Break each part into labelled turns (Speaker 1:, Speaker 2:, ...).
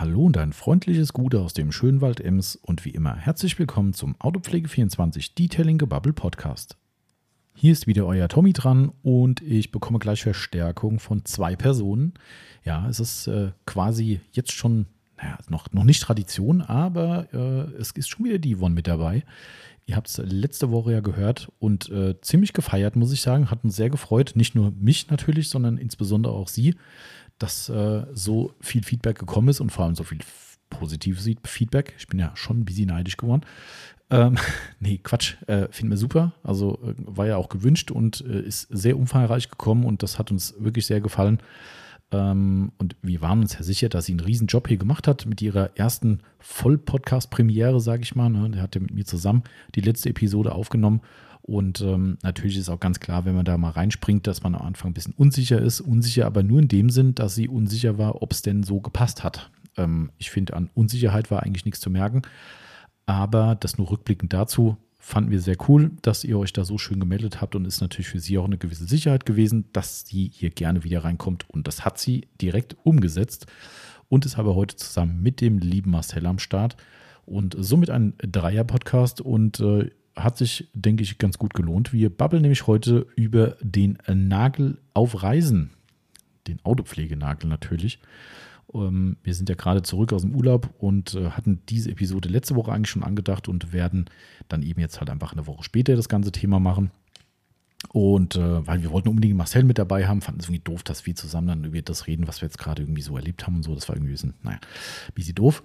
Speaker 1: Hallo und ein freundliches Gute aus dem schönen Wald Ems und wie immer herzlich willkommen zum Autopflege24 Detailing Gebubble Podcast. Hier ist wieder euer Tommy dran und ich bekomme gleich Verstärkung von zwei Personen. Ja, es ist äh, quasi jetzt schon, naja, noch, noch nicht Tradition, aber äh, es ist schon wieder die Yvonne mit dabei. Ihr habt es letzte Woche ja gehört und äh, ziemlich gefeiert, muss ich sagen. Hat uns sehr gefreut. Nicht nur mich natürlich, sondern insbesondere auch sie, dass äh, so viel Feedback gekommen ist und vor allem so viel positives Feedback. Ich bin ja schon ein bisschen neidisch geworden. Ähm, nee, Quatsch, äh, finden wir super. Also äh, war ja auch gewünscht und äh, ist sehr umfangreich gekommen und das hat uns wirklich sehr gefallen. Ähm, und wir waren uns ja sicher, dass sie einen riesen Job hier gemacht hat mit ihrer ersten Voll-Podcast-Premiere, sage ich mal. Ne? Der hat ja mit mir zusammen die letzte Episode aufgenommen. Und ähm, natürlich ist auch ganz klar, wenn man da mal reinspringt, dass man am Anfang ein bisschen unsicher ist. Unsicher aber nur in dem Sinn, dass sie unsicher war, ob es denn so gepasst hat. Ähm, ich finde, an Unsicherheit war eigentlich nichts zu merken. Aber das nur rückblickend dazu fanden wir sehr cool, dass ihr euch da so schön gemeldet habt und ist natürlich für sie auch eine gewisse Sicherheit gewesen, dass sie hier gerne wieder reinkommt. Und das hat sie direkt umgesetzt und ist aber heute zusammen mit dem lieben Marcel am Start und somit ein Dreier-Podcast und äh, hat sich, denke ich, ganz gut gelohnt. Wir babbeln nämlich heute über den Nagel auf Reisen, den Autopflegenagel natürlich. Ähm, wir sind ja gerade zurück aus dem Urlaub und äh, hatten diese Episode letzte Woche eigentlich schon angedacht und werden dann eben jetzt halt einfach eine Woche später das ganze Thema machen. Und äh, weil wir wollten unbedingt Marcel mit dabei haben, fanden es irgendwie doof, dass wir zusammen dann über das reden, was wir jetzt gerade irgendwie so erlebt haben und so. Das war irgendwie ein bisschen, naja, ein bisschen doof.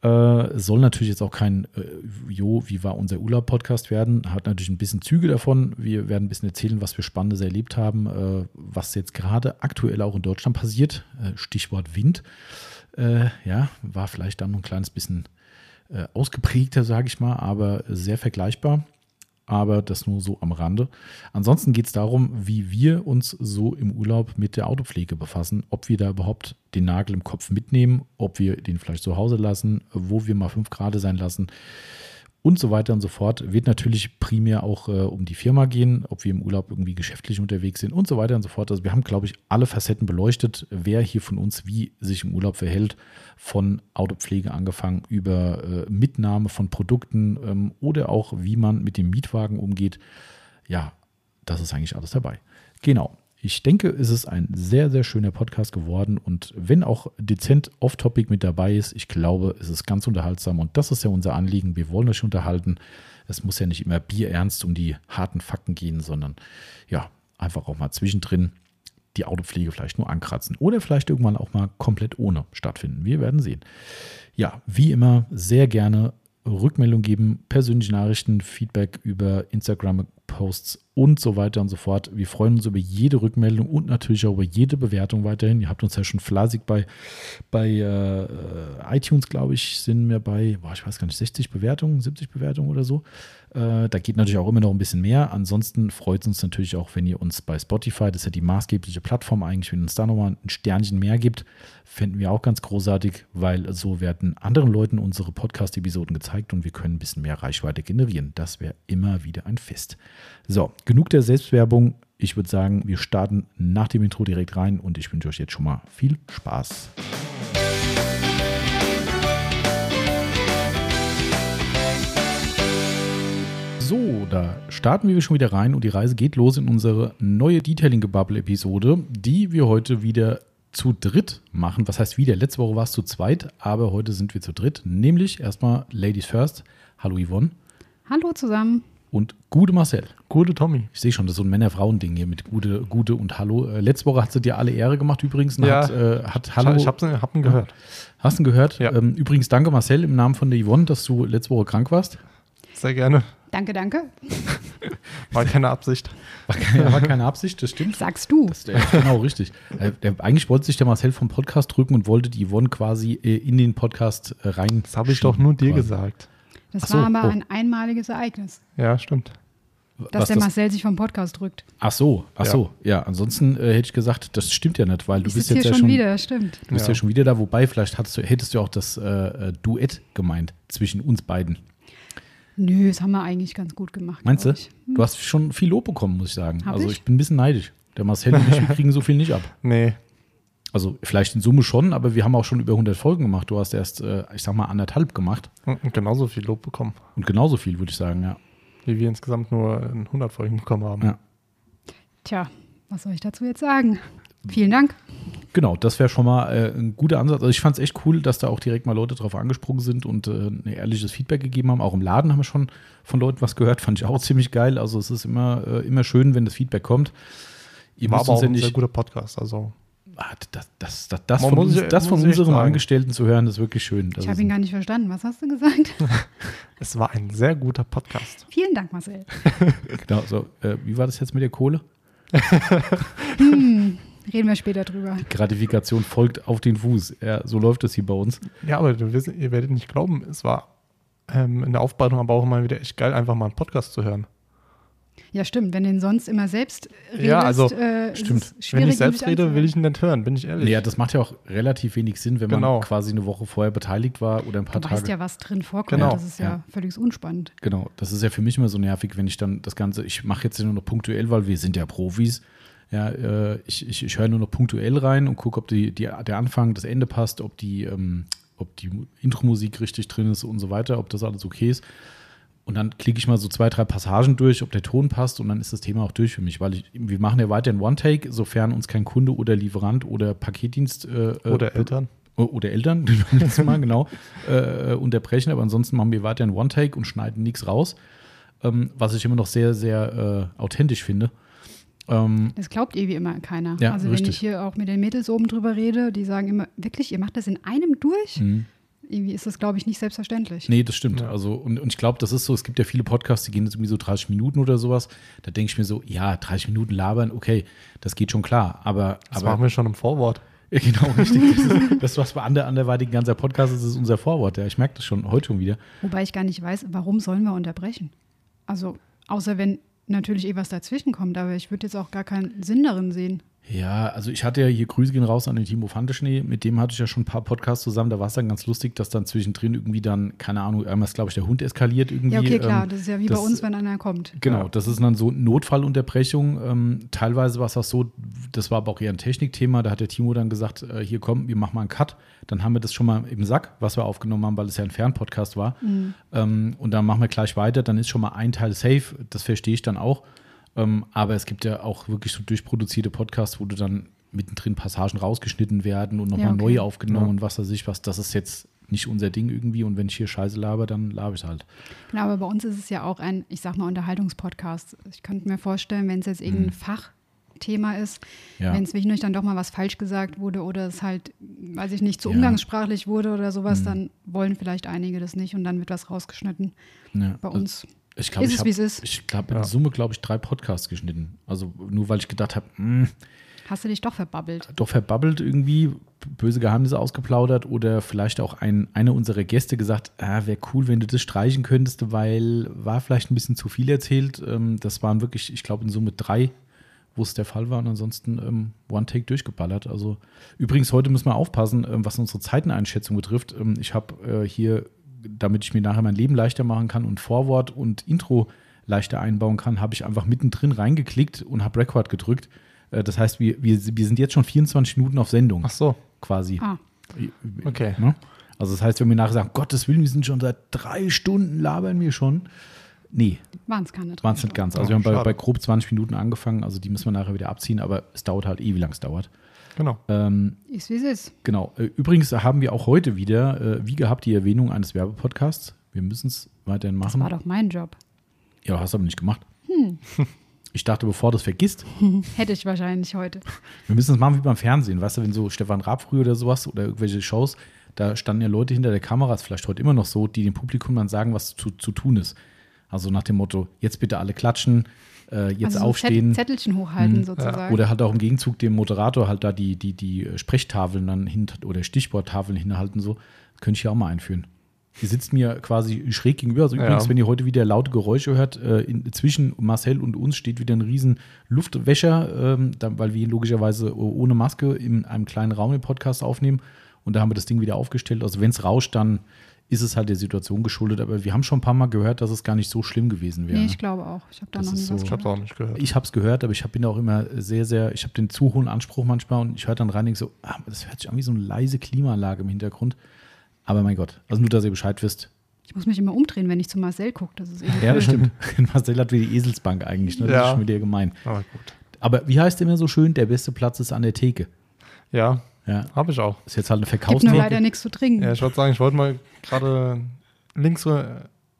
Speaker 1: Äh, soll natürlich jetzt auch kein äh, Jo, wie war unser Urlaub-Podcast werden. Hat natürlich ein bisschen Züge davon. Wir werden ein bisschen erzählen, was wir Spannendes erlebt haben, äh, was jetzt gerade aktuell auch in Deutschland passiert. Äh, Stichwort Wind. Äh, ja, war vielleicht dann noch ein kleines bisschen äh, ausgeprägter, sage ich mal, aber sehr vergleichbar aber das nur so am Rande. Ansonsten geht es darum, wie wir uns so im Urlaub mit der Autopflege befassen, ob wir da überhaupt den Nagel im Kopf mitnehmen, ob wir den vielleicht zu Hause lassen, wo wir mal fünf Grad sein lassen und so weiter und so fort. Wird natürlich primär auch äh, um die Firma gehen, ob wir im Urlaub irgendwie geschäftlich unterwegs sind und so weiter und so fort. Also wir haben, glaube ich, alle Facetten beleuchtet, wer hier von uns wie sich im Urlaub verhält, von Autopflege angefangen über äh, Mitnahme von Produkten ähm, oder auch wie man mit dem Mietwagen umgeht. Ja, das ist eigentlich alles dabei. Genau. Ich denke, es ist ein sehr, sehr schöner Podcast geworden und wenn auch dezent off-topic mit dabei ist, ich glaube, es ist ganz unterhaltsam und das ist ja unser Anliegen. Wir wollen euch unterhalten. Es muss ja nicht immer bierernst um die harten Fakten gehen, sondern ja, einfach auch mal zwischendrin die Autopflege vielleicht nur ankratzen oder vielleicht irgendwann auch mal komplett ohne stattfinden. Wir werden sehen. Ja, wie immer sehr gerne Rückmeldung geben, persönliche Nachrichten, Feedback über Instagram-Posts und so weiter und so fort. Wir freuen uns über jede Rückmeldung und natürlich auch über jede Bewertung weiterhin. Ihr habt uns ja schon fleißig bei, bei äh, iTunes, glaube ich, sind wir bei, boah, ich weiß gar nicht, 60 Bewertungen, 70 Bewertungen oder so. Äh, da geht natürlich auch immer noch ein bisschen mehr. Ansonsten freut es uns natürlich auch, wenn ihr uns bei Spotify, das ist ja die maßgebliche Plattform eigentlich, wenn uns da nochmal ein Sternchen mehr gibt, fänden wir auch ganz großartig, weil so werden anderen Leuten unsere Podcast-Episoden gezeigt und wir können ein bisschen mehr Reichweite generieren. Das wäre immer wieder ein Fest. So, genug der Selbstwerbung. Ich würde sagen, wir starten nach dem Intro direkt rein und ich wünsche euch jetzt schon mal viel Spaß. So, da starten wir schon wieder rein und die Reise geht los in unsere neue Detailing-Gebubble-Episode, die wir heute wieder zu dritt machen. Was heißt wieder? Letzte Woche war es zu zweit, aber heute sind wir zu dritt. Nämlich erstmal Ladies First. Hallo Yvonne.
Speaker 2: Hallo zusammen
Speaker 1: und Gute Marcel.
Speaker 3: Gute Tommy.
Speaker 1: Ich sehe schon, das ist so ein Männer-Frauen-Ding hier mit Gute, Gute und Hallo. Äh, letzte Woche hat sie dir alle Ehre gemacht übrigens.
Speaker 3: Ja.
Speaker 1: Hat, äh, hat Hallo.
Speaker 3: Ich, habe hab ihn gehört.
Speaker 1: Hast du ihn gehört?
Speaker 3: Ja.
Speaker 1: Ähm, übrigens danke Marcel im Namen von der Yvonne, dass du letzte Woche krank warst.
Speaker 3: Sehr gerne.
Speaker 2: Danke, danke.
Speaker 3: War keine Absicht.
Speaker 1: War keine, war keine Absicht, das stimmt.
Speaker 2: Sagst du.
Speaker 1: Das ist genau richtig. Äh, der, eigentlich wollte sich der Marcel vom Podcast drücken und wollte die Yvonne quasi äh, in den Podcast äh, rein.
Speaker 3: Das habe ich doch nur dir
Speaker 1: quasi.
Speaker 3: gesagt.
Speaker 2: Das
Speaker 1: so,
Speaker 2: war aber
Speaker 1: oh.
Speaker 2: ein einmaliges Ereignis,
Speaker 3: Ja, stimmt.
Speaker 2: dass
Speaker 1: Was
Speaker 2: der
Speaker 1: das-
Speaker 2: Marcel sich vom Podcast drückt.
Speaker 1: Ach so, ach
Speaker 3: Ja.
Speaker 1: so. Ja, ansonsten äh, hätte ich gesagt, das stimmt ja nicht, weil du
Speaker 2: Ich
Speaker 1: bist jetzt
Speaker 2: hier
Speaker 1: ja
Speaker 2: schon
Speaker 1: schon
Speaker 2: wieder, das stimmt.
Speaker 1: Du bist ja.
Speaker 3: Ja.
Speaker 1: schon wieder da, wobei vielleicht hattest du, hättest du auch das äh, äh, Duett gemeint zwischen uns beiden.
Speaker 2: Nö, das haben wir eigentlich ganz gut gemacht.
Speaker 1: Meinst du?
Speaker 2: ich.
Speaker 1: Du hast schon viel Lob bekommen, muss ich sagen.
Speaker 2: Hab
Speaker 1: also
Speaker 2: ich?
Speaker 1: ich bin ein bisschen neidisch. Der Marcel und ich, wir kriegen so viel nicht ab.
Speaker 3: Nee.
Speaker 1: Also vielleicht in Summe schon, aber wir haben auch schon über 100 Folgen gemacht. Du hast erst, äh, ich sag mal, anderthalb gemacht.
Speaker 3: Und und genauso viel Lob bekommen,
Speaker 1: Und genauso viel, würde ich sagen, ja.
Speaker 3: wie wir insgesamt nur in 100 Folgen bekommen haben.
Speaker 1: Ja.
Speaker 2: Tja, was soll ich dazu jetzt sagen? Vielen Dank.
Speaker 1: Genau, das wäre schon mal äh, ein guter Ansatz. Also ich fand es echt cool, dass da auch direkt mal Leute drauf angesprungen sind und äh, ein ehrliches Feedback gegeben haben. Auch im Laden haben wir schon von Leuten was gehört, fand ich auch ziemlich geil. Also es ist immer, äh, immer schön, wenn das Feedback kommt. Ihr
Speaker 3: War aber auch
Speaker 1: ja
Speaker 3: ein sehr
Speaker 1: nicht,
Speaker 3: guter Podcast. Also
Speaker 1: das, das, das, das
Speaker 3: Man
Speaker 1: von,
Speaker 3: ja-
Speaker 1: das von
Speaker 3: ich
Speaker 1: unserem
Speaker 3: sagen.
Speaker 1: Angestellten zu hören, ist wirklich schön. Das
Speaker 2: Ich habe ihn gar nicht verstanden. Was hast du gesagt?
Speaker 3: es war ein sehr guter Podcast.
Speaker 2: Vielen Dank, Marcel.
Speaker 1: genau, so, äh, wie war das jetzt mit der Kohle?
Speaker 2: Hm, reden wir später drüber.
Speaker 1: Gratifikation folgt auf den Fuß. Ja, so läuft das hier bei uns.
Speaker 3: Ja, aber du wirst, ihr werdet nicht glauben, es war ähm, in der Aufbereitung aber auch immer wieder echt geil, einfach mal einen Podcast zu hören.
Speaker 2: Ja, stimmt. Wenn du ihn sonst immer selbst redest,
Speaker 3: Ja, also,
Speaker 2: äh, ist
Speaker 1: stimmt.
Speaker 3: Wenn
Speaker 2: schwierig,
Speaker 3: ich selbst rede, will ich ihn nicht hören, bin ich ehrlich.
Speaker 1: Ja, das macht ja auch relativ wenig Sinn, wenn
Speaker 3: Genau.
Speaker 1: man quasi eine Woche vorher beteiligt war oder ein paar
Speaker 2: Du
Speaker 1: Tage.
Speaker 2: weißt ja, was drin vorkommt.
Speaker 3: Genau,
Speaker 2: Das ist ja,
Speaker 1: ja.
Speaker 2: völlig unspannend.
Speaker 1: Genau, das ist ja für mich immer so nervig, wenn ich dann das Ganze, ich mache jetzt nur noch punktuell, weil wir sind ja Profis. Ja, äh, ich, ich, ich höre nur noch punktuell rein und gucke, ob die, die, der Anfang, das Ende passt, ob die, ähm, ob die Intro-Musik richtig drin ist und so weiter, ob das alles okay ist. Und dann klicke ich mal so zwei, drei Passagen durch, ob der Ton passt und dann ist das Thema auch durch für mich, weil ich, wir machen ja weiterhin One-Take, sofern uns kein Kunde oder Lieferant oder Paketdienst äh, äh,
Speaker 3: Oder Eltern.
Speaker 1: O- oder Eltern, Mal genau äh, unterbrechen, aber ansonsten machen wir weiterhin One-Take und schneiden nichts raus, ähm, was ich immer noch sehr, sehr äh, authentisch finde. Ähm,
Speaker 2: Das glaubt irgendwie immer keiner.
Speaker 1: Ja,
Speaker 2: also
Speaker 1: richtig.
Speaker 2: wenn ich hier auch mit den Mädels oben drüber rede, die sagen immer, wirklich, ihr macht das in einem durch? Irgendwie ist das, glaube ich, nicht selbstverständlich.
Speaker 1: nee, das stimmt.
Speaker 3: Ja.
Speaker 1: Also, und, und ich glaube, das ist so, es gibt ja viele Podcasts, die gehen jetzt irgendwie so 30 Minuten oder sowas. Da denke ich mir so, ja, 30 Minuten labern, okay, das geht schon klar. Aber,
Speaker 3: Das
Speaker 1: aber
Speaker 3: machen wir schon im Vorwort.
Speaker 1: Ja, genau, richtig. Das, ist, das was bei ander, anderweitigen ganzer Podcast ist, ist unser Vorwort. Ja, ich merke das schon heute schon wieder.
Speaker 2: Wobei ich gar nicht weiß, warum sollen wir unterbrechen? Also, außer wenn natürlich eh was dazwischen kommt, aber ich würde jetzt auch gar keinen Sinn darin sehen.
Speaker 1: Ja, also ich hatte ja hier Grüße gehen raus an den Timo Fanteschnee, mit dem hatte ich ja schon ein paar Podcasts zusammen, da war es dann ganz lustig, dass dann zwischendrin irgendwie dann, keine Ahnung, einmal ist glaube ich der Hund eskaliert irgendwie.
Speaker 2: Ja, okay, klar,
Speaker 1: ähm,
Speaker 2: das ist ja wie
Speaker 1: das-
Speaker 2: bei uns, wenn einer kommt.
Speaker 1: Genau,
Speaker 3: Ja.
Speaker 1: das ist dann so Notfallunterbrechung. Ähm, teilweise war es auch so, das war aber auch eher ein Technikthema. Da hat der Timo dann gesagt, äh, hier komm, wir machen mal einen Cut. Dann haben wir das schon mal im Sack, was wir aufgenommen haben, weil es ja ein Fernpodcast war. Ähm, und dann machen wir gleich weiter. Dann ist schon mal ein Teil safe. Das verstehe ich dann auch. Ähm, aber es gibt ja auch wirklich so durchproduzierte Podcasts, wo du dann mittendrin Passagen rausgeschnitten werden und nochmal
Speaker 2: Ja, okay.
Speaker 1: neu aufgenommen
Speaker 3: Ja.
Speaker 1: und was weiß ich was. Das ist jetzt nicht unser Ding irgendwie. Und wenn ich hier Scheiße laber, dann laber ich halt.
Speaker 2: Genau, aber bei uns ist es ja auch ein, ich sag mal, Unterhaltungspodcast. Ich könnte mir vorstellen, wenn es jetzt irgendein Fachthema ist,
Speaker 1: Ja.
Speaker 2: wenn zwischendurch dann doch mal was falsch gesagt wurde oder es halt, weiß ich nicht, zu umgangssprachlich wurde oder sowas, dann wollen vielleicht einige das nicht und dann wird was rausgeschnitten. Bei
Speaker 1: also-
Speaker 2: uns
Speaker 1: Ich glaube,
Speaker 2: ist
Speaker 1: ich
Speaker 2: es,
Speaker 1: habe
Speaker 2: wie es ist.
Speaker 1: Ich glaube, in
Speaker 3: Ja.
Speaker 1: Summe, glaube ich, drei Podcasts geschnitten. Also nur weil ich gedacht habe, hm,
Speaker 2: Hast du dich doch verbabbelt.
Speaker 1: doch verbabbelt irgendwie, böse Geheimnisse ausgeplaudert oder vielleicht auch ein, einer unserer Gäste gesagt, ah, wäre cool, wenn du das streichen könntest, weil war vielleicht ein bisschen zu viel erzählt. Ähm, das waren wirklich, ich glaube, in Summe drei, wo es der Fall war und ansonsten ähm, One-Take durchgeballert. Also übrigens, heute müssen wir aufpassen, ähm, was unsere Zeiteneinschätzung betrifft. Ähm, ich habe äh, hier, damit ich mir nachher mein Leben leichter machen kann und Vorwort und Intro leichter einbauen kann, habe ich einfach mittendrin reingeklickt und habe Record gedrückt. Äh, das heißt, wir, wir, wir sind jetzt schon 24 Minuten auf Sendung
Speaker 3: Ach so,
Speaker 1: quasi.
Speaker 2: Ah,
Speaker 3: okay.
Speaker 1: Ne? Also das heißt, wenn wir nachher sagen, Gottes Willen, wir sind schon seit drei Stunden, labern wir schon. Nee,
Speaker 2: waren es keine
Speaker 1: waren es nicht ganz. Also
Speaker 3: Oh,
Speaker 1: wir haben bei,
Speaker 3: schade.
Speaker 1: bei grob 20 Minuten angefangen, also die müssen wir nachher wieder abziehen, aber es dauert halt eh, wie lange es dauert.
Speaker 3: Genau.
Speaker 1: Ähm,
Speaker 2: Ist wie es ist.
Speaker 1: genau. Äh, Übrigens haben wir auch heute wieder, äh, wie gehabt, die Erwähnung eines Werbepodcasts. Wir müssen es weiterhin
Speaker 2: Das
Speaker 1: machen.
Speaker 2: war doch mein Job.
Speaker 1: Ja, hast du aber nicht gemacht. Ich dachte, bevor du es vergisst,
Speaker 2: Hätte ich wahrscheinlich heute.
Speaker 1: Wir müssen es machen wie beim Fernsehen, weißt du, wenn so Stefan Raab früher oder sowas oder irgendwelche Shows, da standen ja Leute hinter der Kamera, ist vielleicht heute immer noch so, die dem Publikum dann sagen, was zu, zu tun ist. Also nach dem Motto, jetzt bitte alle klatschen, äh, jetzt
Speaker 2: also so
Speaker 1: aufstehen.
Speaker 2: Zett- Zettelchen hochhalten sozusagen.
Speaker 1: Oder halt auch im Gegenzug dem Moderator halt da die, die, die Sprechtafeln dann hin oder Stichworttafeln hinhalten, so. Das könnte ich ja auch mal einführen. Ihr sitzt mir quasi schräg gegenüber. Also übrigens,
Speaker 3: Ja.
Speaker 1: wenn ihr heute wieder laute Geräusche hört, äh, in, zwischen Marcel und uns steht wieder ein riesen Luftwäscher, ähm, da, weil wir ihn logischerweise ohne Maske in einem kleinen Raum im Podcast aufnehmen. Und da haben wir das Ding wieder aufgestellt. Also wenn es rauscht, dann ist es halt der Situation geschuldet. Aber wir haben schon ein paar Mal gehört, dass es gar nicht so schlimm gewesen wäre.
Speaker 2: Nee, ich glaube auch. Ich habe da
Speaker 1: Das
Speaker 2: noch nie
Speaker 1: ist
Speaker 2: was
Speaker 1: so-
Speaker 3: Ich habe es auch nicht gehört.
Speaker 1: Ich habe es gehört, aber ich bin auch immer sehr, sehr, ich habe den zu hohen Anspruch manchmal und ich höre dann rein und denke so, ah, das hört sich an wie so eine leise Klimaanlage im Hintergrund. Aber mein Gott, also nur, dass ihr Bescheid wisst.
Speaker 2: Ich muss mich immer umdrehen, wenn ich zu Marcel gucke. Das ist
Speaker 1: Ja, das stimmt. Marcel hat wie die Eselsbank eigentlich, ne? Das
Speaker 3: Ja.
Speaker 1: ist schon wieder gemein.
Speaker 3: Aber gut.
Speaker 1: Aber wie heißt immer so schön, der beste Platz ist an der Theke.
Speaker 3: Ja,
Speaker 1: Ja,
Speaker 3: habe ich auch.
Speaker 1: ist jetzt halt eine
Speaker 2: Gibt nur leider nichts zu trinken.
Speaker 3: Ja, ich wollte sagen, ich wollte mal gerade links,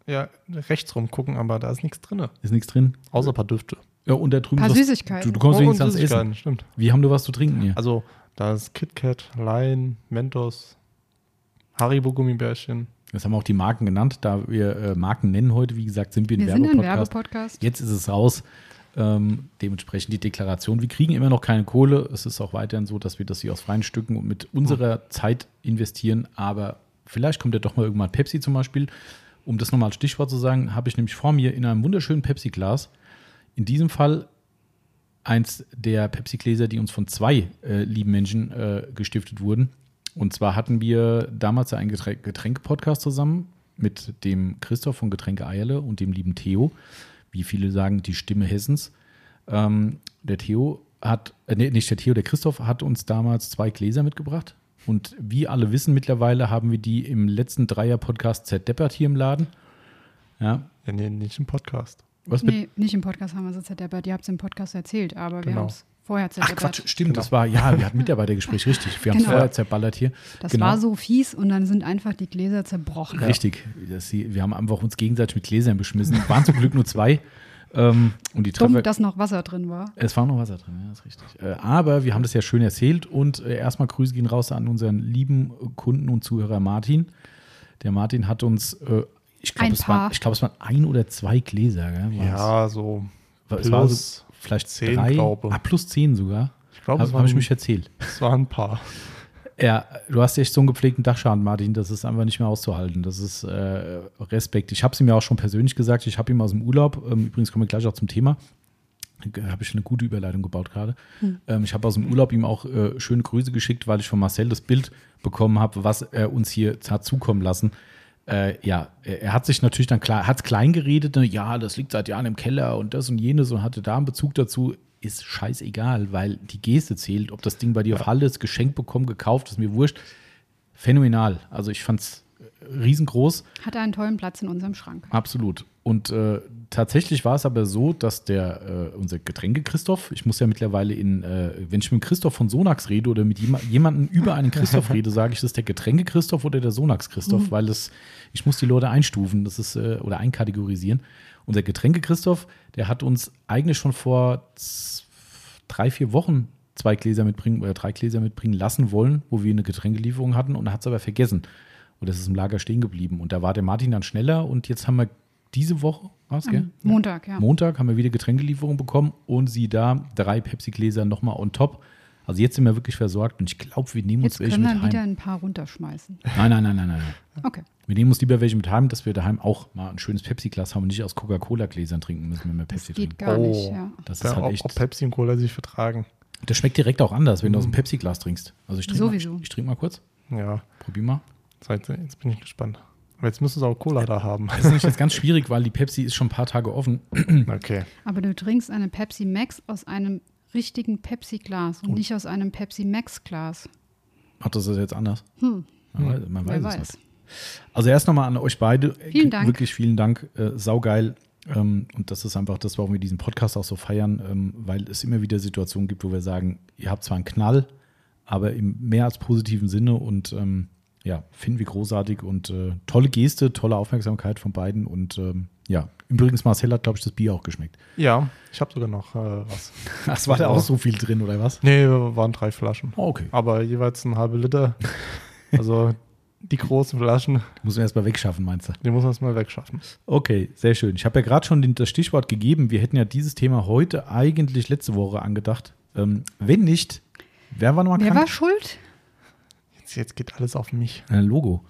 Speaker 3: ja, rechts rum gucken, aber da ist nichts drin.
Speaker 1: Ist nichts drin.
Speaker 3: Außer ein paar Düfte.
Speaker 1: Ja, und da drüben
Speaker 2: Ein paar
Speaker 1: was-
Speaker 2: Süßigkeiten.
Speaker 1: Du, du kommst
Speaker 3: Oh,
Speaker 1: wenigstens ans Essen.
Speaker 3: Stimmt.
Speaker 1: Wir haben nur was zu trinken hier.
Speaker 3: Also, da ist KitKat, Lion, Mentos, Haribo-Gummibärchen.
Speaker 1: Das haben wir auch die Marken genannt. Da wir äh, Marken nennen heute, wie gesagt, sind wir ein
Speaker 2: Wir sind ein
Speaker 1: Werbepodcast.
Speaker 2: Werbepodcast.
Speaker 1: Jetzt ist es raus. Ähm, dementsprechend die Deklaration. Wir kriegen immer noch keine Kohle. Es ist auch weiterhin so, dass wir das hier aus freien Stücken und mit unserer Zeit investieren. Aber vielleicht kommt ja doch mal irgendwann Pepsi zum Beispiel. Um das nochmal als Stichwort zu sagen, habe ich nämlich vor mir in einem wunderschönen Pepsi-Glas, in diesem Fall eins der Pepsi-Gläser, die uns von zwei äh, lieben Menschen äh, gestiftet wurden. Und zwar hatten wir damals einen Getränk- Getränke-Podcast zusammen mit dem Christoph von Getränke Eierle und dem lieben Theo, wie viele sagen, die Stimme Hessens. Ähm, der Theo hat, äh, nee, nicht der Theo, der Christoph hat uns damals zwei Gläser mitgebracht. Und wie alle wissen, mittlerweile haben wir die im letzten Dreier-Podcast zerdeppert hier im Laden. Ja,
Speaker 3: Ja, nee, nicht im Podcast.
Speaker 1: was
Speaker 2: Nee, nicht im Podcast haben wir es zerdeppert. Ihr habt es im Podcast erzählt, aber wir
Speaker 3: Genau.
Speaker 2: haben es vorher
Speaker 1: Ach
Speaker 2: zerdeppert.
Speaker 1: Quatsch, stimmt,
Speaker 3: Genau.
Speaker 1: das war, ja, wir hatten Mitarbeitergespräch, richtig. Wir haben es
Speaker 2: Genau.
Speaker 1: vorher zerballert hier.
Speaker 2: Das
Speaker 1: Genau.
Speaker 2: war so fies und dann sind einfach die Gläser zerbrochen.
Speaker 1: Richtig. Das, sie- wir haben einfach uns gegenseitig mit Gläsern beschmissen. Waren zum Glück nur zwei. Ähm, und die
Speaker 2: Dumm,
Speaker 1: Treffer.
Speaker 2: dass noch Wasser drin war.
Speaker 1: Es war noch Wasser drin, ja, ist richtig. Äh, aber wir haben das ja schön erzählt und äh, erstmal Grüße gehen raus an unseren lieben Kunden und Zuhörer Martin. Der Martin hat uns, äh, ich glaube,
Speaker 2: Ein
Speaker 1: es, ich glaub, es waren ein oder zwei Gläser. Gell.
Speaker 3: Ja, so.
Speaker 1: es war so
Speaker 3: plus
Speaker 1: vielleicht
Speaker 3: zehn,
Speaker 1: drei.
Speaker 3: glaube.
Speaker 1: Ah, plus zehn sogar.
Speaker 3: Ich glaube, es
Speaker 1: Habe hab ich mich erzählt.
Speaker 3: es waren ein paar.
Speaker 1: Ja, du hast echt so einen gepflegten Dachschaden, Martin. Das ist einfach nicht mehr auszuhalten. Das ist äh, Respekt. Ich habe es ihm ja auch schon persönlich gesagt. Ich habe ihm aus dem Urlaub, ähm, übrigens kommen wir gleich auch zum Thema, habe ich eine gute Überleitung gebaut gerade. Ähm, ich habe aus dem Urlaub ihm auch äh, schöne Grüße geschickt, weil ich von Marcel das Bild bekommen habe, was er uns hier hat zukommen lassen. Äh, ja, er hat sich natürlich dann klar, hat klein geredet, ne? ja, das liegt seit Jahren im Keller und das und jenes und hatte da einen Bezug dazu. Ist scheißegal, weil die Geste zählt, ob das Ding bei dir auf Halle ist, geschenkt bekommen, gekauft, ist mir wurscht. Phänomenal. Also ich fand's äh, riesengroß.
Speaker 2: Hatte einen tollen Platz in unserem Schrank.
Speaker 1: Absolut. Und äh, tatsächlich war es aber so, dass der, äh, unser Getränke Christoph, ich muss ja mittlerweile in, äh, wenn ich mit Christoph von Sonax rede oder mit jema jemandem über einen Christoph rede, sage ich, das ist der Getränke Christoph oder der Sonax Christoph, weil das, ich muss die Leute einstufen, das ist, äh, oder einkategorisieren. Unser Getränke Christoph, der hat uns eigentlich schon vor drei, vier Wochen zwei Gläser mitbringen oder drei Gläser mitbringen lassen wollen, wo wir eine Getränkelieferung hatten und hat es aber vergessen. Und das ist im Lager stehen geblieben. Und da war der Martin dann schneller und jetzt haben wir diese Woche, was, gell?
Speaker 2: Montag, ja.
Speaker 1: Montag haben wir wieder Getränkelieferung bekommen und sie da drei Pepsi-Gläser nochmal on top. Also jetzt sind wir wirklich versorgt und ich glaube, wir nehmen uns
Speaker 2: Jetzt
Speaker 1: welche
Speaker 2: können
Speaker 1: mit
Speaker 2: wir wieder
Speaker 1: heim.
Speaker 2: ein paar runterschmeißen.
Speaker 1: Nein, nein, nein, nein, nein.
Speaker 2: Okay.
Speaker 1: Wir nehmen uns lieber welche mit heim, dass wir daheim auch mal ein schönes Pepsi-Glas haben und nicht aus Coca-Cola-Gläsern trinken müssen, wenn wir
Speaker 2: Das
Speaker 1: Pepsi
Speaker 2: geht
Speaker 1: trinken.
Speaker 2: gar
Speaker 3: Oh.
Speaker 2: nicht, ja.
Speaker 1: Das ist
Speaker 3: Ja,
Speaker 1: halt
Speaker 3: ob,
Speaker 1: echt.
Speaker 3: ob Pepsi und Cola sich vertragen.
Speaker 1: Das schmeckt direkt auch anders, wenn du aus dem Pepsi-Glas trinkst. Also ich trinke mal, ich, ich trink mal kurz.
Speaker 3: Ja,
Speaker 1: Probier mal.
Speaker 3: Seid- jetzt bin ich gespannt. Aber jetzt müssen sie auch Cola da haben.
Speaker 1: Das ist nicht jetzt ganz schwierig, weil die Pepsi ist schon ein paar Tage offen.
Speaker 3: Okay.
Speaker 2: Aber du trinkst eine Pepsi Max aus einem richtigen Pepsi-Glas und nicht aus einem Pepsi Max-Glas.
Speaker 1: Macht das jetzt anders?
Speaker 2: Hm,
Speaker 1: Man weiß, man
Speaker 2: wer
Speaker 1: weiß es
Speaker 2: weiß.
Speaker 1: nicht. Also erst nochmal an euch beide.
Speaker 2: Vielen Dank.
Speaker 1: Wirklich vielen Dank. Äh, saugeil. Ähm, und das ist einfach das, warum wir diesen Podcast auch so feiern, ähm, weil es immer wieder Situationen gibt, wo wir sagen, ihr habt zwar einen Knall, aber im mehr als positiven Sinne und ähm, ja, finden wir großartig und äh, tolle Geste, tolle Aufmerksamkeit von beiden und ähm, ja, übrigens Marcel hat, glaube ich, das Bier auch geschmeckt.
Speaker 3: Ja, ich habe sogar noch äh, was.
Speaker 1: Ach, war da auch so viel drin, oder was?
Speaker 3: Nee, waren drei Flaschen.
Speaker 1: Oh, okay.
Speaker 3: Aber jeweils ein halbe Liter. Also die großen Flaschen,
Speaker 1: Muss man erst mal wegschaffen, meinst du?
Speaker 3: die muss man erst mal wegschaffen.
Speaker 1: Okay, sehr schön. Ich habe ja gerade schon das Stichwort gegeben. Wir hätten ja dieses Thema heute eigentlich letzte Woche angedacht. Ähm, wenn nicht, wer war nochmal
Speaker 2: Wer
Speaker 1: krank?
Speaker 2: war schuld?
Speaker 3: Jetzt, geht alles auf mich.
Speaker 1: Ein Logo.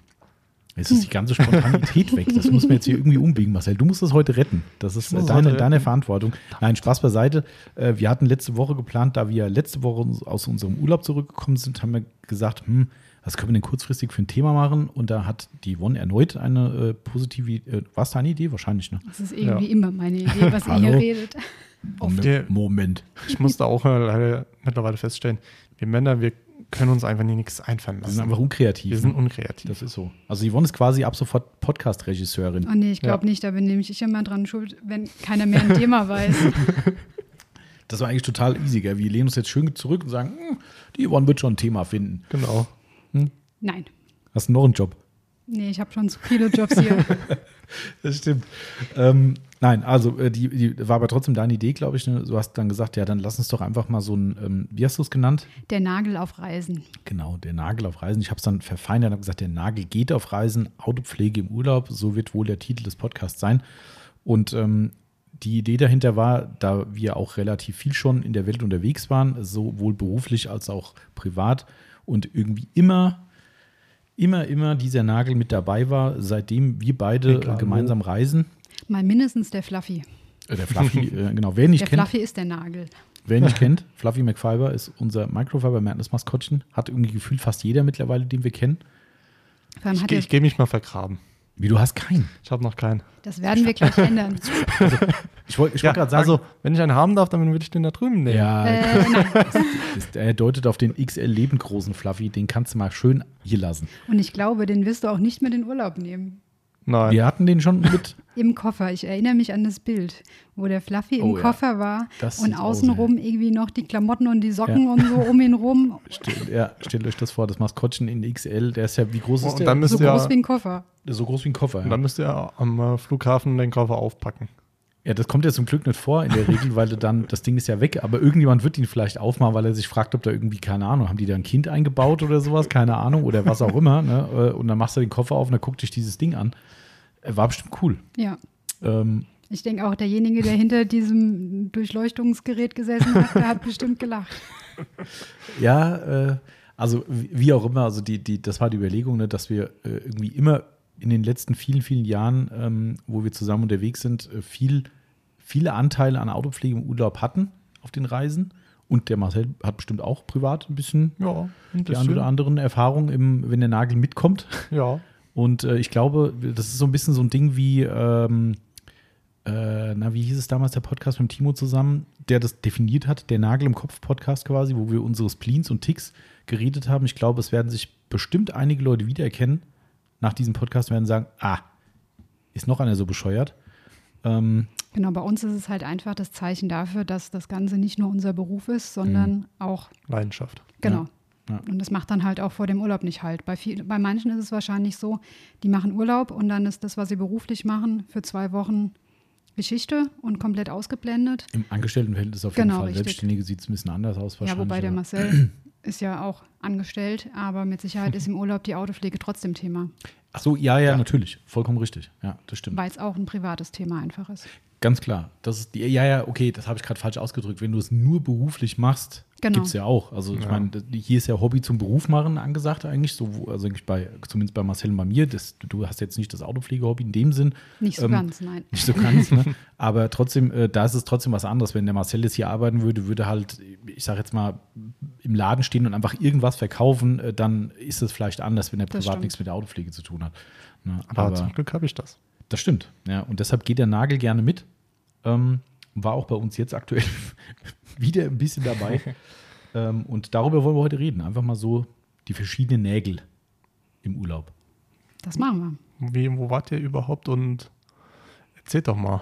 Speaker 1: Jetzt ist die ganze Spontanität weg. Das muss man jetzt hier irgendwie umbiegen, Marcel. Du musst das heute retten. Das ist äh,
Speaker 3: es
Speaker 1: deine, deine. Verantwortung. Nein, Spaß beiseite. Äh, Wir hatten letzte Woche geplant, da wir letzte Woche aus unserem Urlaub zurückgekommen sind, haben wir gesagt, hm, Was können wir denn kurzfristig für ein Thema machen? Und da hat die Yvonne erneut eine äh, positive, äh, was deine Idee? Wahrscheinlich, ne?
Speaker 2: Das ist irgendwie immer meine Idee, was ihr hier redet.
Speaker 3: Auf der-
Speaker 1: Moment.
Speaker 3: Ich muss da auch äh, leider mittlerweile feststellen, wir Männer, wir können uns einfach nie nichts einfallen
Speaker 1: Wir sind
Speaker 3: lassen.
Speaker 1: einfach unkreativ.
Speaker 3: Wir sind
Speaker 1: ne?
Speaker 3: unkreativ.
Speaker 1: das ist so. Also Yvonne ist quasi ab sofort Podcast-Regisseurin.
Speaker 2: Oh nee, ich glaube
Speaker 3: Ja.
Speaker 2: nicht, da bin nämlich ich immer dran schuld, wenn keiner mehr ein Thema weiß.
Speaker 1: Das war eigentlich total easy, gell? Wir lehnen uns jetzt schön zurück und sagen, hm, die Yvonne wird schon ein Thema finden.
Speaker 3: Genau.
Speaker 2: Nein.
Speaker 1: Hast du noch einen Job?
Speaker 2: Nee, ich habe schon zu viele Jobs hier.
Speaker 1: Das stimmt. Ähm, nein, also äh, die, die war aber trotzdem deine Idee, glaube ich. Ne? Du hast dann gesagt, ja, dann lass uns doch einfach mal so ein, ähm, wie hast du es genannt?
Speaker 2: Der Nagel auf Reisen.
Speaker 1: Genau, der Nagel auf Reisen. Ich habe es dann verfeinert und habe gesagt, der Nagel geht auf Reisen, Autopflege im Urlaub, so wird wohl der Titel des Podcasts sein. Und ähm, die Idee dahinter war, da wir auch relativ viel schon in der Welt unterwegs waren, sowohl beruflich als auch privat und irgendwie immer, immer, immer dieser Nagel mit dabei war, seitdem wir beide
Speaker 3: Egal
Speaker 1: gemeinsam reisen.
Speaker 2: Mal mindestens der Fluffy.
Speaker 1: Äh, Der Fluffy, äh, genau, wer nicht
Speaker 2: Der
Speaker 1: kennt,
Speaker 2: Fluffy ist der Nagel.
Speaker 1: wer nicht kennt, Fluffy McFiber ist unser Microfiber Madness Maskottchen, hat irgendwie gefühlt fast jeder mittlerweile, den wir kennen.
Speaker 3: Ich, ich gehe mich mal vergraben.
Speaker 1: Wie du hast keinen.
Speaker 3: Ich habe noch keinen.
Speaker 2: das werden wir gleich ändern.
Speaker 1: Ich wollte ich
Speaker 3: Ja,
Speaker 1: wollt gerade sagen,
Speaker 3: also, wenn ich einen haben darf, dann würde ich den da drüben nehmen.
Speaker 1: ja,
Speaker 2: Äh, nein.
Speaker 1: das, er deutet auf den XL lebendgroßen Fluffy, den kannst du mal schön hier lassen.
Speaker 2: Und ich glaube, den wirst du auch nicht mit in den Urlaub nehmen.
Speaker 3: Nein.
Speaker 1: Wir hatten den schon mit.
Speaker 2: Im Koffer. Ich erinnere mich an das Bild, wo der Fluffy im
Speaker 1: Oh ja.
Speaker 2: Koffer war
Speaker 1: Das
Speaker 2: und außenrum irgendwie noch die Klamotten und die Socken
Speaker 1: Ja.
Speaker 2: und so um ihn rum.
Speaker 1: Stellt, ja, stellt euch das vor, das Maskottchen in XL, der ist ja, wie groß ist
Speaker 3: Und
Speaker 1: der?
Speaker 3: dann müsst
Speaker 2: So groß wie ein Koffer.
Speaker 1: so groß wie ein Koffer.
Speaker 3: und
Speaker 1: Ja.
Speaker 3: dann müsst ihr am äh, Flughafen den Koffer aufpacken.
Speaker 1: Ja, das kommt ja zum Glück nicht vor in der Regel, weil du dann, das Ding ist ja weg, aber irgendjemand wird ihn vielleicht aufmachen, weil er sich fragt, ob da irgendwie, keine Ahnung, haben die da ein Kind eingebaut oder sowas, keine Ahnung, oder was auch immer, ne? Und dann machst du den Koffer auf und dann guckt dich dieses Ding an. Er War bestimmt cool.
Speaker 2: Ja.
Speaker 1: Ähm,
Speaker 2: Ich denke auch, derjenige, der hinter diesem Durchleuchtungsgerät gesessen hat, der hat bestimmt gelacht.
Speaker 1: Ja, äh, also wie wie auch immer, also die, die, das war die Überlegung, ne, dass wir äh, irgendwie immer in den letzten vielen, vielen Jahren, ähm, wo wir zusammen unterwegs sind, äh, viel, viele Anteile an Autopflege im Urlaub hatten auf den Reisen. Und der Marcel hat bestimmt auch privat ein bisschen
Speaker 3: Ja, ein
Speaker 1: die ein oder anderen Erfahrungen, im, wenn der Nagel mitkommt.
Speaker 3: Ja.
Speaker 1: Und äh, ich glaube, das ist so ein bisschen so ein Ding wie, ähm, äh, na, wie hieß es damals, der Podcast mit Timo zusammen, der das definiert hat, der Nagel im Kopf-Podcast quasi, wo wir unsere Spleens und Ticks geredet haben. Ich glaube, es werden sich bestimmt einige Leute wiedererkennen nach diesem Podcast, werden sagen, ah, ist noch einer so bescheuert. Ähm,
Speaker 2: Genau, bei uns ist es halt einfach das Zeichen dafür, dass das Ganze nicht nur unser Beruf ist, sondern auch,
Speaker 3: Leidenschaft.
Speaker 2: genau.
Speaker 1: Mhm. Ja.
Speaker 2: Und das macht dann halt auch vor dem Urlaub nicht halt. Bei, viel, bei manchen ist es wahrscheinlich so, die machen Urlaub und dann ist das, was sie beruflich machen, für zwei Wochen Geschichte und komplett ausgeblendet.
Speaker 1: Im Angestelltenverhältnis auf jeden
Speaker 2: Genau,
Speaker 1: Fall.
Speaker 2: richtig.
Speaker 1: Selbstständige sieht es ein bisschen anders aus wahrscheinlich.
Speaker 2: Ja, wobei der Marcel ist ja auch angestellt, aber mit Sicherheit ist im Urlaub die Autopflege trotzdem Thema,
Speaker 1: Ach so, ja, ja, natürlich. Vollkommen richtig. Ja, das stimmt.
Speaker 2: weil es auch ein privates Thema einfach ist.
Speaker 1: Ganz klar. Das ist die, ja, ja, okay, das habe ich gerade falsch ausgedrückt. Wenn du es nur beruflich machst,
Speaker 2: Genau.
Speaker 1: gibt es ja auch. Also ich
Speaker 3: Ja.
Speaker 1: meine, hier ist ja Hobby zum Beruf machen angesagt eigentlich, so, also eigentlich bei, zumindest bei Marcel und bei mir. Das, du hast jetzt nicht das Autopflege-Hobby in dem Sinn.
Speaker 2: Nicht so
Speaker 1: Ähm,
Speaker 2: ganz, nein.
Speaker 1: Nicht so ganz, ne? Aber trotzdem, äh, da ist es trotzdem was anderes. Wenn der Marcel jetzt hier arbeiten würde, würde halt, ich sage jetzt mal, im Laden stehen und einfach irgendwas verkaufen, äh, dann ist es vielleicht anders, wenn er privat nichts mit der Autopflege zu tun hat. Ne?
Speaker 3: Aber, zum Glück habe ich das.
Speaker 1: Das stimmt, ja. Und deshalb geht der Nagel gerne mit. Ähm, war auch bei uns jetzt aktuell wieder ein bisschen dabei. ähm, und darüber wollen wir heute reden. Einfach mal so die verschiedenen Nägel im Urlaub.
Speaker 2: Das machen wir.
Speaker 3: Wie, wo wart ihr überhaupt und erzählt doch mal.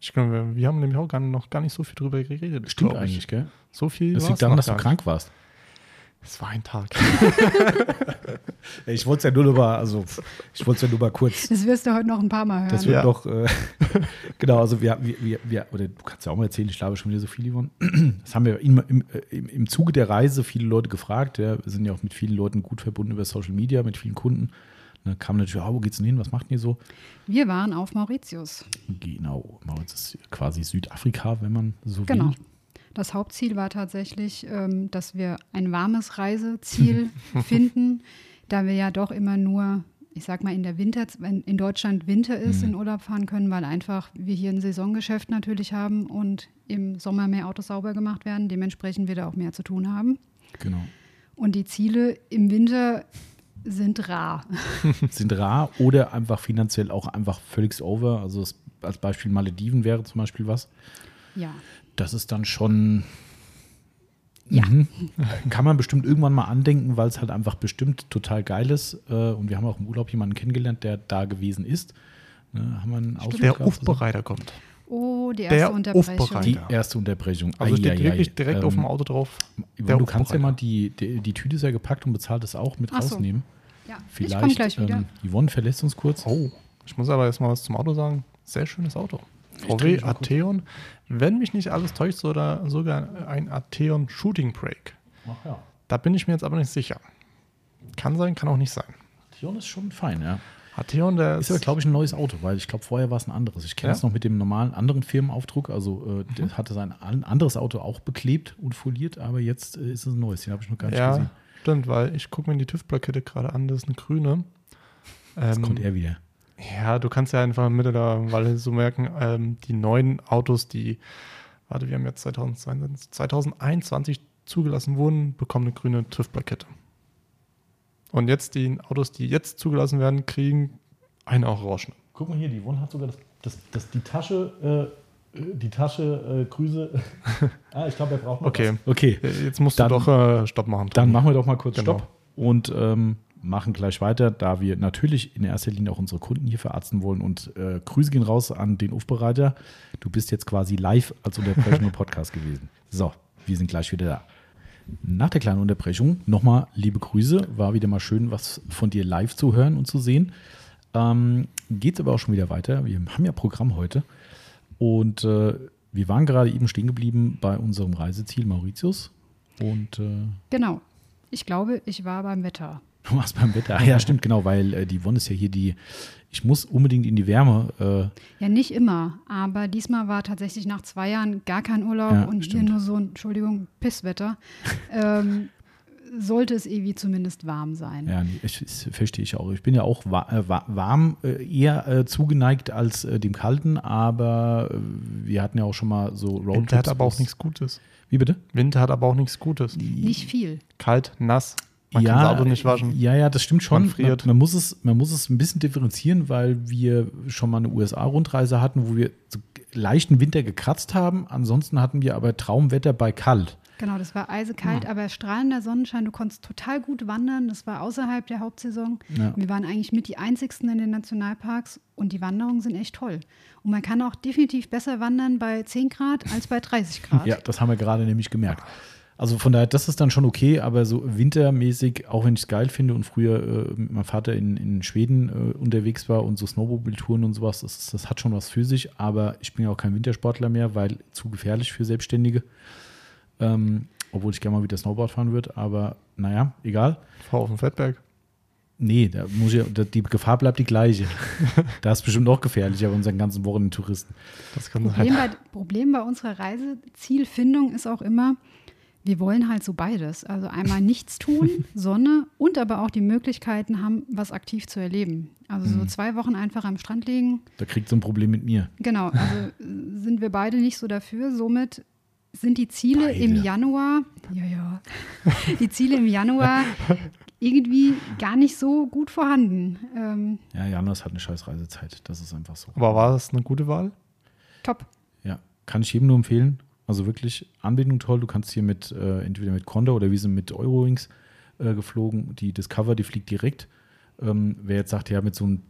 Speaker 3: Ich glaube, wir, wir haben nämlich auch gar, noch gar nicht so viel drüber geredet.
Speaker 1: Stimmt eigentlich, gell?
Speaker 3: So viel.
Speaker 1: Das liegt daran, dass du krank warst.
Speaker 3: Es war ein Tag.
Speaker 1: Ich wollte es ja nur mal, also ich wollte es ja nur mal kurz.
Speaker 2: Das wirst du heute noch ein paar Mal hören.
Speaker 1: Das wird
Speaker 3: Ja.
Speaker 1: doch, äh, genau, also wir, wir, wir, oder du kannst ja auch mal erzählen, ich glaube schon wieder so viel, Yvonne. Das haben wir im, im, äh, im, im Zuge der Reise viele Leute gefragt. Ja. Wir sind ja auch mit vielen Leuten gut verbunden über Social Media, mit vielen Kunden. Da kam natürlich, ah, wo geht's denn hin? Was macht ihr so?
Speaker 2: wir waren auf Mauritius.
Speaker 1: Genau, Mauritius ist quasi Südafrika, wenn man so
Speaker 2: Genau.
Speaker 1: will.
Speaker 2: Das Hauptziel war tatsächlich, ähm, dass wir ein warmes Reiseziel finden, da wir ja doch immer nur, ich sag mal, in der Winter, wenn in Deutschland Winter ist,
Speaker 1: Mhm.
Speaker 2: in Urlaub fahren können, weil einfach wir hier ein Saisongeschäft natürlich haben und im Sommer mehr Autos sauber gemacht werden, dementsprechend wir da auch mehr zu tun haben.
Speaker 1: Genau.
Speaker 2: Und die Ziele im Winter sind rar.
Speaker 1: sind rar oder einfach finanziell auch einfach völlig over. Also als Beispiel Malediven wäre zum Beispiel was.
Speaker 2: Ja.
Speaker 1: Das ist dann schon.
Speaker 2: Ja.
Speaker 1: Mhm. Kann man bestimmt irgendwann mal andenken, weil es halt einfach bestimmt total geil ist. Äh, Und wir haben auch im Urlaub jemanden kennengelernt, der da gewesen ist. Ne, haben wir einen Ausflug
Speaker 3: Der? Aufbereiter kommt.
Speaker 2: Oh, die
Speaker 3: Der
Speaker 2: erste Unterbrechung.
Speaker 3: Aufbereiter.
Speaker 1: Die erste Unterbrechung.
Speaker 3: Also steht
Speaker 1: Eieiei.
Speaker 3: wirklich direkt auf dem
Speaker 1: Ähm,
Speaker 3: Auto drauf. Der
Speaker 1: du kannst ja mal die, die, die Tüte ist ja gepackt und bezahlt es auch mit
Speaker 2: Ach so.
Speaker 1: rausnehmen.
Speaker 2: Ja,
Speaker 1: Vielleicht.
Speaker 2: ich komme gleich wieder.
Speaker 1: Ähm, Yvonne verlässt uns kurz.
Speaker 3: Oh, ich muss aber erstmal was zum Auto sagen. Sehr schönes Auto. VW. Atheon. Wenn mich nicht alles täuscht, sogar, sogar ein Atheon Shooting Brake.
Speaker 1: Ach ja.
Speaker 3: Da bin ich mir jetzt aber nicht sicher. Kann sein, kann auch nicht sein.
Speaker 1: Tion ist schon fein, ja.
Speaker 3: Atheon, der
Speaker 1: Ist aber, glaube ich, ein neues Auto, weil ich glaube, vorher war es ein anderes. Ich kenne
Speaker 3: Ja?
Speaker 1: es noch mit dem normalen anderen Firmenaufdruck. Also, äh, der hatte sein an- anderes Auto auch beklebt und foliert, aber jetzt äh, ist es ein neues. Den habe ich noch gar nicht
Speaker 3: ja,
Speaker 1: gesehen.
Speaker 3: stimmt, weil ich gucke mir die TÜV-Plakette gerade an, das ist eine grüne.
Speaker 1: Jetzt
Speaker 3: Ähm,
Speaker 1: kommt er wieder.
Speaker 3: Ja, du kannst ja einfach mit der, weil so merken, ähm, die neuen Autos, die, warte, wir haben jetzt 2022, 2021 zugelassen wurden, bekommen eine grüne TÜV-Plakette. Und jetzt die Autos, die jetzt zugelassen werden, kriegen eine orange.
Speaker 1: Guck mal hier, die Yvonne hat sogar das, das, das, die Tasche, äh, die Tasche äh, Grüße. ah, ich glaube, er braucht noch
Speaker 3: Okay.
Speaker 1: was. Okay,
Speaker 3: Äh, Jetzt musst
Speaker 1: Dann-
Speaker 3: du doch äh, Stopp machen.
Speaker 1: dann machen wir doch mal kurz
Speaker 3: Genau.
Speaker 1: Stopp und ähm, machen gleich weiter, da wir natürlich in erster Linie auch unsere Kunden hier verarzten wollen. Und äh, Grüße gehen raus an den Aufbereiter. Du bist jetzt quasi live als Unterbrechung im Podcast gewesen. So, wir sind gleich wieder da. Nach der kleinen Unterbrechung nochmal liebe Grüße. War wieder mal schön, was von dir live zu hören und zu sehen. Ähm, Geht aber auch schon wieder weiter. Wir haben ja Programm heute. Und äh, wir waren gerade eben stehen geblieben bei unserem Reiseziel Mauritius. Und äh,
Speaker 2: Genau. Ich glaube, ich war beim Wetter.
Speaker 1: Du warst beim Wetter. Ah, ja, stimmt, genau, weil äh, die Wonne ist ja hier die, ich muss unbedingt in die Wärme. Äh,
Speaker 2: Ja, nicht immer, aber diesmal war tatsächlich nach zwei Jahren gar kein Urlaub
Speaker 1: Ja,
Speaker 2: und
Speaker 1: stimmt.
Speaker 2: hier nur so ein, Entschuldigung, Pisswetter. ähm, sollte es irgendwie zumindest warm sein.
Speaker 1: ja, ich, das verstehe ich auch. Ich bin ja auch wa äh, wa warm äh, eher äh, zugeneigt als äh, dem Kalten, aber äh, wir hatten ja auch schon mal so
Speaker 3: Winter
Speaker 1: Roadtrips.
Speaker 3: hat aber auch nichts Gutes.
Speaker 1: Wie bitte?
Speaker 3: Winter hat aber auch nichts Gutes.
Speaker 2: Nicht viel.
Speaker 3: Kalt, nass. Man kann das Auto nicht waschen.
Speaker 1: Ja, ja, das stimmt schon.
Speaker 3: Man friert.
Speaker 1: Man, man, muss es, man muss es ein bisschen differenzieren, weil wir schon mal eine USA-Rundreise hatten, wo wir so leichten Winter gekratzt haben. Ansonsten hatten wir aber Traumwetter bei kalt.
Speaker 2: Genau, das war eisekalt, aber strahlender Sonnenschein. Du konntest total gut wandern. Das war außerhalb der Hauptsaison.
Speaker 1: Ja.
Speaker 2: Wir waren eigentlich mit die einzigsten in den Nationalparks und die Wanderungen sind echt toll. Und man kann auch definitiv besser wandern bei 10 Grad als bei 30 Grad.
Speaker 1: Ja, das haben wir gerade nämlich gemerkt. Also von daher, das ist dann schon okay, aber so wintermäßig, auch wenn ich es geil finde und früher äh, mit meinem Vater in, in Schweden äh, unterwegs war und so Snowmobile-Touren und sowas, das, das hat schon was für sich, aber ich bin ja auch kein Wintersportler mehr, weil zu gefährlich für Selbstständige. Ähm, obwohl ich gerne mal wieder Snowboard fahren würde, aber naja, egal.
Speaker 3: Fahr auf den Fettberg.
Speaker 1: Nee, da muss ich, da, die Gefahr bleibt die gleiche. da ist bestimmt auch gefährlicher bei unseren ganzen Wochen Touristen.
Speaker 3: Das kann halt.
Speaker 2: Problem, bei, Problem bei unserer Reisezielfindung ist auch immer, wir wollen halt so beides. Also einmal nichts tun, Sonne und aber auch die Möglichkeiten haben, was aktiv zu erleben. Also
Speaker 1: Mhm.
Speaker 2: so zwei Wochen einfach am Strand liegen.
Speaker 1: Da kriegt so ein Problem mit mir.
Speaker 2: Genau, also äh, sind wir beide nicht so dafür. Somit sind die Ziele
Speaker 1: Beide.
Speaker 2: im Januar, ja, ja, die Ziele im Januar irgendwie gar nicht so gut vorhanden. Ähm,
Speaker 1: Ja, Januar hat eine scheiß Reisezeit. Das ist einfach so.
Speaker 3: Aber war das eine gute Wahl?
Speaker 2: top.
Speaker 1: Ja, kann ich jedem nur empfehlen. Also wirklich Anbindung toll. Du kannst hier mit, äh, entweder mit Condor oder wir sind mit Eurowings äh, geflogen. Die Discover, die fliegt direkt. Ähm, wer jetzt sagt, ja, mit so einem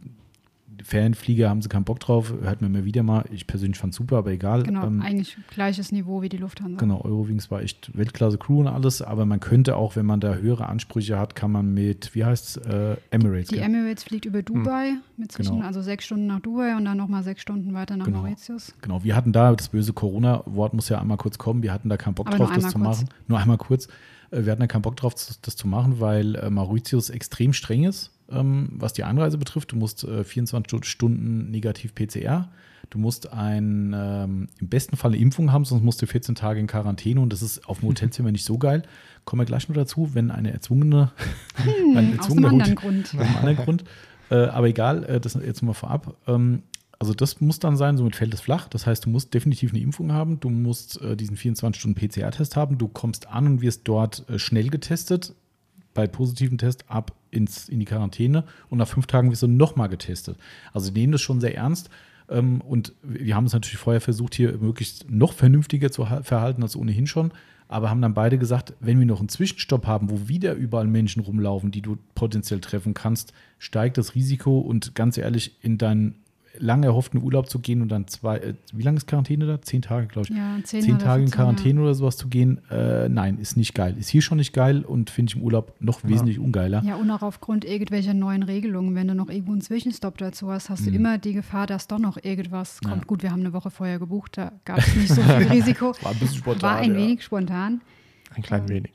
Speaker 1: Fernflieger haben sie keinen Bock drauf, hört mir immer wieder mal. Ich persönlich fand super, aber egal.
Speaker 2: Genau,
Speaker 1: Ähm,
Speaker 2: eigentlich gleiches Niveau wie die Lufthansa.
Speaker 1: Genau, Eurowings war echt Weltklasse Crew und alles, aber man könnte auch, wenn man da höhere Ansprüche hat, kann man mit, wie heißt äh, Emirates.
Speaker 2: Die
Speaker 1: gell?
Speaker 2: Emirates fliegt über Dubai, mit zwischen,
Speaker 1: Genau.
Speaker 2: also sechs Stunden nach Dubai und dann nochmal sechs Stunden weiter nach
Speaker 1: Genau.
Speaker 2: Mauritius.
Speaker 1: Genau, wir hatten da, das böse Corona-Wort muss ja einmal kurz kommen, wir hatten da keinen Bock
Speaker 2: Aber
Speaker 1: drauf, das zu
Speaker 2: kurz.
Speaker 1: machen. Nur einmal kurz. Äh, Wir hatten da keinen Bock drauf, das, zu machen, weil äh, Mauritius extrem streng ist, ähm, was die Einreise betrifft. Du musst äh, 24 Stu- Stunden negativ PCR. Du musst ein, ähm, im besten Fall eine Impfung haben, sonst musst du 14 Tage in Quarantäne und das ist auf dem Hotelzimmer nicht so geil. Kommen wir gleich noch dazu, wenn eine erzwungene, ein
Speaker 2: Hm, aus einem
Speaker 1: erzwungener
Speaker 2: anderen
Speaker 1: Hot-
Speaker 2: Grund.
Speaker 1: aus einem anderen Grund. Äh, aber egal, äh, das jetzt mal vorab. Ähm, also das muss dann sein, somit fällt es flach. Das heißt, du musst definitiv eine Impfung haben, du musst äh, diesen 24-Stunden-PCR-Test haben, du kommst an und wirst dort äh, schnell getestet. bei positiven Test ab ins, in die Quarantäne und nach fünf Tagen wirst du nochmal getestet. Also nehmen das schon sehr ernst. Ähm, und wir haben es natürlich vorher versucht, hier möglichst noch vernünftiger zu verhalten als ohnehin schon. Aber haben dann beide gesagt, wenn wir noch einen Zwischenstopp haben, wo wieder überall Menschen rumlaufen, die du potenziell treffen kannst, steigt das Risiko. Und ganz ehrlich, in deinen lang erhofften Urlaub zu gehen und dann zwei, äh, wie lange ist Quarantäne da? Zehn Tage, glaube ich.
Speaker 2: Ja, zehn,
Speaker 1: Zehn Tage in
Speaker 2: 14,
Speaker 1: Quarantäne oder sowas zu gehen, äh, nein, ist nicht geil. Ist hier schon nicht geil und finde ich im Urlaub noch wesentlich ungeiler.
Speaker 2: Ja. ja, und auch aufgrund irgendwelcher neuen Regelungen, wenn du noch irgendwo einen Zwischenstopp dazu hast, hast du immer die Gefahr, dass doch noch irgendwas kommt.
Speaker 1: Mhm. Ja.
Speaker 2: Gut, wir haben eine Woche vorher gebucht, da gab es nicht so viel Risiko.
Speaker 1: War ein bisschen spontan.
Speaker 2: War ein
Speaker 1: ja.
Speaker 2: wenig spontan.
Speaker 3: Ein klein wenig.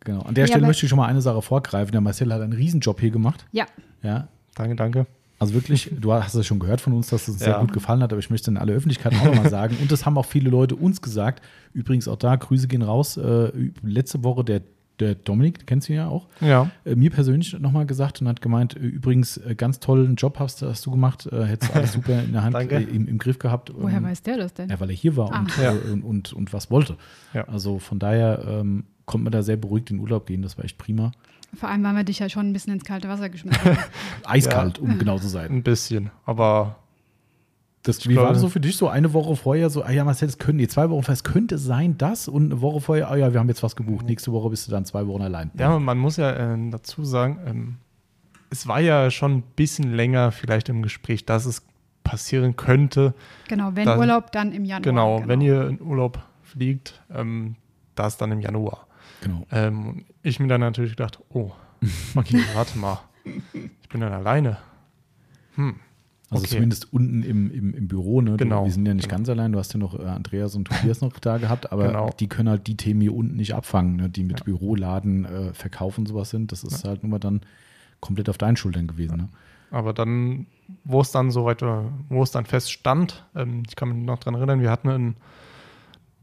Speaker 1: Genau. An der
Speaker 2: Ja,
Speaker 1: Stelle möchte ich schon mal eine Sache vorgreifen. Der Marcel hat einen Riesenjob hier gemacht.
Speaker 2: Ja,
Speaker 1: Ja.
Speaker 3: Danke, danke.
Speaker 1: Also wirklich, du hast es schon gehört von uns, dass es uns sehr
Speaker 3: Ja.
Speaker 1: gut gefallen hat, aber ich möchte in aller Öffentlichkeit auch nochmal sagen. Und das haben auch viele Leute uns gesagt. Übrigens auch da, Grüße gehen raus. Äh, letzte Woche der, der Dominik, kennst du ihn ja auch,
Speaker 3: Ja.
Speaker 1: äh, mir persönlich nochmal gesagt und hat gemeint, äh, übrigens, äh, ganz tollen Job hast, hast du gemacht, äh, hättest du alles super in der Hand äh, im, im Griff gehabt.
Speaker 2: woher
Speaker 1: Ähm,
Speaker 2: weiß der das denn?
Speaker 1: Ja, weil er hier war
Speaker 2: Ah.
Speaker 1: und,
Speaker 3: Ja.
Speaker 1: und, und, und was wollte.
Speaker 3: Ja.
Speaker 1: Also von daher ähm, konnte man da sehr beruhigt in den Urlaub gehen. Das war echt prima.
Speaker 2: Vor allem, weil wir dich ja schon ein bisschen ins kalte Wasser geschmissen haben.
Speaker 1: Eiskalt, um genau zu sein.
Speaker 3: Ein bisschen. Aber
Speaker 1: Das, wie war das so für dich? So eine Woche vorher, so, ah ja, Marcel, es könnte, nee, zwei Wochen vorher, es könnte sein, das und eine Woche vorher, ah ja, wir haben jetzt was gebucht. Nächste Woche bist du dann zwei Wochen allein.
Speaker 3: ja, man muss ja äh, dazu sagen, ähm, es war ja schon ein bisschen länger vielleicht im Gespräch, dass es passieren könnte.
Speaker 2: Genau, wenn
Speaker 3: Dann-
Speaker 2: Urlaub, dann im Januar.
Speaker 3: Genau, wenn ihr in Urlaub fliegt, ähm, das dann im Januar.
Speaker 1: Genau.
Speaker 3: Ähm, ich mir dann natürlich gedacht, oh, okay, warte mal, ich bin dann alleine. Hm,
Speaker 1: Also
Speaker 3: Okay.
Speaker 1: zumindest unten im, im, im Büro, ne? Du,
Speaker 3: Genau,
Speaker 1: wir sind ja nicht
Speaker 3: genau.
Speaker 1: ganz allein, du hast ja noch äh, Andreas und Tobias noch da gehabt, aber
Speaker 3: Genau.
Speaker 1: die können halt die Themen hier unten nicht abfangen, ne? die mit
Speaker 3: Ja.
Speaker 1: Büroladen, äh, Verkauf und sowas sind. Das ist halt nur mal dann komplett auf deinen Schultern gewesen. Ne?
Speaker 3: Aber dann, wo es dann soweit war, wo es dann feststand, ähm, ich kann mich noch dran erinnern, wir hatten in,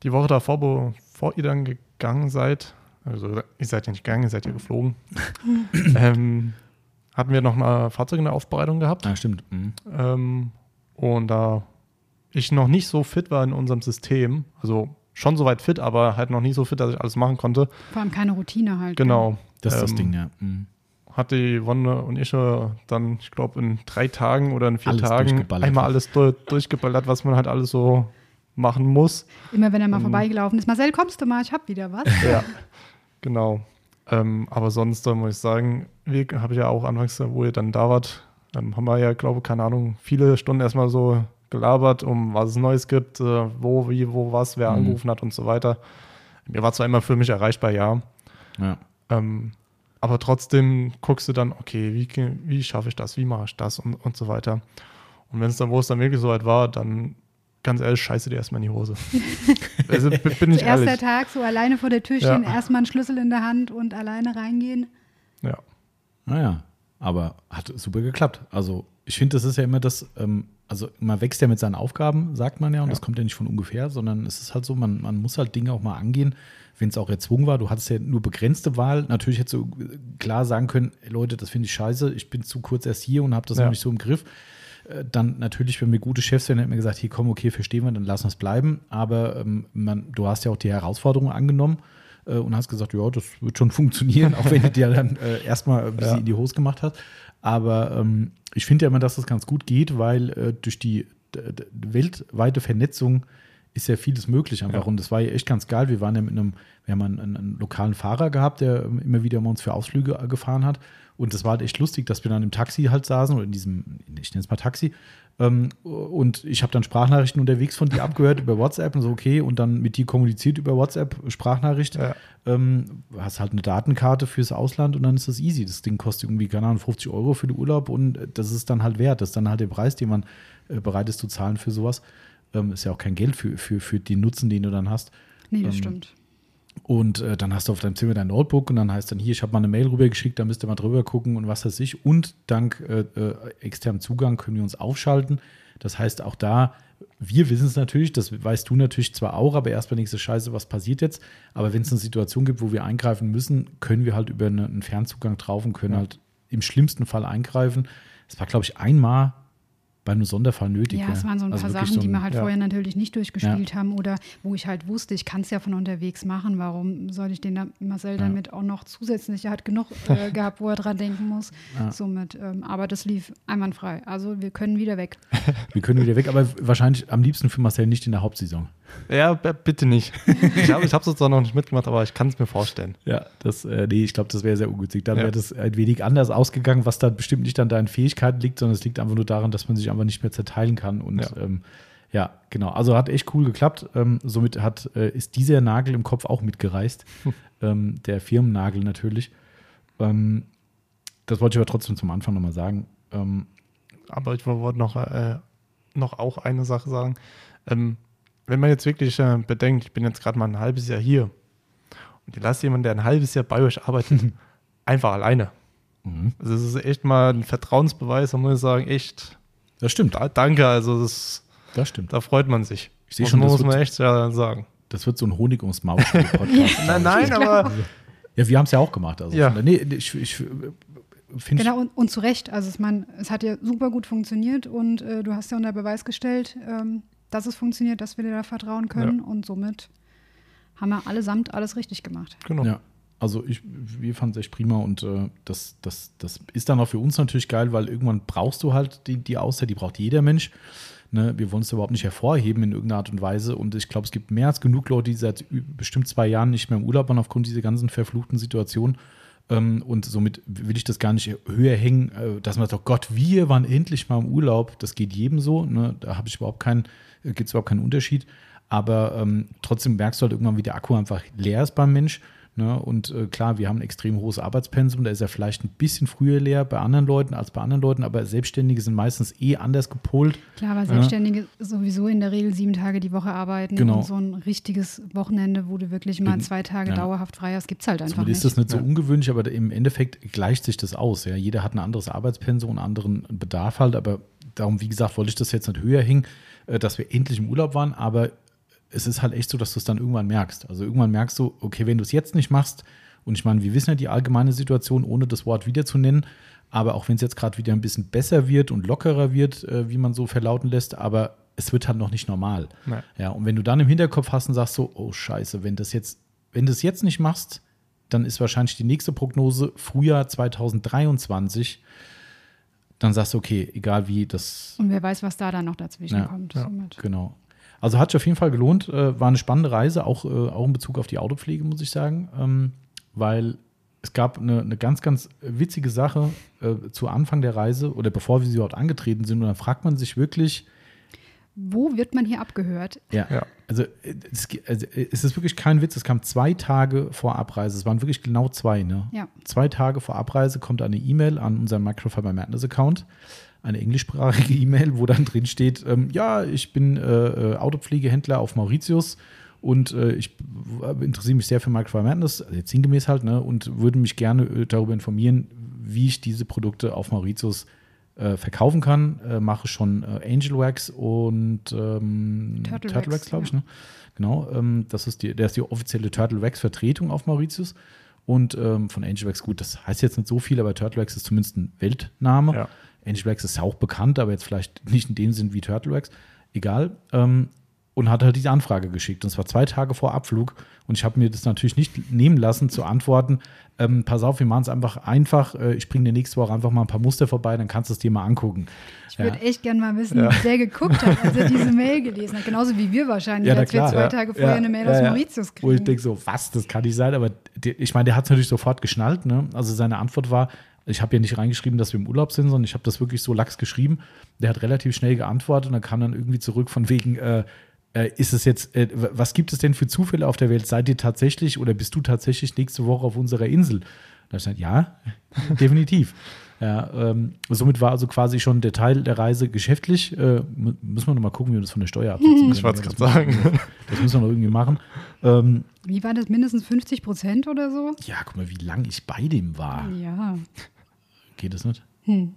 Speaker 3: die Woche davor, bevor ihr dann gegangen seid, also ihr seid ja nicht gegangen, ihr seid ja geflogen, ähm, hatten wir noch eine Fahrzeug in der Aufbereitung gehabt.
Speaker 1: Ah, stimmt. Mhm.
Speaker 3: Ähm, und da ich noch nicht so fit war in unserem System, also schon soweit fit, aber halt noch nicht so fit, dass ich alles machen konnte,
Speaker 2: Vor allem keine Routine halt.
Speaker 3: genau.
Speaker 1: Das ist das
Speaker 3: ähm,
Speaker 1: Ding, ja. Mhm.
Speaker 3: hat die Wonne und ich äh, dann, ich glaube, in drei Tagen oder in vier
Speaker 1: Alles
Speaker 3: Tagen einmal alles du durchgeballert, was man halt alles so machen muss.
Speaker 2: Immer wenn er mal
Speaker 3: Ähm,
Speaker 2: vorbeigelaufen ist, Marcel, kommst du mal, ich hab wieder was.
Speaker 3: Ja, genau. Ähm, aber sonst muss ich sagen, wir habe ich ja auch anfangs, wo ihr dann da wart, ähm, haben wir ja, glaube keine Ahnung, viele Stunden erstmal so gelabert, um was es Neues gibt, äh, wo, wie, wo, was, wer
Speaker 1: Mhm.
Speaker 3: angerufen hat und so weiter. Mir war zwar immer für mich erreichbar, ja.
Speaker 1: Ja.
Speaker 3: Ähm, aber trotzdem guckst du dann, okay, wie, wie schaffe ich das, wie mache ich das und, und so weiter. Und wenn es dann, wo es dann wirklich soweit war, dann ganz ehrlich, scheiße dir erstmal in die Hose. also bin ich ehrlich.
Speaker 2: Tag, so alleine vor der Tür
Speaker 3: Ja.
Speaker 2: stehen, erstmal einen Schlüssel in der Hand und alleine reingehen.
Speaker 3: Ja.
Speaker 1: Naja, aber hat super geklappt. Also ich finde, das ist ja immer das, ähm, also man wächst ja mit seinen Aufgaben, sagt man ja, und
Speaker 3: Ja.
Speaker 1: das kommt ja nicht von ungefähr, sondern es ist halt so, man, man muss halt Dinge auch mal angehen, wenn es auch erzwungen war. Du hattest ja nur begrenzte Wahl. Natürlich hättest du äh, klar sagen können, Leute, das finde ich scheiße, ich bin zu kurz erst hier und habe das
Speaker 3: Ja.
Speaker 1: noch nicht so im Griff. Äh, Dann natürlich, wenn wir gute Chefs wären, hätten wir gesagt, hier komm, okay, verstehen wir, dann lassen wir es bleiben. Aber ähm, man, du hast ja auch die Herausforderung angenommen äh, und hast gesagt, ja, das wird schon funktionieren, auch wenn du dir dann äh, erstmal ein bisschen
Speaker 3: Ja.
Speaker 1: in die Hose gemacht hast. Aber ähm, ich finde ja immer, dass das ganz gut geht, weil äh, durch die weltweite Vernetzung ist ja vieles möglich einfach.
Speaker 3: Ja.
Speaker 1: Und das war ja echt ganz geil. Wir waren ja mit einem, wir haben einen, einen, einen lokalen Fahrer gehabt, der ähm, immer wieder mal uns für Ausflüge äh, gefahren hat. Und das war halt echt lustig, dass wir dann im Taxi halt saßen oder in diesem, ich nenne es mal Taxi. Ähm, und ich habe dann Sprachnachrichten unterwegs von dir abgehört über WhatsApp und so, okay, und dann mit dir kommuniziert über WhatsApp, Sprachnachricht.
Speaker 3: Ja.
Speaker 1: Ähm, hast halt eine Datenkarte fürs Ausland und dann ist das easy. Das Ding kostet irgendwie, keine Ahnung, 50 Euro für den Urlaub und das ist dann halt wert. Das ist dann halt der Preis, den man äh, bereit ist zu zahlen für sowas. Ähm, ist ja auch kein Geld für, für, für den Nutzen, den du dann hast.
Speaker 2: Nee, das
Speaker 1: Ähm,
Speaker 2: stimmt.
Speaker 1: Und äh, dann hast du auf deinem Zimmer dein Notebook und dann heißt dann hier, ich habe mal eine Mail rübergeschickt, da müsst ihr mal drüber gucken und was weiß ich. Und dank äh, äh, externem Zugang können wir uns aufschalten. Das heißt, auch da, wir wissen es natürlich, das weißt du natürlich zwar auch, aber erstmal nächste Scheiße, was passiert jetzt? Aber wenn es eine Situation gibt, wo wir eingreifen müssen, können wir halt über eine, einen Fernzugang drauf und können
Speaker 3: Ja.
Speaker 1: halt im schlimmsten Fall eingreifen. Es war, glaube ich, einmal bei einem Sonderfall nötig.
Speaker 2: Ja, es waren so ein
Speaker 1: Also
Speaker 2: paar Sachen, die
Speaker 1: ein-
Speaker 2: wir halt
Speaker 3: ja.
Speaker 2: vorher natürlich nicht durchgespielt haben oder wo ich halt wusste, ich kann es ja von unterwegs machen. Warum soll ich den da, Marcel
Speaker 1: Ja.
Speaker 2: damit auch noch zusätzlich, er hat genug äh, gehabt, wo er dran denken muss.
Speaker 1: Ja.
Speaker 2: Somit, ähm, aber das lief einwandfrei. Also wir können wieder weg.
Speaker 1: Wir können wieder weg, aber wahrscheinlich am liebsten für Marcel nicht in der Hauptsaison.
Speaker 3: Ja, bitte nicht. Ich habe ich es zwar noch nicht mitgemacht, aber ich kann es mir vorstellen.
Speaker 1: Ja, das, äh, nee, ich glaube, das wäre sehr ungünstig. Dann
Speaker 3: Ja.
Speaker 1: wäre das ein wenig anders ausgegangen, was dann bestimmt nicht an deinen Fähigkeiten liegt, sondern es liegt einfach nur daran, dass man sich einfach nicht mehr zerteilen kann. Und ja, ähm, ja genau. Also hat echt cool geklappt. Ähm, somit hat, äh, ist dieser Nagel im Kopf auch mitgereist. ähm, der Firmennagel natürlich. Ähm, das wollte ich aber trotzdem zum Anfang nochmal sagen. Ähm,
Speaker 3: Aber ich wollte noch, äh, noch auch eine Sache sagen. Ähm, wenn man jetzt wirklich äh, bedenkt, ich bin jetzt gerade mal ein halbes Jahr hier und ihr lasst jemanden, der ein halbes Jahr bei euch arbeitet, einfach alleine.
Speaker 1: mhm.
Speaker 3: Also das ist echt mal ein Vertrauensbeweis, da muss ich sagen, echt
Speaker 1: Das stimmt.
Speaker 3: da, danke, also das,
Speaker 1: Das stimmt.
Speaker 3: da freut man sich.
Speaker 1: Ich sehe
Speaker 3: Das
Speaker 1: schon, das
Speaker 3: muss man
Speaker 1: wird-
Speaker 3: echt ja sagen.
Speaker 1: Das wird so ein Honig ums Maul Podcast.
Speaker 3: Nein, nein, aber
Speaker 1: Ja, wir haben es ja auch gemacht. Also
Speaker 3: Ja.
Speaker 1: nee, ich, ich finde
Speaker 2: Genau, und, und zu Recht. Also es, man, es hat ja super gut funktioniert und äh, du hast ja unter Beweis gestellt, ähm, dass es funktioniert, dass wir dir da vertrauen können und somit haben wir allesamt alles richtig gemacht.
Speaker 3: genau.
Speaker 1: Ja, also ich, wir fanden es echt prima und äh, das, das, das ist dann auch für uns natürlich geil, weil irgendwann brauchst du halt die, die Auszeit, die braucht jeder Mensch. Ne? Wir wollen es überhaupt nicht hervorheben in irgendeiner Art und Weise und ich glaube, es gibt mehr als genug Leute, die seit bestimmt zwei Jahren nicht mehr im Urlaub waren aufgrund dieser ganzen verfluchten Situation. Ähm, und somit will ich das gar nicht höher hängen, äh, dass man sagt, oh Gott, wir waren endlich mal im Urlaub. Das geht jedem so. Ne? Da habe ich überhaupt keinen, gibt es überhaupt keinen Unterschied. Aber ähm, trotzdem merkst du halt irgendwann, wie der Akku einfach leer ist beim Mensch. Ne? Und äh, klar, wir haben ein extrem hohes Arbeitspensum. Da ist er vielleicht ein bisschen früher leer bei anderen Leuten als bei anderen Leuten. Aber Selbstständige sind meistens eh anders gepolt.
Speaker 2: Klar, weil Selbstständige sowieso in der Regel sieben Tage die Woche arbeiten
Speaker 1: Genau.
Speaker 2: und so ein richtiges Wochenende, wo du wirklich mal
Speaker 1: Bin-
Speaker 2: zwei Tage
Speaker 1: ja.
Speaker 2: dauerhaft frei hast, gibt es halt einfach
Speaker 1: Somit
Speaker 2: nicht.
Speaker 1: ist das nicht so
Speaker 3: Ja.
Speaker 1: ungewöhnlich, aber im Endeffekt gleicht sich das aus. Ja? Jeder hat ein anderes Arbeitspensum und einen anderen Bedarf halt. Aber darum, wie gesagt, wollte ich das jetzt nicht höher hängen, äh, dass wir endlich im Urlaub waren. Aber es ist halt echt so, dass du es dann irgendwann merkst. Also irgendwann merkst du, okay, wenn du es jetzt nicht machst, und ich meine, wir wissen ja die allgemeine Situation, ohne das Wort wieder zu nennen, aber auch wenn es jetzt gerade wieder ein bisschen besser wird und lockerer wird, äh, wie man so verlauten lässt, aber es wird halt noch nicht normal.
Speaker 3: Nein.
Speaker 1: Ja, und wenn du dann im Hinterkopf hast und sagst so, oh Scheiße, wenn das jetzt, wenn du es jetzt nicht machst, dann ist wahrscheinlich die nächste Prognose Frühjahr 2023. Dann sagst du, okay, egal wie, das
Speaker 2: und wer weiß, was da dann noch dazwischen
Speaker 1: Ja,
Speaker 2: kommt.
Speaker 3: ja.
Speaker 1: Genau. Also hat sich auf jeden Fall gelohnt. Äh, war eine spannende Reise, auch, äh, auch in Bezug auf die Autopflege, muss ich sagen. Ähm, weil es gab eine, eine ganz, ganz witzige Sache äh, zu Anfang der Reise oder bevor wir sie überhaupt angetreten sind. Und dann fragt man sich wirklich,
Speaker 2: Wo wird man hier abgehört?
Speaker 1: ja,
Speaker 3: Ja.
Speaker 1: Also, äh, es, also äh, es ist wirklich kein Witz. Es kam zwei Tage vor Abreise. Es waren wirklich genau zwei. Ne?
Speaker 2: Ja.
Speaker 1: Zwei Tage vor Abreise kommt eine E-Mail an unseren Microfiber Madness Account. Eine englischsprachige E-Mail, wo dann drin steht: ähm, Ja, ich bin äh, äh, Autopflegehändler auf Mauritius und äh, ich interessiere mich sehr für Microfiber Madness, also jetzt sinngemäß halt, ne? und würde mich gerne darüber informieren, wie ich diese Produkte auf Mauritius äh, verkaufen kann. Äh, mache schon äh, Angel Wax und ähm,
Speaker 2: Turtle
Speaker 1: Turtle
Speaker 2: Wax,
Speaker 1: Wax, glaube ich.
Speaker 2: ja.
Speaker 1: Ne? Genau, ähm, das ist die, der ist die offizielle Turtle Wax Vertretung auf Mauritius. Und ähm, von Angel Wax, gut, das heißt jetzt nicht so viel, aber Turtle Wax ist zumindest ein Weltname.
Speaker 3: Ja.
Speaker 1: Angel Wax ist ja auch bekannt, aber jetzt vielleicht nicht in dem Sinn wie Turtle Wax. Egal. Ähm, und hat halt diese Anfrage geschickt. Und es war zwei Tage vor Abflug. Und ich habe mir das natürlich nicht nehmen lassen zu antworten. Ähm, pass auf, wir machen es einfach einfach. Äh, ich bringe dir nächste Woche einfach mal ein paar Muster vorbei, dann kannst du es dir mal angucken.
Speaker 2: Ich würde
Speaker 1: Ja.
Speaker 2: echt gerne mal wissen,
Speaker 3: Ja.
Speaker 2: wer geguckt hat, als er diese Mail gelesen hat. Genauso wie wir wahrscheinlich,
Speaker 1: na
Speaker 2: als wir zwei
Speaker 3: ja.
Speaker 2: Tage vorher eine Mail aus Mauritius
Speaker 1: Wo ich
Speaker 2: kriegen.
Speaker 1: denke so, was, das kann nicht sein. Aber der, ich meine, der hat es natürlich sofort geschnallt. Ne? Also seine Antwort war, ich habe ja nicht reingeschrieben, dass wir im Urlaub sind, sondern ich habe das wirklich so lax geschrieben. Der hat relativ schnell geantwortet und dann kam dann irgendwie zurück von wegen, äh, ist es jetzt, äh, was gibt es denn für Zufälle auf der Welt? Seid ihr tatsächlich oder bist du tatsächlich nächste Woche auf unserer Insel? Da habe ich gesagt, ja, definitiv. Ja, ähm, somit war also quasi schon der Teil der Reise geschäftlich. Äh, müssen wir noch mal gucken, wie wir das von der Steuer absetzen.
Speaker 3: Ich wollte es
Speaker 1: Das
Speaker 3: gerade
Speaker 1: müssen wir-
Speaker 3: sagen.
Speaker 1: Das müssen wir noch irgendwie machen. Ähm,
Speaker 2: Wie war das? Mindestens 50 Prozent oder so?
Speaker 1: ja, guck mal, wie lang ich bei dem war.
Speaker 2: Ja.
Speaker 1: Geht das nicht?
Speaker 2: Hm.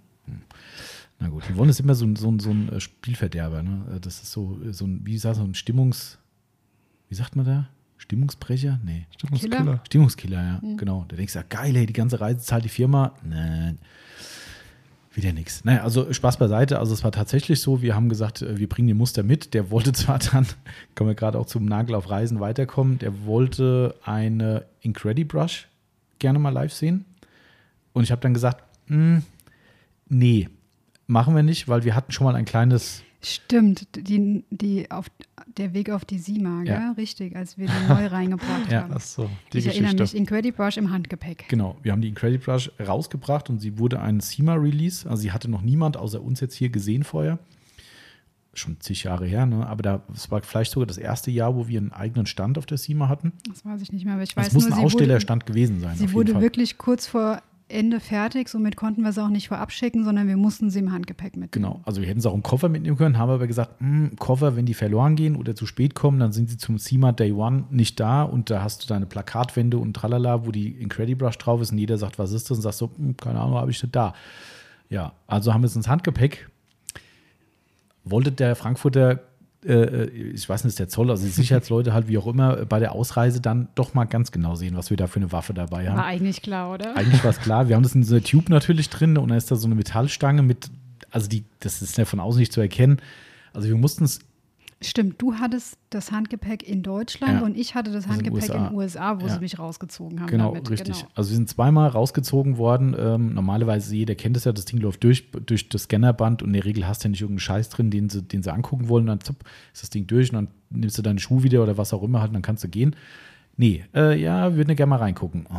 Speaker 1: Na gut, wir wollen ist immer so, ein- so, so ein äh, Spielverderber. Ne? Äh, Das ist so, so ein, wie sagt so ein Stimmungs... Wie sagt man da? Stimmungsbrecher? Nee.
Speaker 3: Stimmungskiller.
Speaker 1: Stimmungskiller, ja, genau. Da denkst du, ja, geil, ey, die ganze Reise zahlt die Firma. Nein. Wieder nichts. Naja, also Spaß beiseite. Also es war tatsächlich so, wir haben gesagt, äh, wir bringen den Muster mit. Der wollte zwar dann, kommen wir gerade auch zum Nagel auf Reisen weiterkommen, der wollte eine Incredibrush gerne mal live sehen. Und ich habe dann gesagt, hm, nee, machen wir nicht, weil wir hatten schon mal ein kleines
Speaker 2: Stimmt, die, die auf, der Weg auf die Sima,
Speaker 1: Ja.
Speaker 2: richtig, als wir die neu reingebracht
Speaker 1: Ja.
Speaker 2: haben.
Speaker 3: Ach so, die
Speaker 2: ich erinnere
Speaker 3: Geschichte.
Speaker 2: mich, Incredibrush im Handgepäck.
Speaker 1: Genau, wir haben die Incredibrush rausgebracht und sie wurde ein SEMA-Release. Also sie hatte noch niemand außer uns jetzt hier gesehen vorher. Schon zig Jahre her, ne? aber da, es war vielleicht sogar das erste Jahr, wo wir einen eigenen Stand auf der SEMA hatten.
Speaker 2: Das weiß ich nicht mehr, aber ich weiß
Speaker 1: Es muss
Speaker 2: nur,
Speaker 1: ein Ausstellerstand gewesen sein.
Speaker 2: sie wurde wirklich kurz vor Ende fertig, somit konnten wir sie auch nicht vorab schicken, sondern wir mussten sie im Handgepäck mitnehmen.
Speaker 1: Genau, also wir hätten es auch im Koffer mitnehmen können, haben aber gesagt, hm, Koffer, wenn die verloren gehen oder zu spät kommen, dann sind sie zum SEMA Day One nicht da und da hast du deine Plakatwände und tralala, wo die Incredibrush drauf ist und jeder sagt, was ist das? Und sagst so, hm, keine Ahnung, habe ich nicht da. Ja, also haben wir es ins Handgepäck. Wollte der Frankfurter, äh, ich weiß nicht, ist der Zoll, also die Sicherheitsleute halt, wie auch immer, bei der Ausreise dann doch mal ganz genau sehen, was wir da für eine Waffe dabei haben.
Speaker 2: War eigentlich klar, oder?
Speaker 1: Eigentlich war es klar. Wir haben das in so einer Tube natürlich drin und da ist da so eine Metallstange mit, also die, das ist ja von außen nicht zu erkennen. Also wir mussten es,
Speaker 2: Stimmt, du hattest das Handgepäck in Deutschland
Speaker 1: Ja.
Speaker 2: und ich hatte das
Speaker 1: Also in
Speaker 2: Handgepäck
Speaker 1: USA.
Speaker 2: in den USA, wo
Speaker 1: Ja.
Speaker 2: sie mich rausgezogen haben.
Speaker 1: genau,
Speaker 2: damit.
Speaker 1: richtig.
Speaker 2: Genau.
Speaker 1: Also wir sind zweimal rausgezogen worden. Ähm, normalerweise, jeder kennt es ja, das Ding läuft durch, durch das Scannerband und in der Regel hast du ja nicht irgendeinen Scheiß drin, den sie, den sie angucken wollen. Und dann zup, ist das Ding durch und dann nimmst du deine Schuhe wieder oder was auch immer halt und dann kannst du gehen. Nee, äh, ja, wir würden ja gerne mal reingucken. Oh.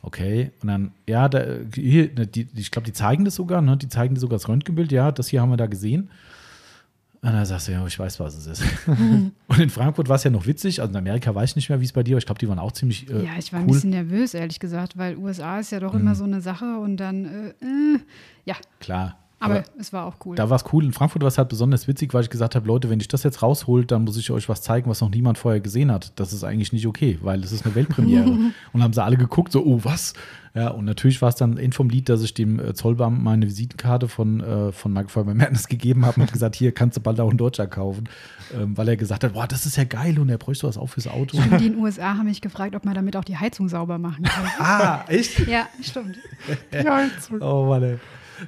Speaker 1: Okay, und dann, ja, da, hier, ne, die, ich glaube, die zeigen das sogar, ne? Die zeigen dir sogar das Röntgenbild, ja, das hier haben wir da gesehen. Und dann sagst du, ja, ich weiß, was es ist. und in Frankfurt war es ja noch witzig, also in Amerika weiß ich nicht mehr, wie es bei dir war. Ich glaube, die waren auch ziemlich äh,
Speaker 2: Ja, ich war
Speaker 1: cool.
Speaker 2: ein bisschen nervös, ehrlich gesagt, weil USA ist ja doch
Speaker 1: Mhm.
Speaker 2: immer so eine Sache und dann, äh, äh, ja,
Speaker 1: Klar.
Speaker 2: Aber,
Speaker 1: Aber
Speaker 2: es war auch cool.
Speaker 1: da war es cool. In Frankfurt war es halt besonders witzig, weil ich gesagt habe, Leute, wenn ich das jetzt rausholt, dann muss ich euch was zeigen, was noch niemand vorher gesehen hat. Das ist eigentlich nicht okay, weil es ist eine Weltpremiere. und haben sie alle geguckt, so, oh, was? Ja, und natürlich war es dann End vom Lied, dass ich dem äh, Zollbeamten meine Visitenkarte von, äh, von Michael Feuermann Madness gegeben habe und gesagt, hier kannst du bald auch in Deutschland kaufen. Ähm, weil er gesagt hat, boah, das ist ja geil und er bräuchte was auch fürs Auto.
Speaker 2: Stimmt, die in den USA haben mich gefragt, ob man damit auch die Heizung sauber machen kann.
Speaker 1: ah, echt?
Speaker 2: ja, stimmt.
Speaker 3: Ja, jetzt-
Speaker 1: Oh Mann, ey.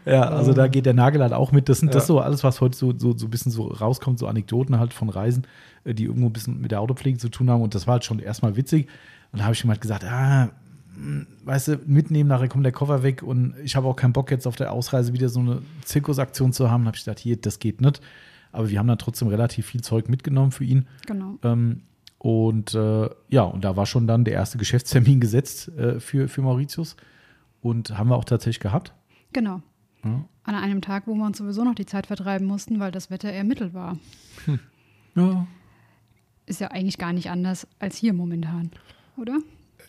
Speaker 1: Ja, also da geht der Nagel halt auch mit. Das sind das
Speaker 3: Ja.
Speaker 1: so alles, was heute so, so, so ein bisschen so rauskommt, so Anekdoten halt von Reisen, äh, die irgendwo ein bisschen mit der Autopflege zu tun haben. Und das war halt schon erstmal witzig. Und da habe ich ihm halt gesagt, ah, hm, weißt du, mitnehmen, nachher kommt der Koffer weg und ich habe auch keinen Bock jetzt auf der Ausreise wieder so eine Zirkusaktion zu haben. Da habe ich gesagt, hier, das geht nicht. Aber wir haben dann trotzdem relativ viel Zeug mitgenommen für ihn.
Speaker 2: Genau.
Speaker 1: Ähm, und äh, ja, und da war schon dann der erste Geschäftstermin gesetzt äh, für, für Mauritius. Und haben wir auch tatsächlich gehabt.
Speaker 2: Genau.
Speaker 1: Ja.
Speaker 2: An einem Tag, wo wir uns sowieso noch die Zeit vertreiben mussten, weil das Wetter eher mittel war.
Speaker 1: Ja.
Speaker 2: Ist ja eigentlich gar nicht anders als hier momentan, oder?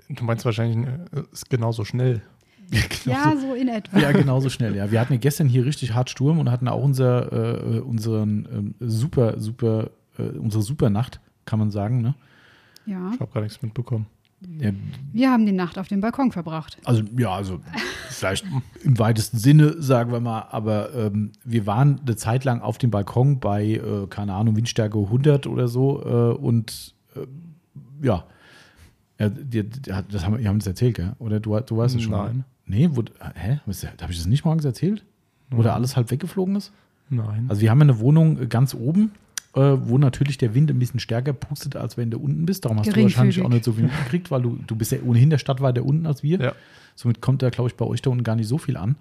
Speaker 3: Du meinst wahrscheinlich, äh, ist genauso schnell.
Speaker 2: Ja, so in etwa.
Speaker 1: Ja, genauso schnell, ja. Wir hatten ja gestern hier richtig hart Sturm und hatten auch unser, äh, unseren ähm, super, super, äh, unsere Supernacht, kann man sagen, ne?
Speaker 2: Ja.
Speaker 3: Ich habe gar nichts mitbekommen.
Speaker 1: Ja,
Speaker 2: Wir haben die Nacht auf dem Balkon verbracht.
Speaker 1: also, ja, also vielleicht im weitesten Sinne, sagen wir mal, aber ähm, wir waren eine Zeit lang auf dem Balkon bei, äh, keine Ahnung, Windstärke 100 oder so äh, und äh, ja. Ja, die, die, das haben wir haben das erzählt, gell? Oder du, du weißt es schon?
Speaker 3: Nein.
Speaker 1: Nee, wo, hä? Habe ich das nicht morgens erzählt? Wo da alles halb weggeflogen ist?
Speaker 3: Nein.
Speaker 1: Also wir haben ja eine Wohnung äh, ganz oben, äh, wo natürlich der Wind ein bisschen stärker pustet, als wenn du unten bist. Darum hast du wahrscheinlich auch nicht so viel mitgekriegt, weil du, du bist ja ohnehin der Stadt weiter unten als wir.
Speaker 3: ja.
Speaker 1: Somit kommt da, glaube ich, bei euch da unten gar nicht so viel an.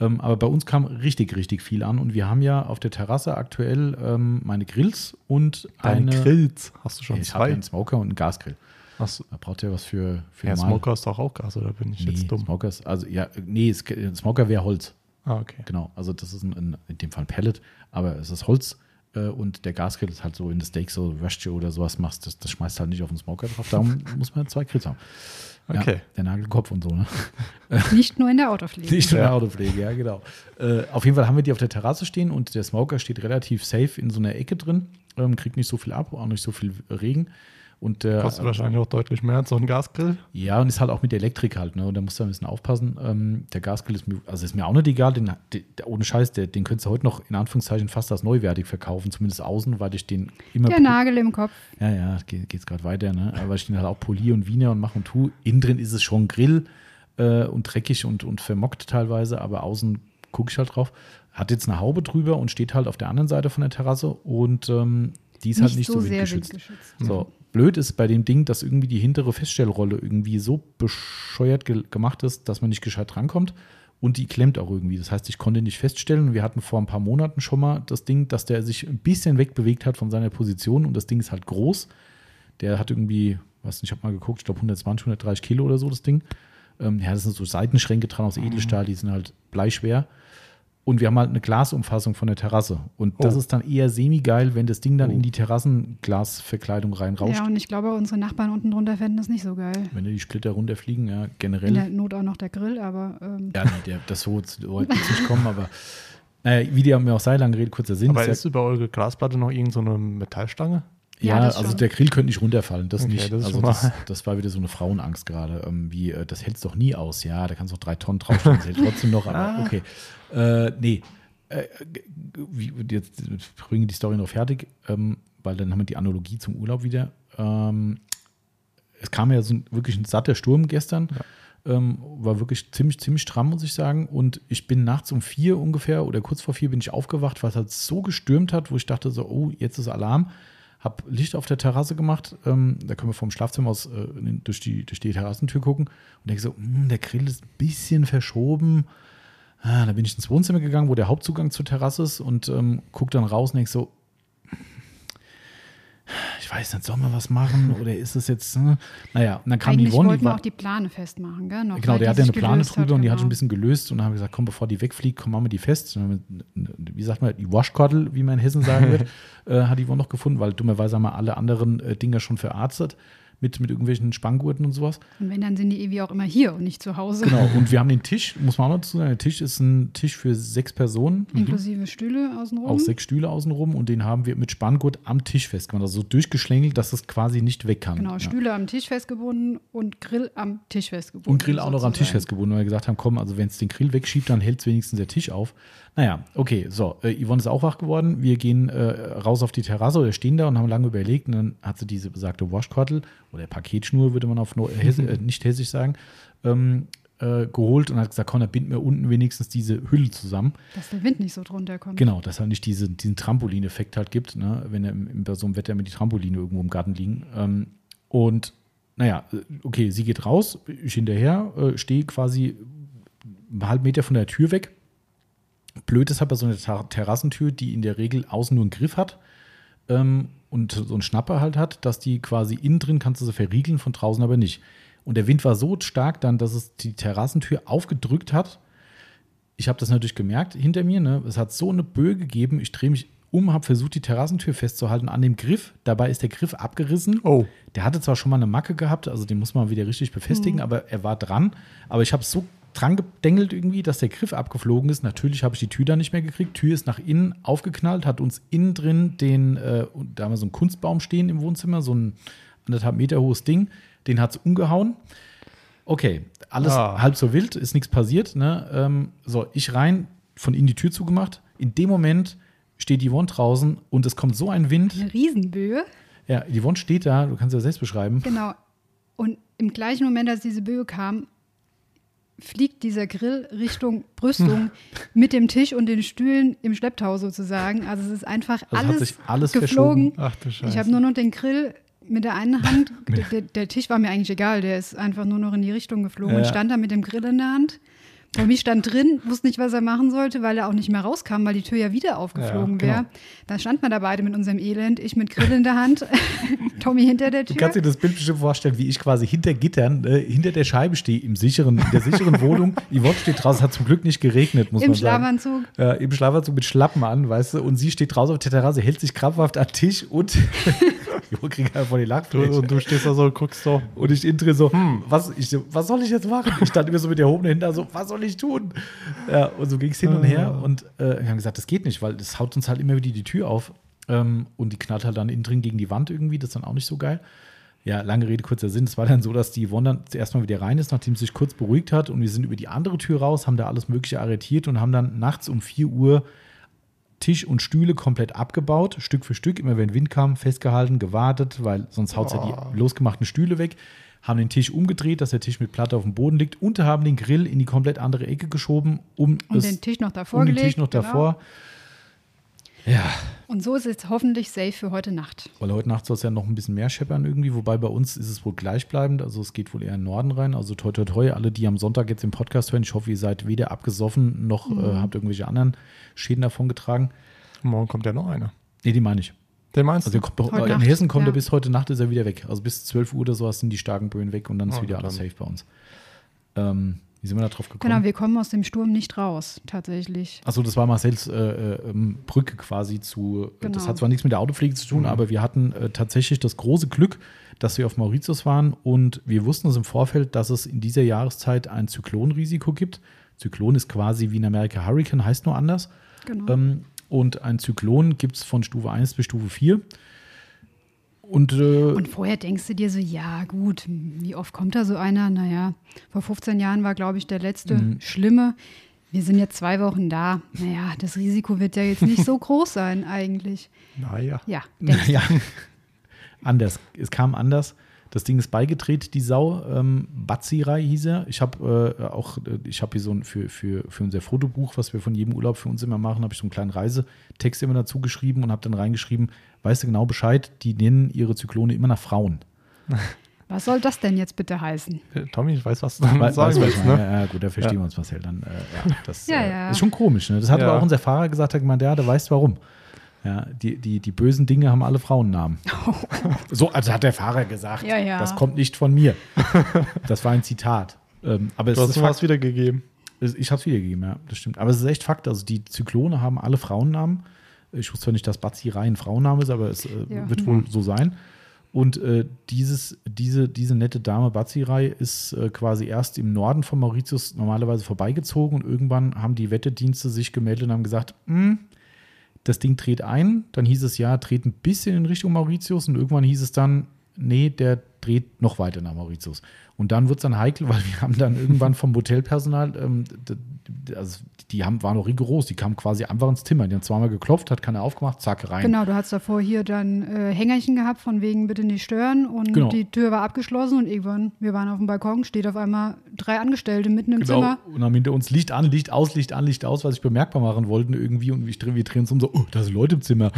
Speaker 1: Ähm, aber bei uns kam richtig, richtig viel an. Und wir haben ja auf der Terrasse aktuell ähm, meine Grills und
Speaker 3: Deine
Speaker 1: eine.
Speaker 3: Grills hast du schon
Speaker 1: ich habe ja
Speaker 3: zwei.
Speaker 1: einen Smoker und einen Gasgrill.
Speaker 3: Achso.
Speaker 1: Da braucht ihr was für, für
Speaker 3: Ja,
Speaker 1: normal-
Speaker 3: Smoker ist doch auch Gas, oder bin ich
Speaker 1: Nee,
Speaker 3: jetzt dumm?
Speaker 1: Smoker ist, also ja, nee, Smoker wäre Holz.
Speaker 3: Ah, okay.
Speaker 1: Genau, also das ist ein, ein, in dem Fall ein Pellet, aber es ist Holz äh, und der Gasgrill ist halt so in das Steak so Röstchen oder sowas machst, das, das schmeißt halt nicht auf den Smoker drauf. Darum muss man zwei Grills haben. Ja,
Speaker 3: Okay.
Speaker 1: der Nagelkopf und so, ne?
Speaker 2: Nicht nur in der Autopflege.
Speaker 1: Nicht nur
Speaker 3: Ja.
Speaker 1: der Autopflege, ja, genau. Äh, auf jeden Fall haben wir die auf der Terrasse stehen und der Smoker steht relativ safe in so einer Ecke drin, ähm, kriegt nicht so viel ab, auch nicht so viel Regen. Und der,
Speaker 3: Kostet wahrscheinlich auch deutlich mehr als so ein Gasgrill.
Speaker 1: Ja, und ist halt auch mit Elektrik halt, ne? Und da musst du ein bisschen aufpassen. Ähm, der Gasgrill ist mir, also ist mir auch nicht egal, den, den, der, ohne Scheiß, der, den könntest du heute noch in Anführungszeichen fast als neuwertig verkaufen, zumindest außen, weil ich den immer.
Speaker 2: Der Nagel im Kopf.
Speaker 1: Ja, ja, geht, geht's gerade weiter, ne? Aber ich den halt auch poliere und Wiener und mache und tu. Innen drin ist es schon Grill äh, und dreckig und, und vermockt teilweise, aber außen gucke ich halt drauf. Hat jetzt eine Haube drüber und steht halt auf der anderen Seite von der Terrasse und ähm, die ist halt nicht so,
Speaker 2: sehr
Speaker 1: windgeschützt.
Speaker 2: windgeschützt.
Speaker 1: So, blöd ist bei dem Ding, dass irgendwie die hintere Feststellrolle irgendwie so bescheuert ge gemacht ist, dass man nicht gescheit rankommt. Und die klemmt auch irgendwie. Das heißt, ich konnte nicht feststellen. Wir hatten vor ein paar Monaten schon mal das Ding, dass der sich ein bisschen wegbewegt hat von seiner Position. Und das Ding ist halt groß. Der hat irgendwie, was ich habe mal geguckt, ich glaube 120, 130 Kilo oder so, das Ding. Ähm, ja, das sind so Seitenschränke dran aus Edelstahl, die sind halt bleischwer. Und wir haben halt eine Glasumfassung von der Terrasse. Und das
Speaker 3: Oh.
Speaker 1: ist dann eher semi-geil, wenn das Ding dann
Speaker 3: Oh.
Speaker 1: in die Terrassenglasverkleidung reinrauscht.
Speaker 2: Ja, und ich glaube, unsere Nachbarn unten drunter fänden das nicht so geil.
Speaker 1: Wenn die Splitter runterfliegen, ja,
Speaker 2: In
Speaker 1: generell.
Speaker 2: der Not auch noch der Grill, aber ähm,
Speaker 1: Ja, nee, der, das so heute nicht kommen, aber naja, wie die mir auch sei, lange Rede, kurzer Sinn.
Speaker 3: Aber
Speaker 1: Ist ja-
Speaker 3: ist über eure Glasplatte noch irgend so eine Metallstange?
Speaker 1: Ja,
Speaker 2: Ja,
Speaker 1: also
Speaker 2: schon.
Speaker 1: der Grill könnte nicht runterfallen, das
Speaker 3: Okay,
Speaker 1: nicht.
Speaker 3: das
Speaker 1: also das, das war wieder so eine Frauenangst gerade. Ähm, wie, äh, das hältst doch nie aus. Ja, da kannst du doch drei Tonnen draufstellen, das hält trotzdem noch, aber
Speaker 3: Ah.
Speaker 1: okay. Äh, nee, äh, wie, jetzt bringen wir die Story noch fertig, ähm, weil dann haben wir die Analogie zum Urlaub wieder. Ähm, es kam ja so ein, wirklich ein satter Sturm gestern. Ähm, war wirklich ziemlich, ziemlich stramm, muss ich sagen. Und ich bin nachts um vier ungefähr oder kurz vor vier bin ich aufgewacht, weil es halt so gestürmt hat, wo ich dachte so, oh, jetzt ist Alarm. Hab Licht auf der Terrasse gemacht. Ähm, da können wir vom Schlafzimmer aus äh, durch, die, durch die Terrassentür gucken. Und denke so, hm, der Grill ist ein bisschen verschoben. Ah, da bin ich ins Wohnzimmer gegangen, wo der Hauptzugang zur Terrasse ist und ähm, guck dann raus und denke so, ich weiß nicht, soll man was machen oder ist es jetzt, hm? naja, und dann kam
Speaker 2: eigentlich
Speaker 1: die Yvonne,
Speaker 2: wollten wir auch die Plane festmachen, gell? Noch,
Speaker 1: Genau, der hatte eine Plane drüber und die hat
Speaker 2: genau.
Speaker 1: schon ein bisschen gelöst. Und dann haben wir gesagt, komm, bevor die wegfliegt, komm, machen wir die fest. Wir, wie sagt man, die Waschkordel, wie man in Hessen sagen wird, äh, hat die wohl noch gefunden, weil dummerweise haben wir alle anderen äh, Dinger schon verarztet mit, mit irgendwelchen Spanngurten und sowas.
Speaker 2: Und wenn, dann sind die wie auch immer hier und nicht zu Hause.
Speaker 1: Genau, und wir haben den Tisch, muss man auch noch dazu sagen, der Tisch ist ein Tisch für sechs Personen.
Speaker 2: Inklusive Stühle außenrum.
Speaker 1: Auch sechs Stühle außenrum und den haben wir mit Spanngurt am Tisch festgemacht. Also so durchgeschlängelt, dass es quasi nicht weg kann.
Speaker 2: Genau,
Speaker 1: Ja.
Speaker 2: Stühle am Tisch festgebunden und Grill am Tisch festgebunden.
Speaker 1: Und Grill auch noch am Tisch festgebunden, weil wir gesagt haben, komm, also wenn es den Grill wegschiebt, dann hält wenigstens der Tisch auf. Naja, okay, so, äh, Yvonne ist auch wach geworden. Wir gehen äh, raus auf die Terrasse oder stehen da und haben lange überlegt. Und dann hat sie diese besagte Washkottel oder Paketschnur, würde man auf Neu- Hess äh, nicht hessisch sagen, ähm, äh, geholt und hat gesagt, komm, dann binden wir unten wenigstens diese Hülle zusammen.
Speaker 2: Dass der Wind nicht so drunter kommt.
Speaker 1: Genau, dass halt nicht diese, diesen Trampolineffekt halt gibt, ne? wenn er im, bei so einem Wetter mit die Trampoline irgendwo im Garten liegen. Ähm, und naja, äh, okay, sie geht raus, ich hinterher, äh, stehe quasi einen halben Meter von der Tür weg. Blöd ist halt bei so einer Ter Terrassentür, die in der Regel außen nur einen Griff hat ähm, und so einen Schnapper halt hat, dass die quasi innen drin kannst du sie verriegeln, von draußen aber nicht. Und der Wind war so stark dann, dass es die Terrassentür aufgedrückt hat. Ich habe das natürlich gemerkt hinter mir. Ne? Es hat so eine Böe gegeben. Ich drehe mich um, habe versucht, die Terrassentür festzuhalten an dem Griff. Dabei ist der Griff abgerissen.
Speaker 3: Oh.
Speaker 1: Der hatte zwar schon mal eine Macke gehabt, also den muss man wieder richtig befestigen, aber er war dran. Aber ich habe so dran gedengelt irgendwie, dass der Griff abgeflogen ist. Natürlich habe ich die Tür da nicht mehr gekriegt. Tür ist nach innen aufgeknallt, hat uns innen drin den, äh, da haben wir so einen Kunstbaum stehen im Wohnzimmer, so ein anderthalb Meter hohes Ding. Den hat es umgehauen. Okay, alles
Speaker 3: Ah.
Speaker 1: halb so wild, ist nichts passiert. Ne? Ähm, so, ich rein, von innen die Tür zugemacht. In dem Moment steht die Yvonne draußen und es kommt so ein Wind.
Speaker 2: Eine Riesenböe.
Speaker 1: Ja, die Yvonne steht da, du kannst ja selbst beschreiben.
Speaker 2: Genau. Und im gleichen Moment, als diese Böe kam, fliegt dieser Grill Richtung Brüstung mit dem Tisch und den Stühlen im Schlepptau sozusagen. Also es ist einfach
Speaker 1: Also hat
Speaker 2: alles,
Speaker 1: sich alles
Speaker 2: geflogen.
Speaker 1: verschoben.
Speaker 3: Ach du Scheiße.
Speaker 2: Ich habe nur noch den Grill mit der einen Hand. Der, der, der Tisch war mir eigentlich egal, der ist einfach nur noch in die Richtung geflogen
Speaker 1: Ja.
Speaker 2: und stand da mit dem Grill in der Hand. Bei mir stand drin, wusste nicht, was er machen sollte, weil er auch nicht mehr rauskam, weil die Tür ja wieder aufgeflogen
Speaker 3: Ja, genau.
Speaker 2: wäre. Da standen wir da beide mit unserem Elend, ich mit Grill in der Hand, Tommy hinter der
Speaker 1: Du
Speaker 2: Tür.
Speaker 1: kannst dir das Bild bestimmt vorstellen, wie ich quasi hinter Gittern, äh, hinter der Scheibe stehe, im sicheren, in der sicheren Wohnung. Yvonne steht draußen, hat zum Glück nicht geregnet, muss
Speaker 2: Im
Speaker 1: man sagen.
Speaker 2: Schlafanzug.
Speaker 1: Ja, Im Schlafanzug mit Schlappen an, weißt du, und sie steht draußen auf der Terrasse, hält sich krampfhaft an den Tisch und Jo kriegt einfach die
Speaker 3: Du,
Speaker 1: Lachfläche.
Speaker 3: und du stehst da so und guckst so.
Speaker 1: Und ich drin so, was, ich, was soll ich jetzt machen? Ich stand immer so mit der erhobenen Hinter so, was soll ich tun? Ja, und so ging es hin und her. Und äh, wir haben gesagt, das geht nicht, weil das haut uns halt immer wieder die Tür auf. Ähm, und die knallt halt dann innen drin gegen die Wand irgendwie. Das ist dann auch nicht so geil. Ja, lange Rede, kurzer Sinn. Es war dann so, dass die Yvonne dann zuerst mal wieder rein ist, nachdem sie sich kurz beruhigt hat. Und wir sind über die andere Tür raus, haben da alles Mögliche arretiert und haben dann nachts um 4 Uhr Tisch und Stühle komplett abgebaut, Stück für Stück, immer wenn Wind kam, festgehalten, gewartet, weil sonst haut ja
Speaker 3: Oh.
Speaker 1: die losgemachten Stühle weg. Haben den Tisch umgedreht, dass der Tisch mit Platte auf dem Boden liegt und haben den Grill in die komplett andere Ecke geschoben, um,
Speaker 2: Und
Speaker 1: es-
Speaker 2: den Tisch noch davor
Speaker 1: um den
Speaker 2: gelegt.
Speaker 1: Tisch noch
Speaker 2: genau.
Speaker 1: Ja,
Speaker 2: Und so ist es hoffentlich safe für heute Nacht.
Speaker 1: weil heute Nacht soll es ja noch ein bisschen mehr scheppern irgendwie, wobei bei uns ist es wohl gleichbleibend, also es geht wohl eher in den Norden rein, also toi toi toi, alle, die am Sonntag jetzt den Podcast hören, ich hoffe, ihr seid weder abgesoffen, noch
Speaker 2: Mhm.
Speaker 1: äh, habt irgendwelche anderen Schäden davon getragen.
Speaker 3: Morgen kommt ja noch einer.
Speaker 1: Nee, die meine ich.
Speaker 3: Den meinst
Speaker 1: Also
Speaker 3: du?
Speaker 2: Heute
Speaker 1: in
Speaker 2: Nacht,
Speaker 1: Hessen kommt
Speaker 2: ja.
Speaker 1: er bis heute Nacht ist er wieder weg. Also bis 12 Uhr oder so sind die starken Böen weg und dann ist
Speaker 3: Oh,
Speaker 1: wieder
Speaker 3: dann.
Speaker 1: alles safe bei uns. Ähm, wie sind wir da drauf gekommen?
Speaker 2: Genau, wir kommen aus dem Sturm nicht raus, tatsächlich.
Speaker 1: Achso, das war Marcells äh, äh, ähm, Brücke quasi zu. Das
Speaker 2: Genau.
Speaker 1: hat zwar nichts mit der Autopflege zu tun, aber wir hatten äh, tatsächlich das große Glück, dass wir auf Mauritius waren und wir wussten es im Vorfeld, dass es in dieser Jahreszeit ein Zyklonrisiko gibt. Zyklon ist quasi wie in Amerika Hurricane, heißt nur anders.
Speaker 2: Genau.
Speaker 1: Ähm, und ein Zyklon gibt es von Stufe 1 bis Stufe 4. Und, äh,
Speaker 2: Und vorher denkst du dir so, ja gut, wie oft kommt da so einer? Naja, vor 15 Jahren war, glaube ich, der letzte
Speaker 1: Mhm.
Speaker 2: schlimme. Wir sind jetzt zwei Wochen da. Naja, das Risiko wird ja jetzt nicht so groß sein eigentlich.
Speaker 3: Naja.
Speaker 2: Ja, denkst
Speaker 1: Ja, anders. Es kam anders. Das Ding ist beigedreht, die Sau. Ähm, Bazirai hieß er. Ich habe äh, auch, äh, ich habe hier so ein, für, für, für unser Fotobuch, was wir von jedem Urlaub für uns immer machen, habe ich so einen kleinen Reisetext immer dazu geschrieben und habe dann reingeschrieben, weißt du genau Bescheid, die nennen ihre Zyklone immer nach Frauen.
Speaker 2: was soll das denn jetzt bitte heißen?
Speaker 3: Äh, Tommy, ich weiß, was du
Speaker 1: Weil-
Speaker 3: sagen willst,
Speaker 1: ich meine?
Speaker 3: ne?
Speaker 1: Ja, ja, gut, da verstehen
Speaker 3: Ja.
Speaker 1: wir uns, Marcel. Dann, äh, ja, das
Speaker 2: Ja,
Speaker 1: äh,
Speaker 2: ja.
Speaker 1: ist schon komisch. Ne? Das hat
Speaker 3: Ja.
Speaker 1: aber auch unser Fahrer gesagt, hat gemeint, ja, der weiß warum. Ja, die, die, die bösen Dinge haben alle Frauennamen. so, also hat der Fahrer gesagt.
Speaker 2: Ja, ja.
Speaker 1: Das kommt nicht von mir. Das war ein Zitat. Ähm, aber es
Speaker 3: Du hast
Speaker 1: ist
Speaker 3: mir was wiedergegeben.
Speaker 1: Ich habe es wiedergegeben, ja, das stimmt. Aber es ist echt Fakt. Also die Zyklone haben alle Frauennamen. Ich wusste zwar nicht, dass Bazi ein Frauenname ist, aber es äh,
Speaker 2: Ja.
Speaker 1: wird wohl so sein. Und äh, dieses, diese, diese nette Dame Bazirai ist äh, quasi erst im Norden von Mauritius normalerweise vorbeigezogen und irgendwann haben die Wettedienste sich gemeldet und haben gesagt, "Hm, das Ding dreht ein. Dann hieß es ja, dreht ein bisschen in Richtung Mauritius und irgendwann hieß es dann, nee, der dreht noch weiter nach Mauritius. Und dann wird es dann heikel, weil wir haben dann irgendwann vom Hotelpersonal, ähm, also die haben, waren noch rigoros, die kamen quasi einfach ins Zimmer. Die haben zweimal geklopft, hat keiner aufgemacht, zack, rein.
Speaker 2: Genau, du hast davor hier dann äh, Hängerchen gehabt, von wegen bitte nicht stören. Und
Speaker 1: Genau.
Speaker 2: die Tür war abgeschlossen und irgendwann, wir waren auf dem Balkon, steht auf einmal drei Angestellte mitten im
Speaker 1: Genau.
Speaker 2: Zimmer.
Speaker 1: Und dann hinter uns Licht an, Licht aus, Licht an, Licht aus, was ich bemerkbar machen wollten irgendwie. Und wir drehen uns um so, oh, da sind Leute im Zimmer.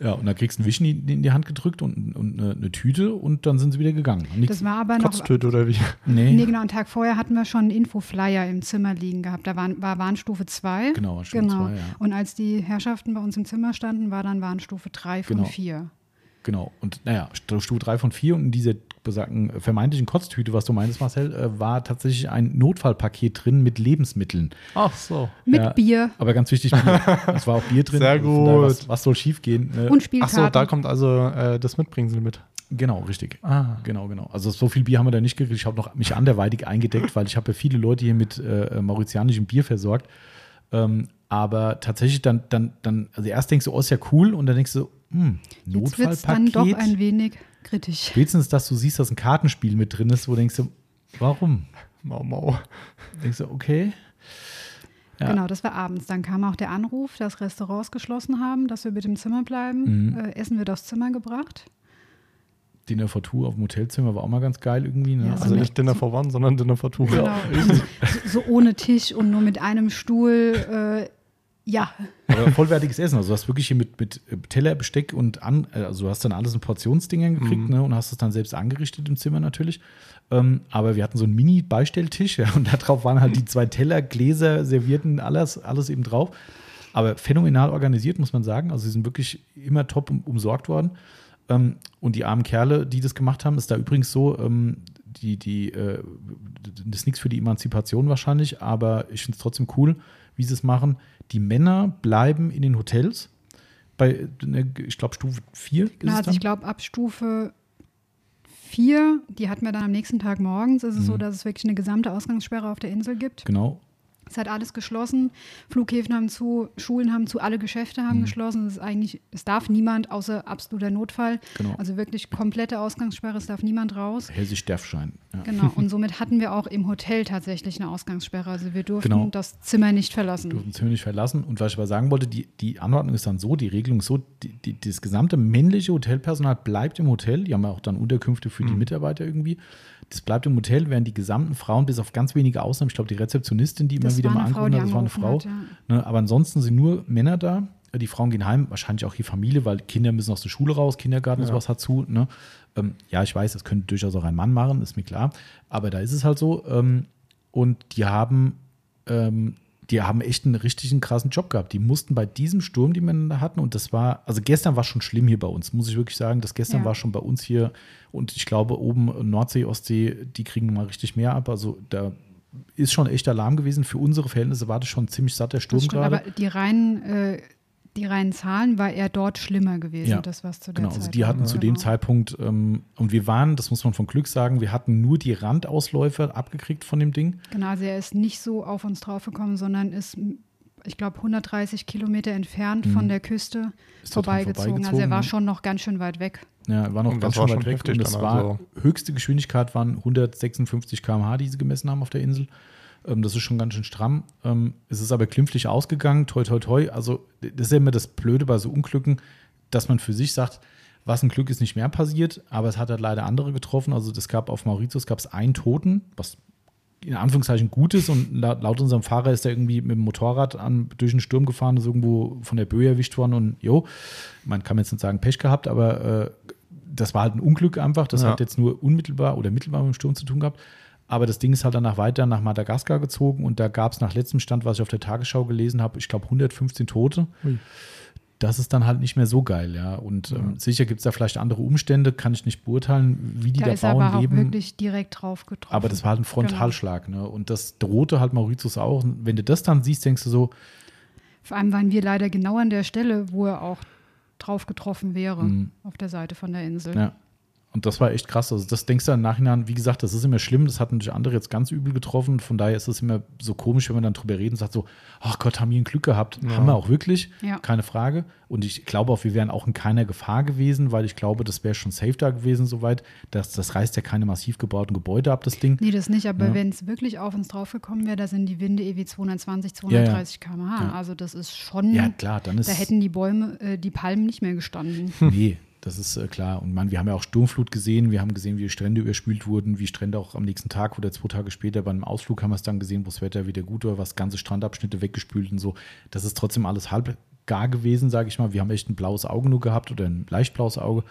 Speaker 1: Ja, und dann kriegst du einen Wischen in, die Hand gedrückt und, und eine, eine Tüte und dann sind sie wieder gegangen.
Speaker 2: Das war aber noch.
Speaker 3: Kotztöte oder wie?
Speaker 1: nee,
Speaker 2: Nee, genau, einen Tag vorher hatten wir schon einen Infoflyer im Zimmer liegen gehabt. Da waren, war Warnstufe 2.
Speaker 1: Genau, Warnstufe
Speaker 2: genau.
Speaker 1: zwei, ja.
Speaker 2: Und als die Herrschaften bei uns im Zimmer standen, war dann Warnstufe 3 von
Speaker 1: Genau.
Speaker 2: 4.
Speaker 1: Genau. Und naja, St- Stufe 3 von 4 und in dieser besagten äh, vermeintlichen Kotztüte, was du meinst, Marcel, äh, war tatsächlich ein Notfallpaket drin mit Lebensmitteln.
Speaker 3: Ach so.
Speaker 2: Mit
Speaker 1: Ja.
Speaker 2: Bier
Speaker 1: Aber ganz wichtig, es war auch Bier drin.
Speaker 3: Sehr
Speaker 1: Also
Speaker 3: gut.
Speaker 1: Was, was soll schiefgehen? Ne?
Speaker 2: und
Speaker 3: Ach
Speaker 2: Spielkarten.
Speaker 3: so, da kommt also äh, das Mitbringsel mit.
Speaker 1: Genau, richtig.
Speaker 3: Ah.
Speaker 1: Genau, genau. Also so viel Bier haben wir da nicht gekriegt. Ich habe noch mich anderweitig eingedeckt, weil ich habe ja viele Leute hier mit äh, mauritianischem Bier versorgt. Ähm, aber tatsächlich dann, dann, dann, also erst denkst du, oh, ist ja cool, und dann denkst du, hm,
Speaker 2: Jetzt wird es dann
Speaker 1: Notfallpaket.
Speaker 2: doch ein wenig kritisch.
Speaker 1: Spätestens, dass du siehst, dass ein Kartenspiel mit drin ist, wo du denkst du, warum?
Speaker 3: Mau, mau.
Speaker 1: Denkst du, okay. Ja.
Speaker 2: Genau, das war abends. Dann kam auch der Anruf, dass Restaurants geschlossen haben, dass wir bitte im Zimmer bleiben.
Speaker 1: Mhm.
Speaker 2: Äh, Essen wird aufs Zimmer gebracht.
Speaker 1: Dinner for Two auf dem Hotelzimmer war auch mal ganz geil irgendwie. Ne?
Speaker 2: Ja, so
Speaker 3: Also
Speaker 2: mit-
Speaker 3: nicht Dinner for One, sondern Dinner for Two.
Speaker 2: Genau. so, so ohne Tisch und nur mit einem Stuhl. Äh, ja,
Speaker 1: Aber vollwertiges Essen. Also du hast wirklich hier mit, mit äh, Teller, Besteck und an, äh, also du hast dann alles in Portionsdingern gekriegt ne, und hast es dann selbst angerichtet im Zimmer natürlich. Ähm, aber wir hatten so einen Mini-Beistelltisch ja, und da drauf waren halt die zwei Teller, Gläser, Servierten, alles, alles eben drauf. Aber phänomenal organisiert, muss man sagen. Also sie sind wirklich immer top um, umsorgt worden. Ähm, und die armen Kerle, die das gemacht haben, ist da übrigens so, ähm, die, die, äh, das ist nichts für die Emanzipation wahrscheinlich, aber ich finde es trotzdem cool, wie sie es machen. Die Männer bleiben in den Hotels. Bei, ne, ich glaube, Stufe 4 ist
Speaker 2: genau,
Speaker 1: es
Speaker 2: also ich glaube, ab Stufe 4, die hatten wir dann am nächsten Tag morgens, ist es
Speaker 1: Mhm.
Speaker 2: so, dass es wirklich eine gesamte Ausgangssperre auf der Insel gibt.
Speaker 1: Genau.
Speaker 2: Es hat alles geschlossen. Flughäfen haben zu, Schulen haben zu, alle Geschäfte haben geschlossen. Es ist eigentlich, es darf niemand außer absoluter Notfall.
Speaker 1: Genau.
Speaker 2: Also wirklich komplette Ausgangssperre, es darf niemand raus.
Speaker 1: Hessisch Derfschein. Ja.
Speaker 2: Genau. Und somit hatten wir auch im Hotel tatsächlich eine Ausgangssperre. Also wir durften
Speaker 1: Genau.
Speaker 2: das Zimmer nicht verlassen.
Speaker 1: durften Zimmer nicht verlassen. Und was ich aber sagen wollte, die, die Anordnung ist dann so, die Regelung ist so, die, die, das gesamte männliche Hotelpersonal bleibt im Hotel. Die haben ja auch dann Unterkünfte für die Mitarbeiter irgendwie. Das bleibt im Hotel, während die gesamten Frauen, bis auf ganz wenige Ausnahmen, ich glaube, die Rezeptionistin, die immer
Speaker 2: Das
Speaker 1: wieder mal
Speaker 2: eine Frau,
Speaker 1: hat, das war eine Frau.
Speaker 2: hat,
Speaker 1: ne, aber ansonsten sind nur Männer da. Die Frauen gehen heim, wahrscheinlich auch die Familie, weil Kinder müssen aus der Schule raus, Kindergarten und
Speaker 3: Ja.
Speaker 1: sowas hat zu. Ne? Ähm, ja, ich weiß, das könnte durchaus auch ein Mann machen, ist mir klar. Aber da ist es halt so. Ähm, und die haben ähm, die haben echt einen richtigen krassen Job gehabt. Die mussten bei diesem Sturm, den wir da hatten, und das war, also gestern war schon schlimm hier bei uns, muss ich wirklich sagen. Das gestern
Speaker 2: Ja.
Speaker 1: war schon bei uns hier und ich glaube, oben Nordsee, Ostsee, die kriegen mal richtig mehr ab. Also da ist schon echt Alarm gewesen. Für unsere Verhältnisse war das schon ziemlich satt, der Sturm
Speaker 2: stimmt,
Speaker 1: gerade.
Speaker 2: aber die reinen, äh, die reinen Zahlen war eher dort schlimmer gewesen,
Speaker 1: Ja,
Speaker 2: das was zu der
Speaker 1: Genau,
Speaker 2: Zeit
Speaker 1: also die
Speaker 2: war.
Speaker 1: hatten zu
Speaker 2: Genau.
Speaker 1: dem Zeitpunkt, ähm, und wir waren, das muss man von Glück sagen, wir hatten nur die Randausläufer abgekriegt von dem Ding.
Speaker 2: Genau, also er ist nicht so auf uns draufgekommen, sondern ist, ich glaube, 130 Kilometer entfernt von der Küste
Speaker 1: Mhm. Dran
Speaker 2: vorbeigezogen. Also er
Speaker 1: vorbeigezogen,
Speaker 2: war
Speaker 1: ne?
Speaker 2: schon noch ganz schön weit weg.
Speaker 1: Ja, war noch
Speaker 3: Und
Speaker 1: ganz schön weit weg. Und das war
Speaker 3: also-
Speaker 1: höchste Geschwindigkeit waren 156 km/h, die sie gemessen haben auf der Insel. Ähm, das ist schon ganz schön stramm. Ähm, es ist aber glimpflich ausgegangen, toi, toi, toi. Also, das ist ja immer das Blöde bei so Unglücken, dass man für sich sagt, was ein Glück ist nicht mehr passiert, aber es hat halt leider andere getroffen. Also, es gab auf Mauritius gab es einen Toten, was in Anführungszeichen gut ist und laut, laut unserem Fahrer ist er irgendwie mit dem Motorrad an, durch den Sturm gefahren, ist irgendwo von der Böe erwischt worden und jo, man kann jetzt nicht sagen Pech gehabt, aber äh, das war halt ein Unglück einfach. Das
Speaker 3: Ja.
Speaker 1: hat jetzt nur unmittelbar oder mittelbar mit dem Sturm zu tun gehabt. Aber das Ding ist halt danach weiter nach Madagaskar gezogen und da gab es nach letztem Stand, was ich auf der Tagesschau gelesen habe, ich glaube 115 Tote.
Speaker 3: Ui.
Speaker 1: Das ist dann halt nicht mehr so geil, ja. Und ähm, sicher gibt es da vielleicht andere Umstände, kann ich nicht beurteilen, wie die
Speaker 2: da
Speaker 1: da,
Speaker 2: ist
Speaker 1: bauen,
Speaker 2: aber
Speaker 1: leben.
Speaker 2: wirklich direkt drauf getroffen.
Speaker 1: Aber das war halt ein Frontalschlag, ne? Und das drohte halt Mauritius auch. Und wenn du das dann siehst, denkst du so,
Speaker 2: Vor allem waren wir leider genau an der Stelle, wo er auch drauf getroffen wäre,
Speaker 1: Mhm.
Speaker 2: auf der Seite von der Insel.
Speaker 1: ja. Und das war echt krass. Also, das denkst du im Nachhinein, wie gesagt, das ist immer schlimm. Das hat natürlich andere jetzt ganz übel getroffen. Von daher ist es immer so komisch, wenn man dann drüber redet und sagt so, ach Gott, haben wir ein Glück gehabt.
Speaker 3: Ja.
Speaker 1: Haben wir auch wirklich,
Speaker 2: Ja.
Speaker 1: keine Frage. Und ich glaube auch, wir wären auch in keiner Gefahr gewesen, weil ich glaube, das wäre schon safe da gewesen soweit. Das, das reißt ja keine massiv gebauten Gebäude ab, das Ding.
Speaker 2: Nee, das nicht, aber
Speaker 1: Ja.
Speaker 2: wenn es wirklich auf uns drauf gekommen wäre, da sind die Winde EW 220,
Speaker 1: Ja, ja.
Speaker 2: 230 km/h.
Speaker 1: Ja.
Speaker 2: Also das ist schon,
Speaker 1: Ja, klar, dann ist
Speaker 2: da hätten die Bäume, äh, die Palmen nicht mehr gestanden.
Speaker 1: Nee, das ist äh, klar. Und man, wir haben ja auch Sturmflut gesehen, wir haben gesehen, wie Strände überspült wurden, wie Strände auch am nächsten Tag oder zwei Tage später bei einem Ausflug haben wir es dann gesehen, wo das Wetter wieder gut war, was ganze Strandabschnitte weggespült und so. Das ist trotzdem alles halb gar gewesen, sage ich mal. Wir haben echt ein blaues Auge nur gehabt oder ein leicht blaues Auge.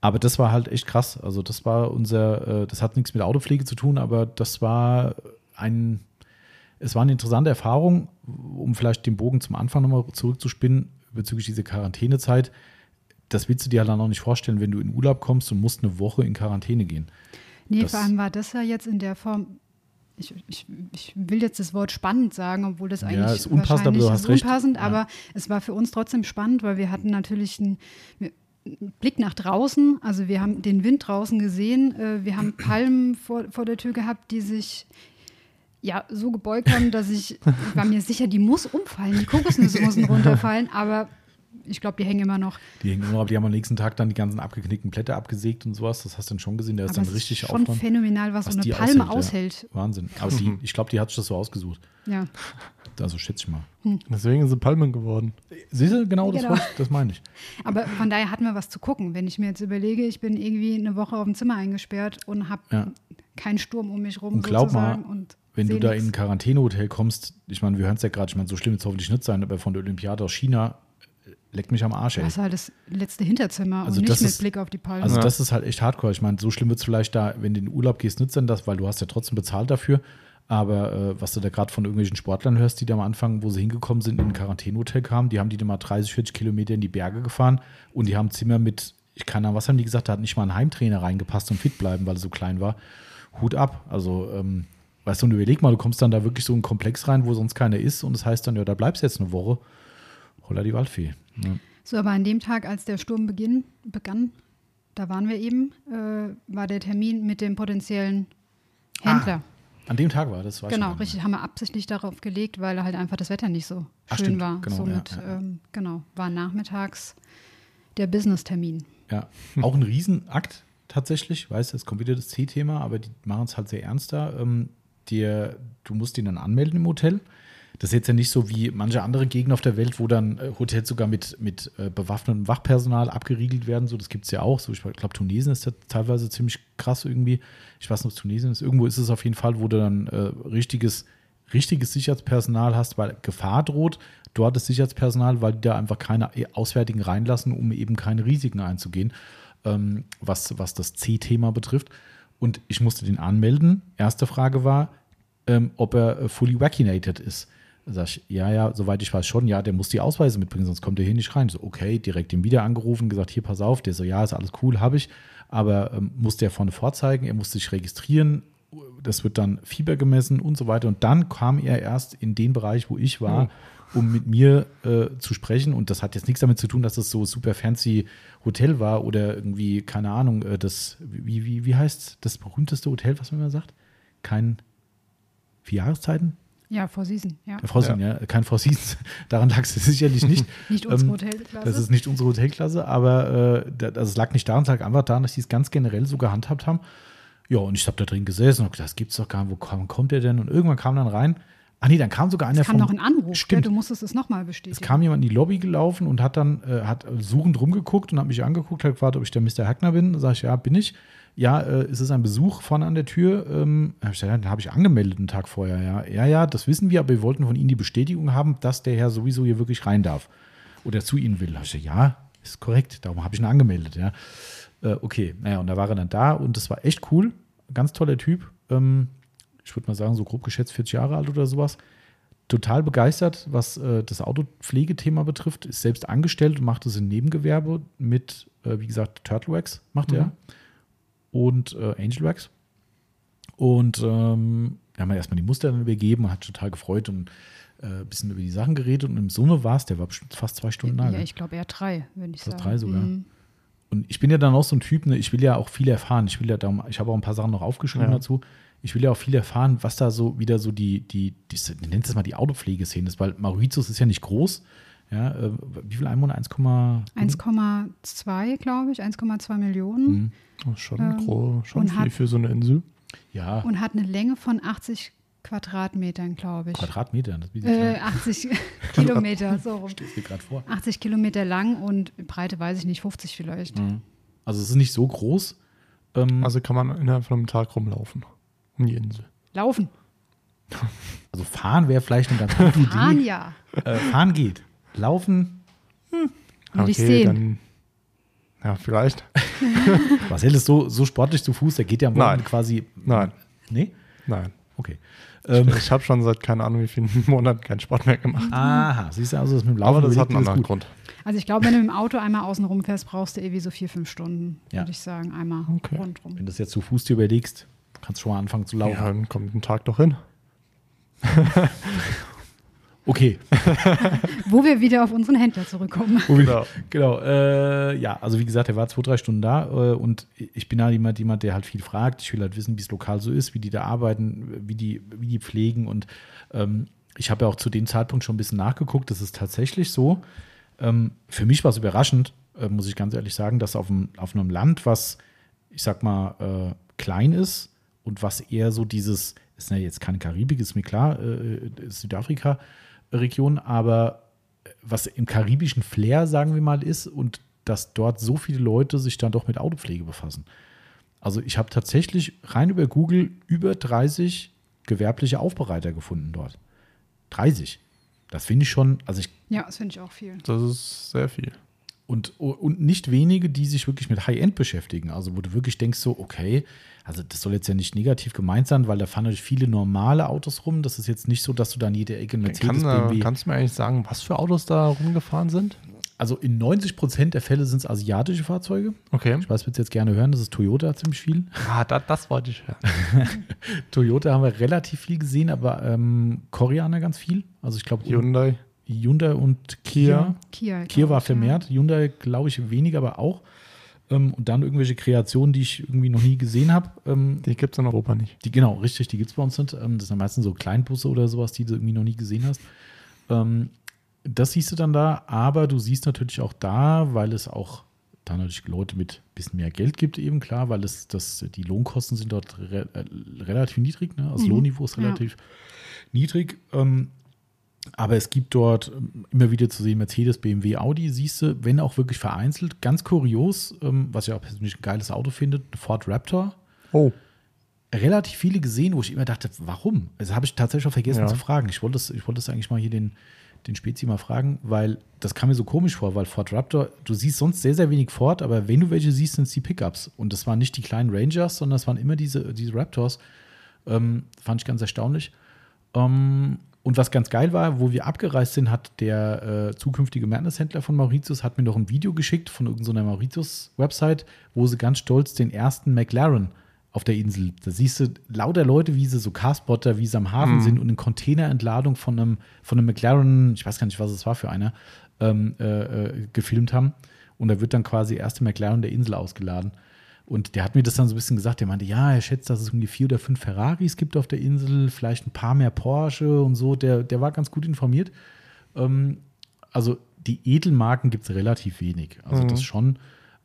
Speaker 1: Aber das war halt echt krass. Also das war unser, äh, das hat nichts mit Autopflege zu tun, aber das war ein, es war eine interessante Erfahrung, um vielleicht den Bogen zum Anfang nochmal zurückzuspinnen bezüglich dieser Quarantänezeit. Das willst du dir dann auch nicht vorstellen, wenn du in Urlaub kommst und musst eine Woche in Quarantäne gehen.
Speaker 2: Nee,
Speaker 1: Das-
Speaker 2: vor allem war das ja jetzt in der Form. Ich, ich, ich will jetzt das Wort spannend sagen, obwohl das
Speaker 1: Ja,
Speaker 2: eigentlich
Speaker 1: ist unpassend, aber du hast
Speaker 2: ist
Speaker 1: recht.
Speaker 2: unpassend,
Speaker 1: Ja.
Speaker 2: aber es war für uns trotzdem spannend, weil wir hatten natürlich einen, einen Blick nach draußen, also wir haben den Wind draußen gesehen, äh, wir haben Palmen vor, vor der Tür gehabt, die sich ja so gebeugt haben, dass ich, ich war mir sicher, die muss umfallen, die Kokosnüsse müssen runterfallen, aber ich glaube, die hängen immer noch.
Speaker 1: Die hängen immer, aber die haben am nächsten Tag dann die ganzen abgeknickten Blätter abgesägt und sowas. Das hast du dann schon gesehen. Da ist
Speaker 2: Aber
Speaker 1: dann richtig
Speaker 2: schon
Speaker 1: Aufwand.
Speaker 2: phänomenal, was,
Speaker 1: was
Speaker 2: so
Speaker 1: die
Speaker 2: eine Palme
Speaker 1: aushält,
Speaker 2: aushält.
Speaker 1: Ja. Wahnsinn. Aber die, ich glaube, die hat sich das so ausgesucht.
Speaker 2: Ja.
Speaker 1: Also schätze ich mal.
Speaker 3: Deswegen sind Palmen geworden.
Speaker 1: Siehst du, genau, das,
Speaker 2: Genau.
Speaker 1: das meine ich.
Speaker 2: Aber von daher hatten wir was zu gucken. Wenn ich mir jetzt überlege, ich bin irgendwie eine Woche auf dem Zimmer eingesperrt und habe
Speaker 1: Ja.
Speaker 2: keinen Sturm um mich rum
Speaker 1: Und glaub mal,
Speaker 2: sozusagen. und
Speaker 1: Wenn du da in ein Quarantänehotel kommst, ich meine, wir hören es ja gerade, ich meine, so schlimm wird es hoffentlich nicht sein, aber von der Olympiade aus China leckt mich am Arsch, ey.
Speaker 2: Das ist halt das letzte Hinterzimmer
Speaker 1: Also
Speaker 2: und nicht mit
Speaker 1: ist-
Speaker 2: Blick auf die Palme.
Speaker 1: Also
Speaker 3: Ja.
Speaker 1: das ist halt echt hardcore. Ich meine, so schlimm wird es vielleicht da, wenn du in den Urlaub gehst, nicht sein, das, weil du hast ja trotzdem bezahlt dafür. Aber äh, was du da gerade von irgendwelchen Sportlern hörst, die da am Anfang, wo sie hingekommen sind, in ein Quarantänehotel kamen, die haben die dann mal 30, 40 Kilometer in die Berge gefahren und die haben Zimmer mit, ich keine Ahnung, was haben die gesagt, da hat nicht mal ein Heimtrainer reingepasst und fit bleiben, weil er so klein war. Hut ab. Also, ähm, weißt du, und überleg mal, du kommst dann da wirklich so in einen Komplex rein, wo sonst keiner ist und das heißt dann, ja, da bleibst du jetzt eine Woche. Holla die Waldfee. Ne?
Speaker 2: so, aber an dem Tag, als der Sturm beginn, begann, da waren wir eben, äh, war der Termin mit dem potenziellen Händler.
Speaker 1: An dem Tag war das, war
Speaker 2: Genau, richtig. Haben wir absichtlich darauf gelegt, weil halt einfach das Wetter nicht so
Speaker 1: Ach,
Speaker 2: schön
Speaker 1: stimmt,
Speaker 2: war.
Speaker 1: genau,
Speaker 2: Somit,
Speaker 1: ja, ja.
Speaker 2: Ähm, genau, war nachmittags der Business-Termin.
Speaker 1: Ja, auch ein Riesenakt tatsächlich. Weißt du, es kommt wieder das C-Thema, aber die machen es halt sehr ernst da. Ähm, dir, du musst ihn dann anmelden im Hotel. Das ist jetzt ja nicht so wie manche andere Gegenden auf der Welt, wo dann äh, Hotels sogar mit, mit äh, bewaffnetem Wachpersonal abgeriegelt werden. So, das gibt es ja auch. So, ich glaube, Tunesien ist teilweise ziemlich krass irgendwie. Ich weiß nicht, ob es Tunesien ist. Irgendwo ist es auf jeden Fall, wo du dann äh, richtiges, richtiges Sicherheitspersonal hast, weil Gefahr droht. Dort ist Sicherheitspersonal, weil die da einfach keine Auswärtigen reinlassen, um eben keine Risiken einzugehen, ähm, was, was das C-Thema betrifft. Und ich musste den anmelden. Erste Frage war, ähm, ob er äh, fully vaccinated ist. Sag ich, ja, ja, soweit ich weiß schon, ja, der muss die Ausweise mitbringen, sonst kommt er hier nicht rein. So, okay, direkt ihn wieder angerufen, gesagt, hier, pass auf. Der so, ja, ist alles cool, habe ich. Aber ähm, musste er vorne vorzeigen, er musste sich registrieren. Das wird dann Fieber gemessen und so weiter. Und dann kam er erst in den Bereich, wo ich war, um mit mir äh, zu sprechen. Und das hat jetzt nichts damit zu tun, dass es so super fancy Hotel war oder irgendwie, keine Ahnung, äh, das, wie, wie, wie heißt das berühmteste Hotel, was man immer sagt? Kein vier Jahreszeiten?
Speaker 2: Ja, Four Season, ja.
Speaker 1: Ja, Four Seasons, ja. kein Four Seasons. Daran lag es sicherlich nicht.
Speaker 2: Nicht unsere
Speaker 1: Ähm,
Speaker 2: Hotelklasse.
Speaker 1: Das ist nicht unsere Hotelklasse, aber äh, da- also es lag nicht daran, es lag einfach daran, dass die es ganz generell so gehandhabt haben. Ja, und ich habe da drin gesessen und gedacht, das gibt's doch gar nicht, wo kommt, kommt der denn? Und irgendwann kam dann rein, ach nee, dann kam sogar einer
Speaker 2: es kam
Speaker 1: vom,
Speaker 2: noch ein Anruf,
Speaker 1: Stimmt.
Speaker 2: gell? du musstest es nochmal bestätigen.
Speaker 1: es kam jemand in die Lobby gelaufen und hat dann äh, hat suchend rumgeguckt und hat mich angeguckt, hat gefragt, ob ich der Mr. Hackner bin. Da sage ich, ja, bin ich. Ja, äh, es ist ein Besuch vorne an der Tür. Ähm, hab ich gesagt, den habe ich angemeldet einen Tag vorher. Ja. ja, ja, das wissen wir, aber wir wollten von Ihnen die Bestätigung haben, dass der Herr sowieso hier wirklich rein darf oder zu Ihnen will. Da hab ich gesagt, ja, ist korrekt, darum habe ich ihn angemeldet. Ja. Äh, okay, naja, und da war er dann da und das war echt cool. Ganz toller Typ. Ähm, ich würde mal sagen, so grob geschätzt 40 Jahre alt oder sowas total begeistert, was äh, das Autopflegethema betrifft, ist selbst angestellt und macht es in Nebengewerbe mit, äh, wie gesagt, Turtle Wax macht er und äh, Angel Wax. Und ähm, wir haben ja erstmal die Muster dann übergeben hat total gefreut und äh, ein bisschen über die Sachen geredet. Und im Summe war es, der war bestimmt fast zwei Stunden da.
Speaker 2: ja, ich glaube eher drei, würde ich
Speaker 1: Das
Speaker 2: sagen.
Speaker 1: drei sogar.
Speaker 2: Mhm.
Speaker 1: Und ich bin ja dann auch so ein Typ, ne, ich will ja auch viel erfahren. Ich will ja darum, ich habe auch ein paar Sachen noch aufgeschrieben
Speaker 3: Ja.
Speaker 1: dazu. Ich will ja auch viel erfahren, was da so wieder so die, die, die, die nennt es mal die Autopflegeszene ist, weil Mauritius ist ja nicht groß. Ja, äh, wie viel Einwohner? 1,
Speaker 2: 1,2, glaube ich, 1,2 Millionen
Speaker 1: Mhm.
Speaker 3: Das ist schon,
Speaker 2: Ähm,
Speaker 3: gro- schon viel
Speaker 2: hat-
Speaker 3: für so eine Insel.
Speaker 1: ja,
Speaker 2: und hat eine Länge von 80 Quadratmetern, glaube ich.
Speaker 1: Quadratmeter. Das bietet
Speaker 2: Äh,
Speaker 1: äh,
Speaker 2: 80 Kilometer, so rum.
Speaker 1: steht dir gerade vor.
Speaker 2: 80 Kilometer lang und Breite weiß ich nicht, 50 vielleicht.
Speaker 1: Mhm. Also es ist nicht so groß. Ähm, also,
Speaker 3: kann man innerhalb von einem Tag rumlaufen. Um die Insel.
Speaker 2: Laufen.
Speaker 1: also fahren wäre vielleicht eine ganz gute
Speaker 2: Fahren
Speaker 1: Idee.
Speaker 2: ja.
Speaker 1: Äh, fahren geht. Laufen,
Speaker 2: Will ich sehen.
Speaker 3: dann. Ja, vielleicht.
Speaker 1: Marcel ist so, so sportlich zu Fuß, der geht ja am
Speaker 3: Nein.
Speaker 1: Wochenende quasi.
Speaker 3: Nein,
Speaker 1: Nee?
Speaker 3: nein.
Speaker 1: Okay. Ähm,
Speaker 3: Ich habe schon seit keine Ahnung wie vielen Monaten keinen Sport mehr gemacht.
Speaker 1: aha, siehst du, also das mit dem Laufen
Speaker 3: Aber das hat einen anderen Grund.
Speaker 2: Also ich glaube, wenn du mit dem Auto einmal außen rumfährst, brauchst du irgendwie so vier, fünf Stunden,
Speaker 1: Ja.
Speaker 2: würde ich sagen, einmal
Speaker 3: Okay.
Speaker 2: rundrum.
Speaker 1: Wenn du das jetzt zu Fuß dir überlegst, kannst du schon mal anfangen zu laufen.
Speaker 3: Ja, dann kommt ein Tag doch hin.
Speaker 1: Okay.
Speaker 2: Wo wir wieder auf unseren Händler zurückkommen.
Speaker 3: Genau.
Speaker 1: Genau, äh, ja, also wie gesagt, er war zwei, drei Stunden da äh, und ich bin halt jemand, jemand, der halt viel fragt. Ich will halt wissen, wie es lokal so ist, wie die da arbeiten, wie die, wie die pflegen und ähm, ich habe ja auch zu dem Zeitpunkt schon ein bisschen nachgeguckt. Das ist tatsächlich so. Ähm, für mich war es überraschend, äh, muss ich ganz ehrlich sagen, dass auf, einem, auf einem Land, was, ich sag mal, äh, klein ist und was eher so dieses, ist ja jetzt keine Karibik, ist mir klar, äh, ist Südafrika-Region, aber was im karibischen Flair, sagen wir mal, ist und dass dort so viele Leute sich dann doch mit Autopflege befassen. Also ich habe tatsächlich rein über Google über 30 gewerbliche Aufbereiter gefunden dort. 30. Das finde ich schon, also ich,
Speaker 2: Ja, das finde ich auch viel.
Speaker 3: Das ist sehr viel.
Speaker 1: Und, und nicht wenige, die sich wirklich mit High-End beschäftigen. Also wo du wirklich denkst so, okay, also das soll jetzt ja nicht negativ gemeint sein, weil da fahren natürlich viele normale Autos rum. Das ist jetzt nicht so, dass du da in jeder Ecke Mercedes,
Speaker 3: Kann,
Speaker 1: BMW,
Speaker 3: kannst du mir eigentlich sagen, was für Autos da rumgefahren sind?
Speaker 1: also in 90 Prozent der Fälle sind es asiatische Fahrzeuge.
Speaker 3: Okay.
Speaker 1: Ich weiß, wird jetzt gerne hören, das ist Toyota ziemlich viel.
Speaker 3: Ah, da, das wollte ich hören.
Speaker 1: Toyota haben wir relativ viel gesehen, aber ähm, Koreaner ganz viel. Also ich glaube
Speaker 3: Hyundai.
Speaker 1: Hyundai und Kia.
Speaker 2: Kia.
Speaker 1: Kia war
Speaker 2: glaub ich, ja.
Speaker 1: vermehrt, Hyundai glaube ich weniger, aber auch. ähm, und dann irgendwelche Kreationen, die ich irgendwie noch nie gesehen habe. Ähm,
Speaker 3: Die gibt es in Europa nicht.
Speaker 1: die, genau, richtig, die gibt es bei uns nicht. Ähm, das sind meistens so Kleinbusse oder sowas, die du irgendwie noch nie gesehen hast. Ähm, das siehst du dann da, aber du siehst natürlich auch da, weil es auch da natürlich Leute mit ein bisschen mehr Geld gibt, eben klar, weil es das, die Lohnkosten sind dort re äh, relativ niedrig, ne? Das
Speaker 2: Mhm.
Speaker 1: Lohnniveau ist
Speaker 2: Ja.
Speaker 1: relativ niedrig. Ähm, aber es gibt dort ähm, immer wieder zu sehen Mercedes, BMW, Audi, siehst du, wenn auch wirklich vereinzelt. Ganz kurios, ähm, was ich auch persönlich ein geiles Auto finde, Ford Raptor
Speaker 3: Oh,
Speaker 1: relativ viele gesehen, wo ich immer dachte, warum? Also habe ich tatsächlich auch vergessen
Speaker 3: Ja.
Speaker 1: zu fragen. Ich wollte das, ich wollte das eigentlich mal hier den, den Spezi mal fragen, weil das kam mir so komisch vor, weil Ford Raptor, du siehst sonst sehr, sehr wenig Ford, aber wenn du welche siehst, sind es die Pickups. Und das waren nicht die kleinen Rangers, sondern das waren immer diese, diese Raptors. Ähm, fand ich ganz erstaunlich. Ähm, und was ganz geil war, wo wir abgereist sind, hat der äh, zukünftige Mercedes-Händler von Mauritius hat mir noch ein Video geschickt von irgendeiner Mauritius-Website, wo sie ganz stolz den ersten McLaren auf der Insel. Da siehst du lauter Leute, wie sie so Carspotter, wie sie am Hafen sind und eine Containerentladung von einem, von einem McLaren, ich weiß gar nicht, was es war für einer, ähm, äh, äh, gefilmt haben. Und da wird dann quasi der erste McLaren der Insel ausgeladen. Und der hat mir das dann so ein bisschen gesagt. Der meinte, ja, er schätzt, dass es um die vier oder fünf Ferraris gibt auf der Insel, vielleicht ein paar mehr Porsche und so. Der, der war ganz gut informiert. Ähm, also die Edelmarken gibt es relativ wenig. Also
Speaker 3: Mhm.
Speaker 1: das schon.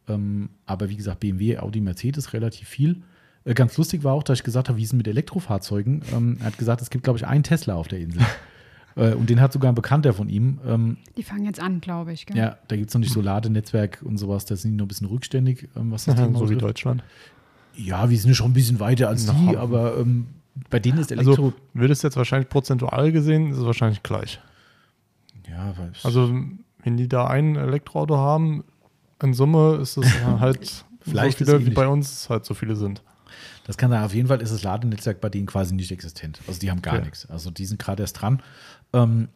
Speaker 1: Ähm, aber wie gesagt, BMW, Audi, Mercedes relativ viel. Äh, ganz lustig war auch, dass ich gesagt habe, wie ist es mit Elektrofahrzeugen? Ähm, er hat gesagt, es gibt, glaube ich, einen Tesla auf der Insel. äh, und den hat sogar ein Bekannter von ihm. Ähm,
Speaker 2: Die fangen jetzt an, glaube ich. Gell?
Speaker 1: ja, da gibt es noch nicht so Ladenetzwerk und sowas. Da sind die noch ein bisschen rückständig, ähm, was das Thema
Speaker 3: so wie. Deutschland.
Speaker 1: Ja, wir sind schon ein bisschen weiter als
Speaker 3: Na.
Speaker 1: die, aber ähm, bei denen ist Elektro.
Speaker 3: Also würdest jetzt wahrscheinlich prozentual gesehen, ist es wahrscheinlich gleich.
Speaker 1: ja, weil
Speaker 3: Also wenn die da ein Elektroauto haben, in Summe ist es halt
Speaker 1: Vielleicht
Speaker 3: so
Speaker 1: ist
Speaker 3: viele, wie bei uns halt so viele sind.
Speaker 1: Das kann sein. Auf jeden Fall ist das Ladenetzwerk bei denen quasi nicht existent. Also die haben gar
Speaker 3: Okay.
Speaker 1: nichts. Also die sind gerade erst dran. Ähm,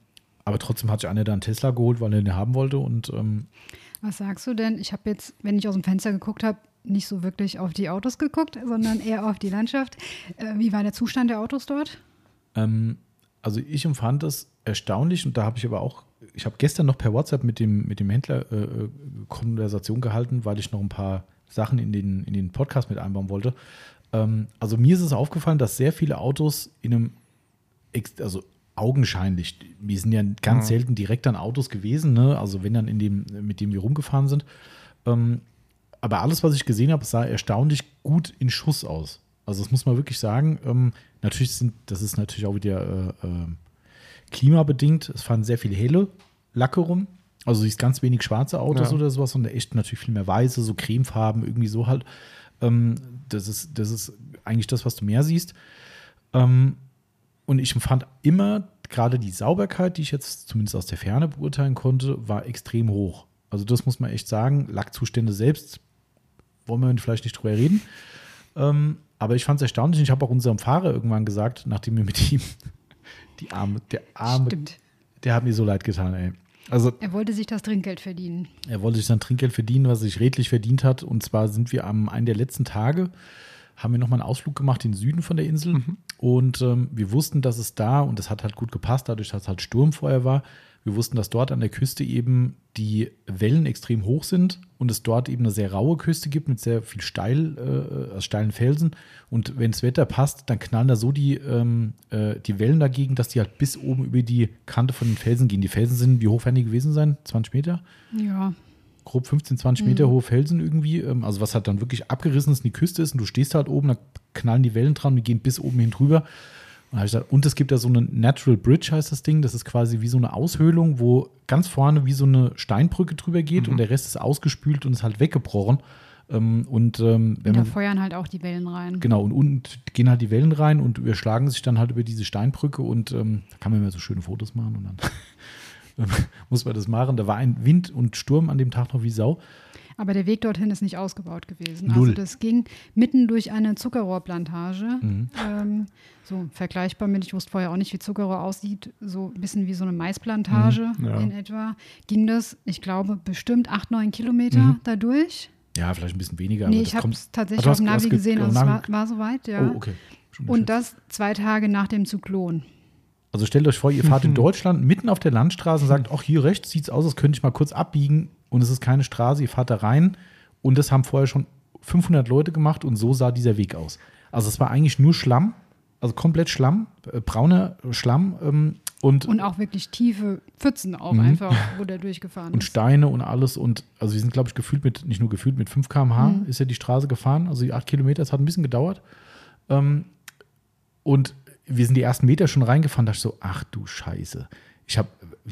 Speaker 1: aber trotzdem hat sich einer da einen Tesla geholt, weil er den haben wollte. Und ähm,
Speaker 2: Was sagst du denn? Ich habe jetzt, wenn ich aus dem Fenster geguckt habe, nicht so wirklich auf die Autos geguckt, sondern eher auf die Landschaft. Äh, wie war der Zustand der Autos dort?
Speaker 1: Ähm, also ich empfand das erstaunlich und da habe ich aber auch, ich habe gestern noch per WhatsApp mit dem, mit dem Händler äh, äh, Konversation gehalten, weil ich noch ein paar Sachen in den, in den Podcast mit einbauen wollte. Ähm, also mir ist es aufgefallen, dass sehr viele Autos in einem, also augenscheinlich, wir sind ja ganz
Speaker 3: Mhm.
Speaker 1: selten direkt an Autos gewesen, ne? also wenn dann in dem, mit dem wir rumgefahren sind. Ähm, aber alles, was ich gesehen habe, sah erstaunlich gut in Schuss aus. Also das muss man wirklich sagen. Ähm, natürlich sind, das ist natürlich auch wieder äh, äh, klimabedingt. Es fahren sehr viele helle Lacke rum. Also siehst ganz wenig schwarze Autos
Speaker 3: Ja.
Speaker 1: oder sowas und echt natürlich viel mehr weiße, so cremefarben, irgendwie so halt. Ähm, das, ist, das ist eigentlich das, was du mehr siehst. Ähm, und ich empfand immer, gerade die Sauberkeit, die ich jetzt zumindest aus der Ferne beurteilen konnte, war extrem hoch. Also das muss man echt sagen. Lackzustände selbst wollen wir vielleicht nicht drüber reden. Ähm, aber ich fand es erstaunlich. Ich habe auch unserem Fahrer irgendwann gesagt, nachdem wir mit ihm die Arme, der Arme,
Speaker 2: Stimmt.
Speaker 1: der hat mir so leid getan, ey. Also
Speaker 2: Er wollte sich das Trinkgeld verdienen.
Speaker 1: er wollte sich sein Trinkgeld verdienen, was er sich redlich verdient hat. Und zwar sind wir am einen der letzten Tage, haben wir nochmal einen Ausflug gemacht in den Süden von der Insel. Und ähm, wir wussten, dass es da, und das hat halt gut gepasst, dadurch, dass es halt Sturm vorher war, wir wussten, dass dort an der Küste eben die Wellen extrem hoch sind und es dort eben eine sehr raue Küste gibt mit sehr viel steil, äh, steilen Felsen. Und wenn das Wetter passt, dann knallen da so die, ähm, äh, die Wellen dagegen, dass die halt bis oben über die Kante von den Felsen gehen. Die Felsen sind, wie hoch werden die gewesen sein? 20 Meter?
Speaker 2: Ja,
Speaker 1: grob 15, 20 Meter hohe Felsen irgendwie, ähm, also was halt dann wirklich abgerissen ist in die Küste ist und du stehst halt oben, da knallen die Wellen dran und die gehen bis oben hin drüber. Und, gesagt, und es gibt da so eine Natural Bridge, heißt das Ding. Das ist quasi wie so eine Aushöhlung, wo ganz vorne wie so eine Steinbrücke drüber geht und der Rest ist ausgespült und ist halt weggebrochen. Ähm, und ähm, wenn
Speaker 2: und da feuern halt auch die Wellen rein.
Speaker 1: Genau, und unten gehen halt die Wellen rein und überschlagen sich dann halt über diese Steinbrücke und ähm, da kann man immer so schöne Fotos machen und dann muss man das machen. Da war ein Wind und Sturm an dem Tag noch wie Sau.
Speaker 2: Aber der Weg dorthin ist nicht ausgebaut gewesen.
Speaker 1: Null.
Speaker 2: Also das ging mitten durch eine Zuckerrohrplantage.
Speaker 1: Mhm.
Speaker 2: Ähm, so vergleichbar mit, ich wusste vorher auch nicht, wie Zuckerrohr aussieht, so ein bisschen wie so eine Maisplantage
Speaker 3: Mhm, ja.
Speaker 2: in etwa. Ging das, ich glaube, bestimmt acht, neun Kilometer
Speaker 1: Mhm.
Speaker 2: dadurch.
Speaker 1: Ja, vielleicht ein bisschen weniger.
Speaker 2: nee, ich habe es tatsächlich auf dem Navi gesehen,
Speaker 1: auf
Speaker 2: also es war, war soweit, ja.
Speaker 1: Oh, okay.
Speaker 2: Und das zwei Tage nach dem Zyklon.
Speaker 1: Also stellt euch vor, ihr fahrt in Deutschland mitten auf der Landstraße und sagt, ach, hier rechts sieht es aus, als könnte ich mal kurz abbiegen und es ist keine Straße, ihr fahrt da rein Und das haben vorher schon 500 Leute gemacht und so sah dieser Weg aus. Also es war eigentlich nur Schlamm, also komplett Schlamm, äh, brauner Schlamm ähm, und,
Speaker 2: Und auch wirklich tiefe Pfützen auch
Speaker 1: Mhm.
Speaker 2: einfach, wo der durchgefahren
Speaker 1: und
Speaker 2: ist.
Speaker 1: Steine und alles. Und also wir sind, glaube ich, gefühlt mit, nicht nur gefühlt, mit 5 km/h
Speaker 2: Mhm.
Speaker 1: ist ja die Straße gefahren. Also die 8 Kilometer, es hat ein bisschen gedauert. Ähm, und wir sind die ersten Meter schon reingefahren, da dachte ich so, ach du Scheiße. Ich habe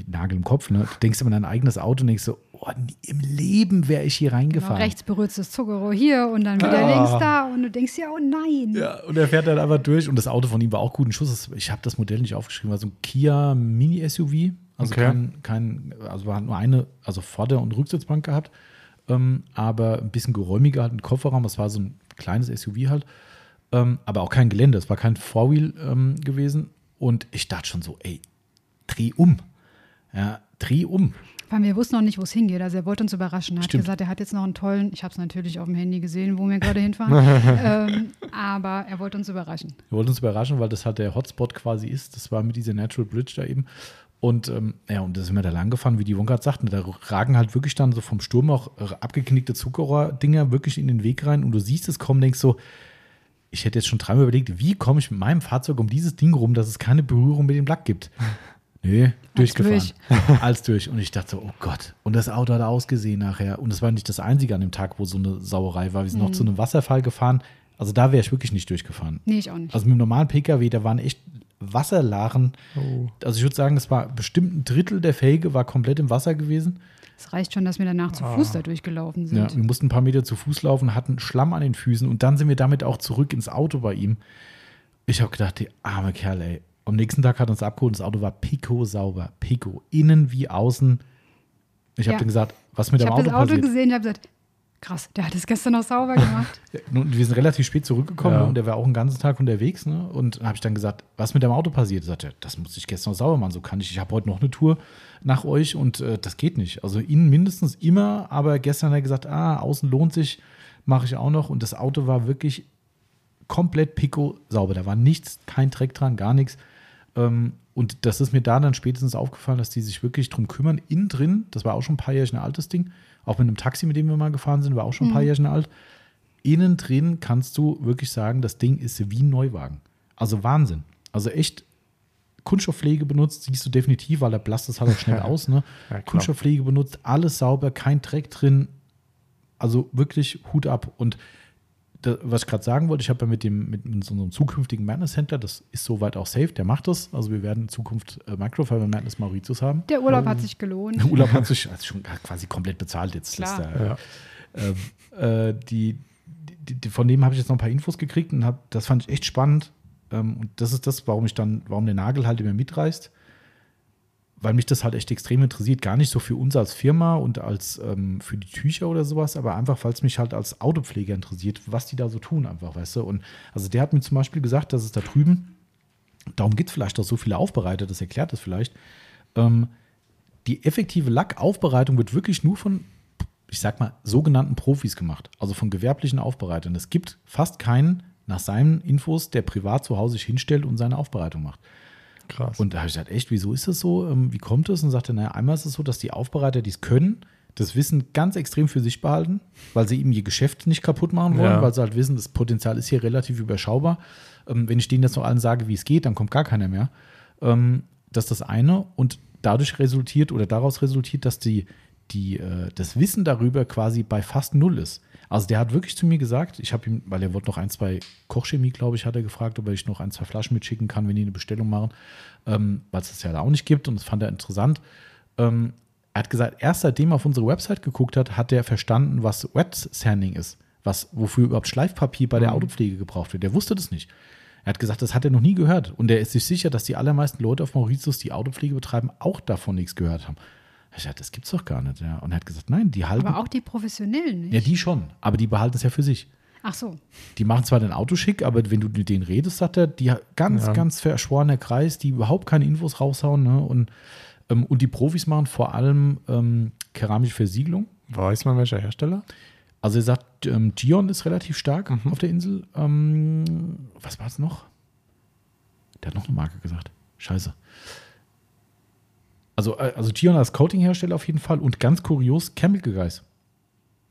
Speaker 1: Nagel im Kopf, ne? Du denkst immer an dein eigenes Auto und denkst so, oh, im Leben wäre ich hier
Speaker 2: Genau,
Speaker 1: reingefahren.
Speaker 2: rechts berührst das Zuckerrohr hier und dann wieder
Speaker 1: Ah.
Speaker 2: links da und du denkst ja, oh nein.
Speaker 1: Ja, und er fährt dann einfach durch und das Auto von ihm war auch gut. Ein Schuss, ich habe das Modell nicht aufgeschrieben, war so ein Kia Mini-SUV. Also
Speaker 3: Okay.
Speaker 1: kein, kein, also war nur eine, also Vorder- und Rücksitzbank gehabt, ähm, aber ein bisschen geräumiger halt ein Kofferraum. Das war so ein kleines SUV halt, ähm, aber auch kein Gelände. Es war kein Four-Wheel ähm, gewesen. Und ich dachte schon so, ey, dreh um. Ja, dreh um.
Speaker 2: Weil wir wussten noch nicht, wo es hingeht. Also er wollte uns überraschen. Er hat
Speaker 1: Stimmt.
Speaker 2: gesagt, er hat jetzt noch einen tollen, ich habe es natürlich auf dem Handy gesehen, wo wir gerade hinfahren. ähm, aber er wollte uns überraschen.
Speaker 1: Wir wollten uns überraschen, weil das halt der Hotspot quasi ist. Das war mit dieser Natural Bridge da eben. Und ähm, ja, und da sind wir da lang gefahren, wie die Wonka sagten. Da ragen halt wirklich dann so vom Sturm auch äh, abgeknickte Zuckerrohr-Dinger wirklich in den Weg rein. Und du siehst es kommen, denkst so, ich hätte jetzt schon dreimal überlegt, wie komme ich mit meinem Fahrzeug um dieses Ding rum, dass es keine Berührung mit dem Lack gibt. Nee, durchgefahren. Als durch. Und ich dachte so, oh Gott. Und das Auto hat ausgesehen nachher. Und es war nicht das Einzige an dem Tag, wo so eine Sauerei war. Wir sind noch zu einem Wasserfall gefahren. Also da wäre ich wirklich nicht durchgefahren.
Speaker 2: Nee, ich auch nicht.
Speaker 1: Also mit dem normalen Pkw, da waren echt Wasserlachen.
Speaker 3: Oh.
Speaker 1: Also ich würde sagen, das war bestimmt ein Drittel der Felge war komplett im Wasser gewesen.
Speaker 2: Es reicht schon, dass wir danach zu Fuß da durchgelaufen sind.
Speaker 1: Ja, wir mussten ein paar Meter zu Fuß laufen, hatten Schlamm an den Füßen und dann sind wir damit auch zurück ins Auto bei ihm. Ich habe gedacht, der arme Kerl, ey. Am nächsten Tag hat er uns abgeholt, das Auto war pico sauber, pico, innen wie außen. Ich habe
Speaker 2: Ja.
Speaker 1: dann gesagt, was mit
Speaker 2: ich
Speaker 1: dem
Speaker 2: habe
Speaker 1: Auto
Speaker 2: das Auto
Speaker 1: passiert?
Speaker 2: gesehen, ich habe gesagt, krass, der hat es gestern noch sauber gemacht.
Speaker 1: Nun, wir sind relativ spät zurückgekommen
Speaker 3: Ja.
Speaker 1: und der war auch einen ganzen Tag unterwegs. Ne? Und habe ich dann gesagt, was mit dem Auto passiert? Er sagte, das musste ich gestern noch sauber machen. So kann ich. Ich habe heute noch eine Tour nach euch und äh, das geht nicht. Also innen mindestens immer, aber gestern hat er gesagt, ah, außen lohnt sich, mache ich auch noch. Und das Auto war wirklich komplett pico sauber. Da war nichts, kein Dreck dran, gar nichts. Ähm, und das ist mir da dann spätestens aufgefallen, dass die sich wirklich drum kümmern. Innen drin, das war auch schon ein paar Jährchen ein altes Ding, auch mit einem Taxi, mit dem wir mal gefahren sind, war auch schon ein paar Jährchen alt. Innen drin kannst du wirklich sagen, das Ding ist wie ein Neuwagen. Also Wahnsinn. Also echt Kunststoffpflege benutzt, siehst du definitiv, weil der blasst das halt auch schnell aus. Ne?
Speaker 3: Ja.
Speaker 1: Kunststoffpflege benutzt, alles sauber, kein Dreck drin. Also wirklich Hut ab. Und da, was ich gerade sagen wollte, ich habe ja mit dem mit unserem zukünftigen Madness Händler, das ist soweit auch safe, der macht das. Also wir werden in Zukunft äh, Microfiber Madness Mauritius haben.
Speaker 2: Der Urlaub hat sich gelohnt.
Speaker 1: Der Urlaub hat sich also schon quasi komplett bezahlt jetzt.
Speaker 2: Klar.
Speaker 1: Das, da,
Speaker 3: Ja.
Speaker 1: ähm, äh, die, die, die, von dem habe ich jetzt noch ein paar Infos gekriegt und hab, das fand ich echt spannend. Ähm, und das ist das, warum ich dann, warum der Nagel halt immer mitreißt. Weil mich das halt echt extrem interessiert. Gar nicht so für uns als Firma und als ähm, für die Tücher oder sowas, aber einfach, weil es mich halt als Autopfleger interessiert, was die da so tun, einfach, weißt du. Und also der hat mir zum Beispiel gesagt, dass es da drüben, darum gibt es vielleicht auch so viele Aufbereiter, das erklärt das vielleicht. Ähm, die effektive Lackaufbereitung wird wirklich nur von, ich sag mal, sogenannten Profis gemacht, also von gewerblichen Aufbereitern. Es gibt fast keinen, nach seinen Infos, der privat zu Hause sich hinstellt und seine Aufbereitung macht.
Speaker 3: Krass.
Speaker 1: Und da habe ich gesagt, echt, wieso ist das so? Ähm, Wie kommt das? Und sagte, naja, einmal ist es so, dass die Aufbereiter, die es können, das Wissen ganz extrem für sich behalten, weil sie eben ihr Geschäft nicht kaputt machen wollen,
Speaker 3: Ja.
Speaker 1: weil sie halt wissen, das Potenzial ist hier relativ überschaubar. Ähm, wenn ich denen jetzt noch allen sage, wie es geht, dann kommt gar keiner mehr. Ähm, das ist das eine. Und dadurch resultiert oder daraus resultiert, dass die, die, äh, das Wissen darüber quasi bei fast null ist. Also der hat wirklich zu mir gesagt, ich habe ihm, weil er wollte noch ein, zwei Kochchemie, glaube ich, hat er gefragt, ob ich noch ein, zwei Flaschen mitschicken kann, wenn die eine Bestellung machen, ähm, weil es das ja da auch nicht gibt und das fand er interessant. Ähm, er hat gesagt, erst seitdem er auf unsere Website geguckt hat, hat er verstanden, was Wet Sanding ist, was, wofür überhaupt Schleifpapier bei der Autopflege gebraucht wird. Der wusste das nicht. Er hat gesagt, das hat er noch nie gehört. Und er ist sich sicher, dass die allermeisten Leute auf Mauritius, die Autopflege betreiben, auch davon nichts gehört haben. Ich sagte, das gibt's doch gar nicht. Ja. Und er hat gesagt, nein, die halten.
Speaker 2: Aber auch die Professionellen nicht.
Speaker 1: ja, die schon. Aber die behalten es ja für sich.
Speaker 2: Ach so.
Speaker 1: Die machen zwar dein Auto schick, aber wenn du mit denen redest, sagt er, die ganz,
Speaker 3: Ja.
Speaker 1: ganz verschworener Kreis, die überhaupt keine Infos raushauen. Ne? Und, ähm, und die Profis machen vor allem ähm, keramische Versiegelung.
Speaker 3: Weiß man, welcher Hersteller?
Speaker 1: Also er sagt, ähm, Gion ist relativ stark
Speaker 3: Mhm.
Speaker 1: auf der Insel. Ähm, was war es noch? Der hat noch eine Marke gesagt. Scheiße. Also, äh, also Gion als Coating-Hersteller auf jeden Fall und ganz kurios Chemical Guys.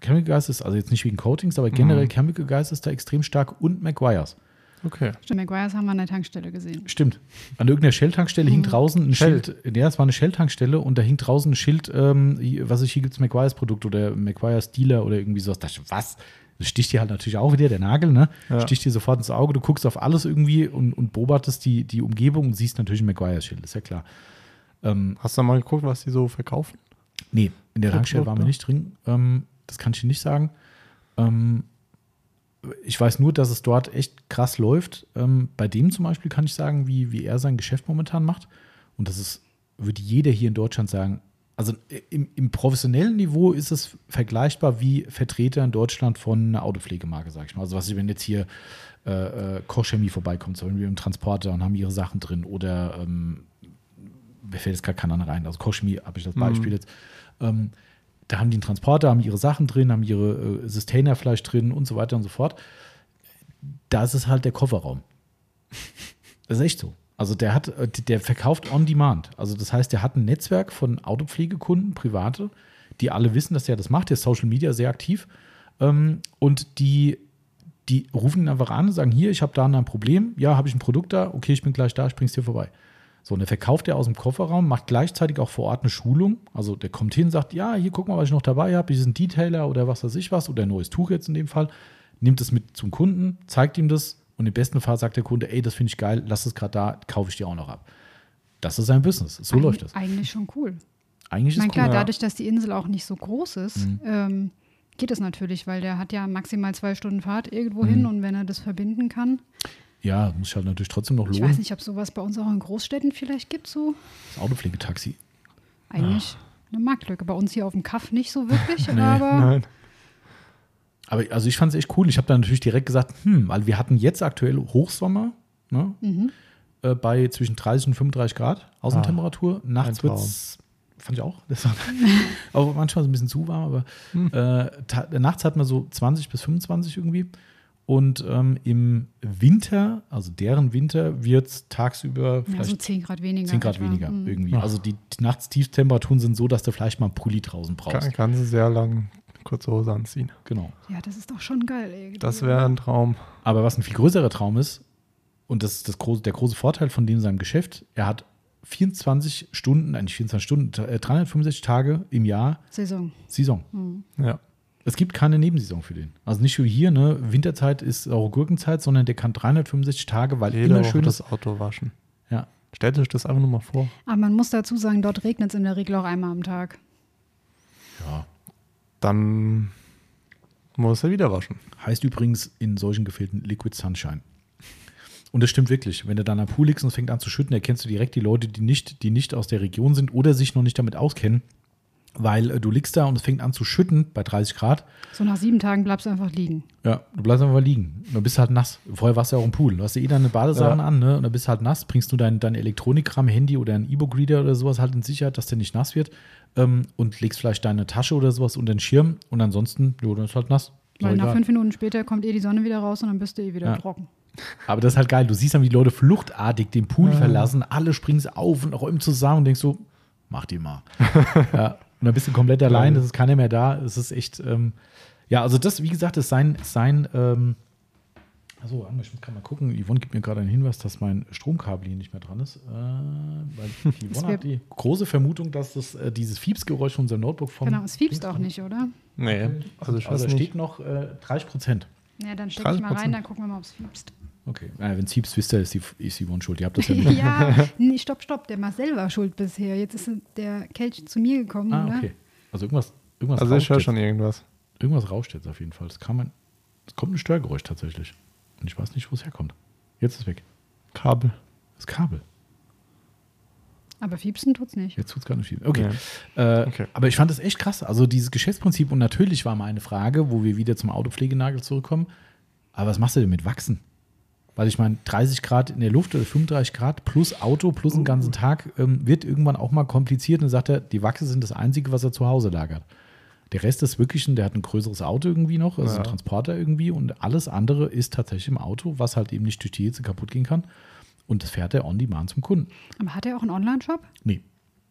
Speaker 1: Chemical Guys ist, also jetzt nicht wegen Coatings, aber generell
Speaker 3: Mhm.
Speaker 1: Chemical Guys ist da extrem stark und McGuire's.
Speaker 3: Okay.
Speaker 2: Stimmt, McGuire's haben wir an der Tankstelle gesehen.
Speaker 1: Stimmt. An irgendeiner Shell-Tankstelle hing draußen ein
Speaker 3: Shell.
Speaker 1: Schild. Ja, es war eine Shell-Tankstelle und da hing draußen ein Schild, ähm, was ich hier gibt's McGuire's Produkt oder McGuire's Dealer oder irgendwie sowas. Da dachte ich, was? Das sticht dir halt natürlich auch wieder der Nagel, ne?
Speaker 3: Ja.
Speaker 1: Sticht dir sofort ins Auge, du guckst auf alles irgendwie und, und beobachtest die, die Umgebung und siehst natürlich ein McGuire's Schild, ist ja klar. Ähm,
Speaker 3: Hast du mal geguckt, was die so verkaufen?
Speaker 1: Nee, in der Tankstelle waren wir
Speaker 3: Produkte?
Speaker 1: nicht drin. Ähm, das kann ich dir nicht sagen. Ähm, ich weiß nur, dass es dort echt krass läuft. Ähm, bei dem zum Beispiel kann ich sagen, wie, wie er sein Geschäft momentan macht. Und das ist, würde jeder hier in Deutschland sagen, also im, im professionellen Niveau ist es vergleichbar wie Vertreter in Deutschland von einer Autopflegemarke, sag ich mal. Also was ich, wenn jetzt hier äh, äh, Kochchemie vorbeikommt, zum Beispiel im Transporter und haben ihre Sachen drin oder ähm, mir fällt jetzt gerade keiner rein. Also Kochchemie habe ich das Beispiel jetzt. Ähm, da haben die einen Transporter, haben ihre Sachen drin, haben ihre äh, Sustainer vielleicht drin und so weiter und so fort. Da ist halt der Kofferraum. Das ist echt so. Also der hat, äh, der verkauft on demand. Also das heißt, der hat ein Netzwerk von Autopflegekunden, private, die alle wissen, dass er das macht. Der ist Social Media sehr aktiv. Ähm, und die, die rufen ihn einfach an und sagen: Hier, ich habe da ein Problem. Ja, habe ich ein Produkt da. Okay, ich bin gleich da, ich bring's dir vorbei. So, und der verkauft er aus dem Kofferraum, macht gleichzeitig auch vor Ort eine Schulung. Also der kommt hin, sagt, ja, hier guck mal, was ich noch dabei habe, hier ist ein Detailer oder was weiß ich was, oder ein neues Tuch jetzt in dem Fall, nimmt es mit zum Kunden, zeigt ihm das und im besten Fall sagt der Kunde, ey, das finde ich geil, lass es gerade da, kaufe ich dir auch noch ab. Das ist sein Business. So
Speaker 2: Eig-
Speaker 1: läuft das.
Speaker 2: Eigentlich schon cool.
Speaker 1: Eigentlich ist
Speaker 2: klar,
Speaker 1: cool.
Speaker 3: ja.
Speaker 2: dadurch, dass die Insel auch nicht so groß ist,
Speaker 1: Mhm.
Speaker 2: ähm, geht es natürlich, weil der hat ja maximal zwei Stunden Fahrt irgendwo
Speaker 1: Mhm.
Speaker 2: hin und wenn er das verbinden kann.
Speaker 1: Ja, muss ich halt natürlich trotzdem noch
Speaker 2: Ich weiß
Speaker 1: lohnen.
Speaker 2: nicht, ob sowas bei uns auch in Großstädten vielleicht gibt, so
Speaker 1: Das Autopflegetaxi.
Speaker 2: eigentlich eine Marktlücke. Bei uns hier auf dem Kaff nicht so wirklich,
Speaker 1: Nee,
Speaker 2: aber
Speaker 3: Nein.
Speaker 1: Aber also ich fand es echt cool. Ich habe dann natürlich direkt gesagt, hm, weil wir hatten jetzt aktuell Hochsommer ne,
Speaker 2: Mhm.
Speaker 1: äh, bei zwischen 30 und 35 Grad Außentemperatur. Nachts
Speaker 3: ein Traum.
Speaker 1: wird es, fand ich auch, das war, aber manchmal so ein bisschen zu warm, aber
Speaker 3: Hm.
Speaker 1: äh, nachts hatten wir so 20 bis 25 irgendwie. Und ähm, im Winter, also deren Winter, wird es tagsüber
Speaker 2: ja,
Speaker 1: vielleicht
Speaker 2: so 10 Grad weniger.
Speaker 1: 10 Grad
Speaker 2: etwa.
Speaker 1: weniger
Speaker 2: Mhm.
Speaker 1: irgendwie.
Speaker 3: Ach.
Speaker 1: Also die, die Nachtstieftemperaturen sind so, dass du vielleicht mal einen Pulli draußen brauchst.
Speaker 3: Kann, kann sie sehr lang kurze Hose anziehen.
Speaker 1: Genau.
Speaker 2: Ja, das ist doch schon geil. Irgendwie.
Speaker 3: Das wäre ein Traum.
Speaker 1: Aber was ein viel größerer Traum ist, und das ist das große, der große Vorteil von dem seinem Geschäft, er hat 24 Stunden, eigentlich 24 Stunden, äh, 365 Tage im Jahr
Speaker 2: Saison.
Speaker 1: Saison.
Speaker 2: Mhm.
Speaker 3: Ja.
Speaker 1: Es gibt keine Nebensaison für den. Also nicht wie hier, ne, Winterzeit ist auch Gurkenzeit, sondern der kann 365 Tage, weil
Speaker 3: Jede
Speaker 1: immer schön ist.
Speaker 3: das Auto waschen.
Speaker 1: Ja.
Speaker 3: Stellt euch das einfach nur mal vor.
Speaker 2: Aber man muss dazu sagen, dort regnet es in der Regel auch einmal am Tag.
Speaker 1: ja.
Speaker 3: Dann muss er wieder waschen.
Speaker 1: Heißt übrigens in solchen Gefilden Liquid Sunshine. Und das stimmt wirklich. Wenn du dann am Pool liegst und es fängt an zu schütten, erkennst du direkt die Leute, die nicht, die nicht aus der Region sind oder sich noch nicht damit auskennen. Weil äh, du liegst da und es fängt an zu schütten bei 30 Grad.
Speaker 2: So nach sieben Tagen bleibst du einfach liegen.
Speaker 1: Ja, du bleibst einfach liegen. Und dann bist du halt nass. Vorher warst du ja auch im Pool. Du hast ja eh deine Badesachen
Speaker 3: Ja.
Speaker 1: an, ne? Und dann bist du halt nass, bringst du dein, dein Elektronikkram, Handy oder ein E-Book-Reader oder sowas halt in Sicherheit, dass der nicht nass wird. Ähm, und legst vielleicht deine Tasche oder sowas unter den Schirm und ansonsten, jo, dann ist halt nass.
Speaker 2: Weil
Speaker 1: auch
Speaker 2: nach
Speaker 1: egal.
Speaker 2: fünf Minuten später kommt eh die Sonne wieder raus und dann bist du eh wieder
Speaker 1: Ja.
Speaker 2: trocken.
Speaker 1: Aber das ist halt geil. Du siehst dann, wie die Leute fluchtartig den Pool verlassen, alle springen auf und räumen zusammen und denkst so, mach die mal. ja. Und dann bist du komplett allein, es ist keiner mehr da. Es ist echt, ähm, ja, also das, wie gesagt, ist sein, sein ähm, also ich muss gerade mal gucken. Yvonne gibt mir gerade einen Hinweis, dass mein Stromkabel hier nicht mehr dran ist. Äh, weil die Yvonne hat die große Vermutung, dass das, äh, dieses Fiepsgeräusch von unserem Notebook vom.
Speaker 2: Genau, es fiebst
Speaker 1: Dings
Speaker 2: auch nicht, oder?
Speaker 3: Nee, also
Speaker 1: Also steht noch äh, 30 Prozent.
Speaker 2: Ja, dann steck ich mal
Speaker 3: 30%.
Speaker 2: rein, dann gucken wir mal, ob es fiebst.
Speaker 1: Okay. Äh, Wenn es fiepst, wisst ihr, ist die, ist Yvonne schuld. Ihr habt das ja nicht.
Speaker 2: ja, nee, stopp, stopp, der Marcel war schuld bisher. Jetzt ist der Kelch zu mir gekommen,
Speaker 1: Ah,
Speaker 2: oder?
Speaker 1: okay. Also irgendwas, irgendwas
Speaker 3: Also ich
Speaker 1: rauscht
Speaker 3: höre
Speaker 1: jetzt.
Speaker 3: schon irgendwas.
Speaker 1: Irgendwas rauscht jetzt auf jeden Fall. Es kam ein, es kommt ein Störgeräusch tatsächlich. Und ich weiß nicht, wo es herkommt. Jetzt ist es weg.
Speaker 3: Kabel.
Speaker 1: Das Kabel.
Speaker 2: Aber fiebsen tut's nicht.
Speaker 1: Jetzt tut es gar nicht viel. Okay.
Speaker 3: Nee.
Speaker 1: Äh,
Speaker 3: Okay.
Speaker 1: Aber ich fand das echt krass. Also dieses Geschäftsprinzip und natürlich war mal eine Frage, wo wir wieder zum Autopflegenagel zurückkommen. Aber was machst du denn mit Wachsen? Weil ich meine, 30 Grad in der Luft oder 35 Grad plus Auto plus den ganzen Tag ähm, wird irgendwann auch mal kompliziert. Und dann sagt er, die Wachse sind das Einzige, was er zu Hause lagert. Der Rest ist wirklich, ein- der hat ein größeres Auto irgendwie noch, also
Speaker 3: Ja.
Speaker 1: ein Transporter irgendwie und alles andere ist tatsächlich im Auto, was halt eben nicht durch die Hitze kaputt gehen kann. Und das fährt er on demand zum Kunden.
Speaker 2: Aber hat er auch einen Online-Shop?
Speaker 1: Nee.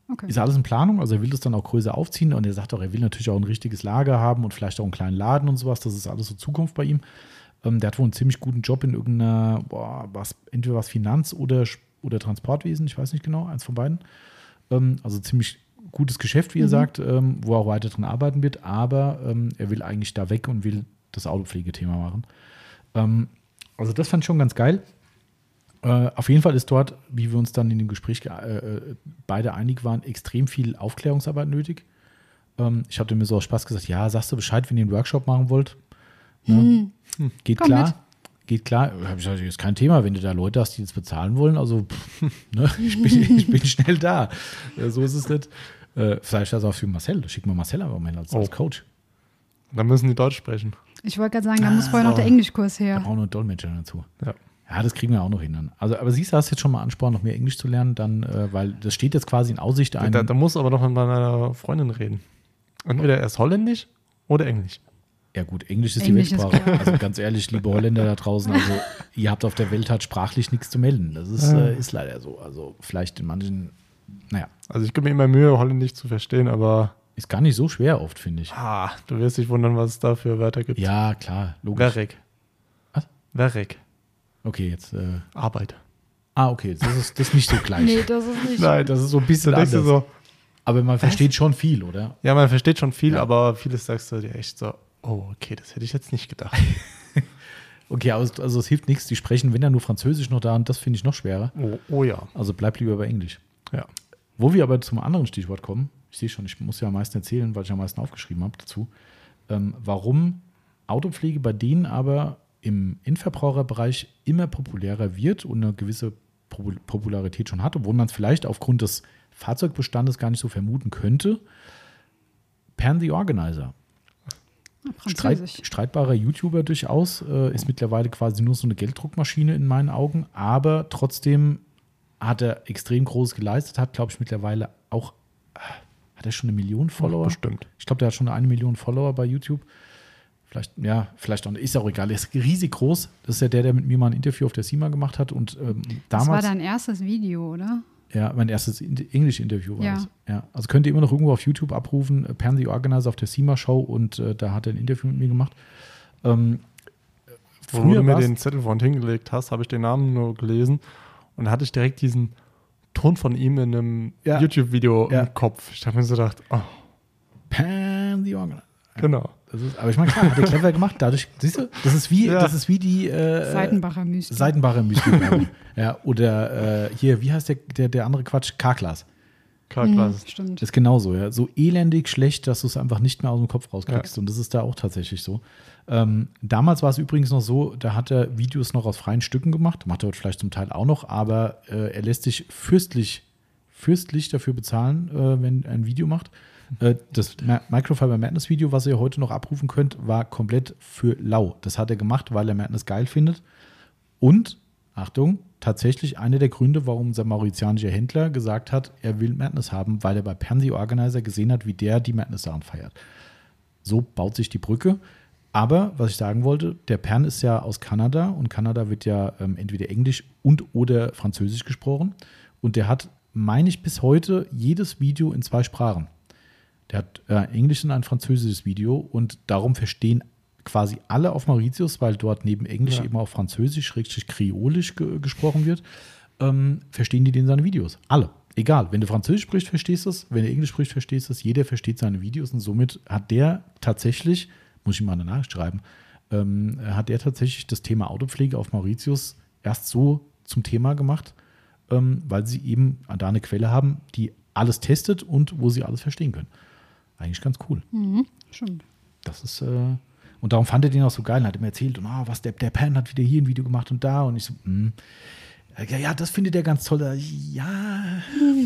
Speaker 2: Okay.
Speaker 1: Ist alles in Planung, also er will das dann auch größer aufziehen und er sagt auch, er will natürlich auch ein richtiges Lager haben und vielleicht auch einen kleinen Laden und sowas. Das ist alles so Zukunft bei ihm. Ähm, der hat wohl einen ziemlich guten Job in irgendeiner, boah, was, entweder was Finanz- oder, oder Transportwesen, ich weiß nicht genau, eins von beiden. Ähm, also ziemlich gutes Geschäft, wie er sagt, ähm, wo er auch weiter dran arbeiten wird, aber ähm, er will eigentlich da weg und will das Autopflegethema machen. Ähm, also das fand ich schon ganz geil. Äh, auf jeden Fall ist dort, wie wir uns dann in dem Gespräch ge- äh, äh, beide einig waren, extrem viel Aufklärungsarbeit nötig. Ähm, ich hatte mir so aus Spaß gesagt, ja, sagst du Bescheid, wenn ihr einen Workshop machen wollt? Ne? Geht
Speaker 2: Komm
Speaker 1: klar.
Speaker 2: mit.
Speaker 1: Geht klar. Hab ich ist kein Thema, wenn du da Leute hast, die das bezahlen wollen. Also, pff, ne, ich, bin, ich bin schnell da. So ist es nicht. Äh, vielleicht das auch für Marcel. Schick mal Marcel einfach mal als, als
Speaker 3: Oh.
Speaker 1: Coach.
Speaker 3: Dann müssen die Deutsch sprechen.
Speaker 2: Ich wollte gerade sagen, da muss vorher noch der Englischkurs
Speaker 1: Da
Speaker 2: her.
Speaker 1: brauchen wir Dolmetscher dazu.
Speaker 3: Ja.
Speaker 1: Ja, das kriegen wir auch noch hin. Dann. Also, aber siehst du, hast jetzt schon mal Ansporn, noch mehr Englisch zu lernen, dann, äh, weil das steht jetzt quasi in Aussicht ein.
Speaker 3: Da, da muss aber noch mit meiner Freundin reden. Entweder erst Holländisch oder Englisch.
Speaker 1: Ja, gut, Englisch ist
Speaker 2: Englisch
Speaker 1: die
Speaker 2: ist
Speaker 1: Weltsprache.
Speaker 2: klar.
Speaker 1: also ganz ehrlich, liebe Holländer da draußen, also ihr habt auf der Welt halt sprachlich nichts zu melden. Das ist,
Speaker 3: Ja.
Speaker 1: äh, ist leider so. Also vielleicht in manchen, naja,
Speaker 3: Also ich gebe mir immer Mühe, Holländisch zu verstehen, aber
Speaker 1: ist gar nicht so schwer oft, finde ich.
Speaker 3: ah, du wirst dich wundern, was es da für Wörter gibt.
Speaker 1: Ja, klar, logisch.
Speaker 3: Werek.
Speaker 1: Was?
Speaker 3: Werek.
Speaker 1: Okay, jetzt. Äh,
Speaker 3: Arbeit.
Speaker 1: ah, okay, das ist, das ist nicht so gleich.
Speaker 2: Nee, das ist nicht.
Speaker 3: Nein,
Speaker 1: Das ist so ein bisschen anders.
Speaker 3: so,
Speaker 1: Aber man versteht schon viel, oder?
Speaker 3: ja, man versteht schon viel,
Speaker 1: Ja.
Speaker 3: aber vieles sagst du dir echt so, oh, okay, das hätte ich jetzt nicht gedacht.
Speaker 1: Okay, also, also es hilft nichts. Die sprechen, wenn dann nur Französisch noch da und das finde ich noch schwerer.
Speaker 3: Oh, oh ja.
Speaker 1: Also bleib lieber bei Englisch.
Speaker 3: Ja.
Speaker 1: Wo wir aber zum anderen Stichwort kommen, ich sehe schon, ich muss ja am meisten erzählen, weil ich am meisten aufgeschrieben habe dazu, ähm, warum Autopflege bei denen aber im Endverbraucherbereich immer populärer wird und eine gewisse Popul- Popularität schon hat, obwohl man es vielleicht aufgrund des Fahrzeugbestandes gar nicht so vermuten könnte. Pan the Organizer. Streit, streitbarer YouTuber durchaus, äh, ist mittlerweile quasi nur so eine Gelddruckmaschine in meinen Augen, aber trotzdem hat er extrem groß geleistet, hat, glaube ich, mittlerweile auch, äh, hat er schon eine Million Follower?
Speaker 3: Bestimmt.
Speaker 1: Ich glaube, der hat schon eine Million Follower bei YouTube. Vielleicht, ja, vielleicht auch, ist auch egal. Er ist riesig groß. Das ist ja der, der mit mir mal ein Interview auf der SEMA gemacht hat und ähm,
Speaker 2: Das war
Speaker 1: damals,
Speaker 2: dein erstes Video, oder?
Speaker 1: Ja, mein erstes In- Englisch-Interview war
Speaker 2: Ja.
Speaker 1: das. Ja, also könnt ihr immer noch irgendwo auf YouTube abrufen, äh, Pan the Organizer auf der SEMA-Show und äh, da hat er ein Interview mit mir gemacht. Ähm,
Speaker 3: Wo du mir den Zettel vorhin hingelegt hast, habe ich den Namen nur gelesen und da hatte ich direkt diesen Ton von ihm in einem
Speaker 1: Ja.
Speaker 3: YouTube-Video
Speaker 1: Ja.
Speaker 3: im Kopf. Ich habe mir so gedacht, oh,
Speaker 1: Pan the Organizer.
Speaker 3: Genau.
Speaker 1: Das ist, aber ich meine, klar, hat er clever gemacht. Dadurch, siehst du, das ist wie,
Speaker 3: Ja.
Speaker 1: das ist wie die äh,
Speaker 2: Seitenbacher Müsli.
Speaker 1: Seitenbacher Müsli. ja, oder äh, hier, wie heißt der, der, der andere Quatsch? K-Glas.
Speaker 3: Karglas.
Speaker 2: Mhm, stimmt.
Speaker 1: Das ist genauso, ja. So elendig schlecht, dass du es einfach nicht mehr aus dem Kopf rauskriegst. Und das ist da auch tatsächlich so. Ähm, damals war es übrigens noch so, da hat er Videos noch aus freien Stücken gemacht, macht er heute vielleicht zum Teil auch noch, aber äh, er lässt sich fürstlich, fürstlich dafür bezahlen, äh, wenn er ein Video macht. Äh, das Microfiber Madness Video, was ihr heute noch abrufen könnt, war komplett für lau. Das hat er gemacht, weil er Madness geil findet. Und, Achtung, tatsächlich einer der Gründe, warum unser mauritianischer Händler gesagt hat, er will Madness haben, weil er bei Pansy Organizer gesehen hat, wie der die Madness daran feiert. So baut sich die Brücke. Aber, was ich sagen wollte, der Pern ist ja aus Kanada und Kanada wird ja ähm, entweder Englisch und oder Französisch gesprochen. Und der hat, meine ich, bis heute jedes Video in zwei Sprachen. Der hat äh, Englisch und ein französisches Video und darum verstehen quasi alle auf Mauritius, weil dort neben Englisch
Speaker 3: Ja.
Speaker 1: eben auch Französisch, richtig Kreolisch ge gesprochen wird, ähm, verstehen die den seine Videos. Alle. Egal, wenn du Französisch sprichst, verstehst du es, wenn du Englisch sprichst, verstehst du es, jeder versteht seine Videos und somit hat der tatsächlich, muss ich mal eine Nachricht schreiben, ähm, hat der tatsächlich das Thema Autopflege auf Mauritius erst so zum Thema gemacht, ähm, weil sie eben da eine Quelle haben, die alles testet und wo sie alles verstehen können. Eigentlich ganz cool.
Speaker 2: Mhm, stimmt.
Speaker 1: Das ist, äh, und darum fand er den auch so geil und hat ihm erzählt, und, ah, was der, der Pan hat wieder hier ein Video gemacht und da. Und ich so, hm. ja, ja, das findet er ganz toll. Ja,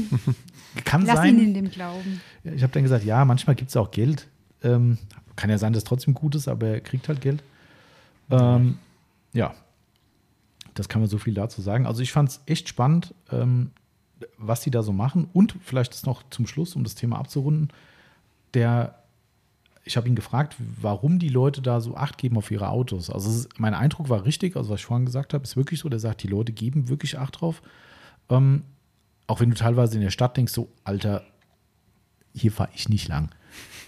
Speaker 1: kann
Speaker 2: Lass
Speaker 1: sein.
Speaker 2: ihn in dem Glauben.
Speaker 1: Ich habe dann gesagt, ja, manchmal gibt es auch Geld. Ähm, kann ja sein, dass es trotzdem gut ist, aber er kriegt halt Geld. Ähm, ja, das kann man so viel dazu sagen. Also ich fand es echt spannend, ähm, was die da so machen. Und vielleicht ist noch zum Schluss, um das Thema abzurunden, der, ich habe ihn gefragt, warum die Leute da so Acht geben auf ihre Autos. Also es ist, mein Eindruck war richtig, also was ich vorhin gesagt habe, ist wirklich so, der sagt, die Leute geben wirklich Acht drauf. Ähm, auch wenn du teilweise in der Stadt denkst, so, Alter, hier fahre ich nicht lang.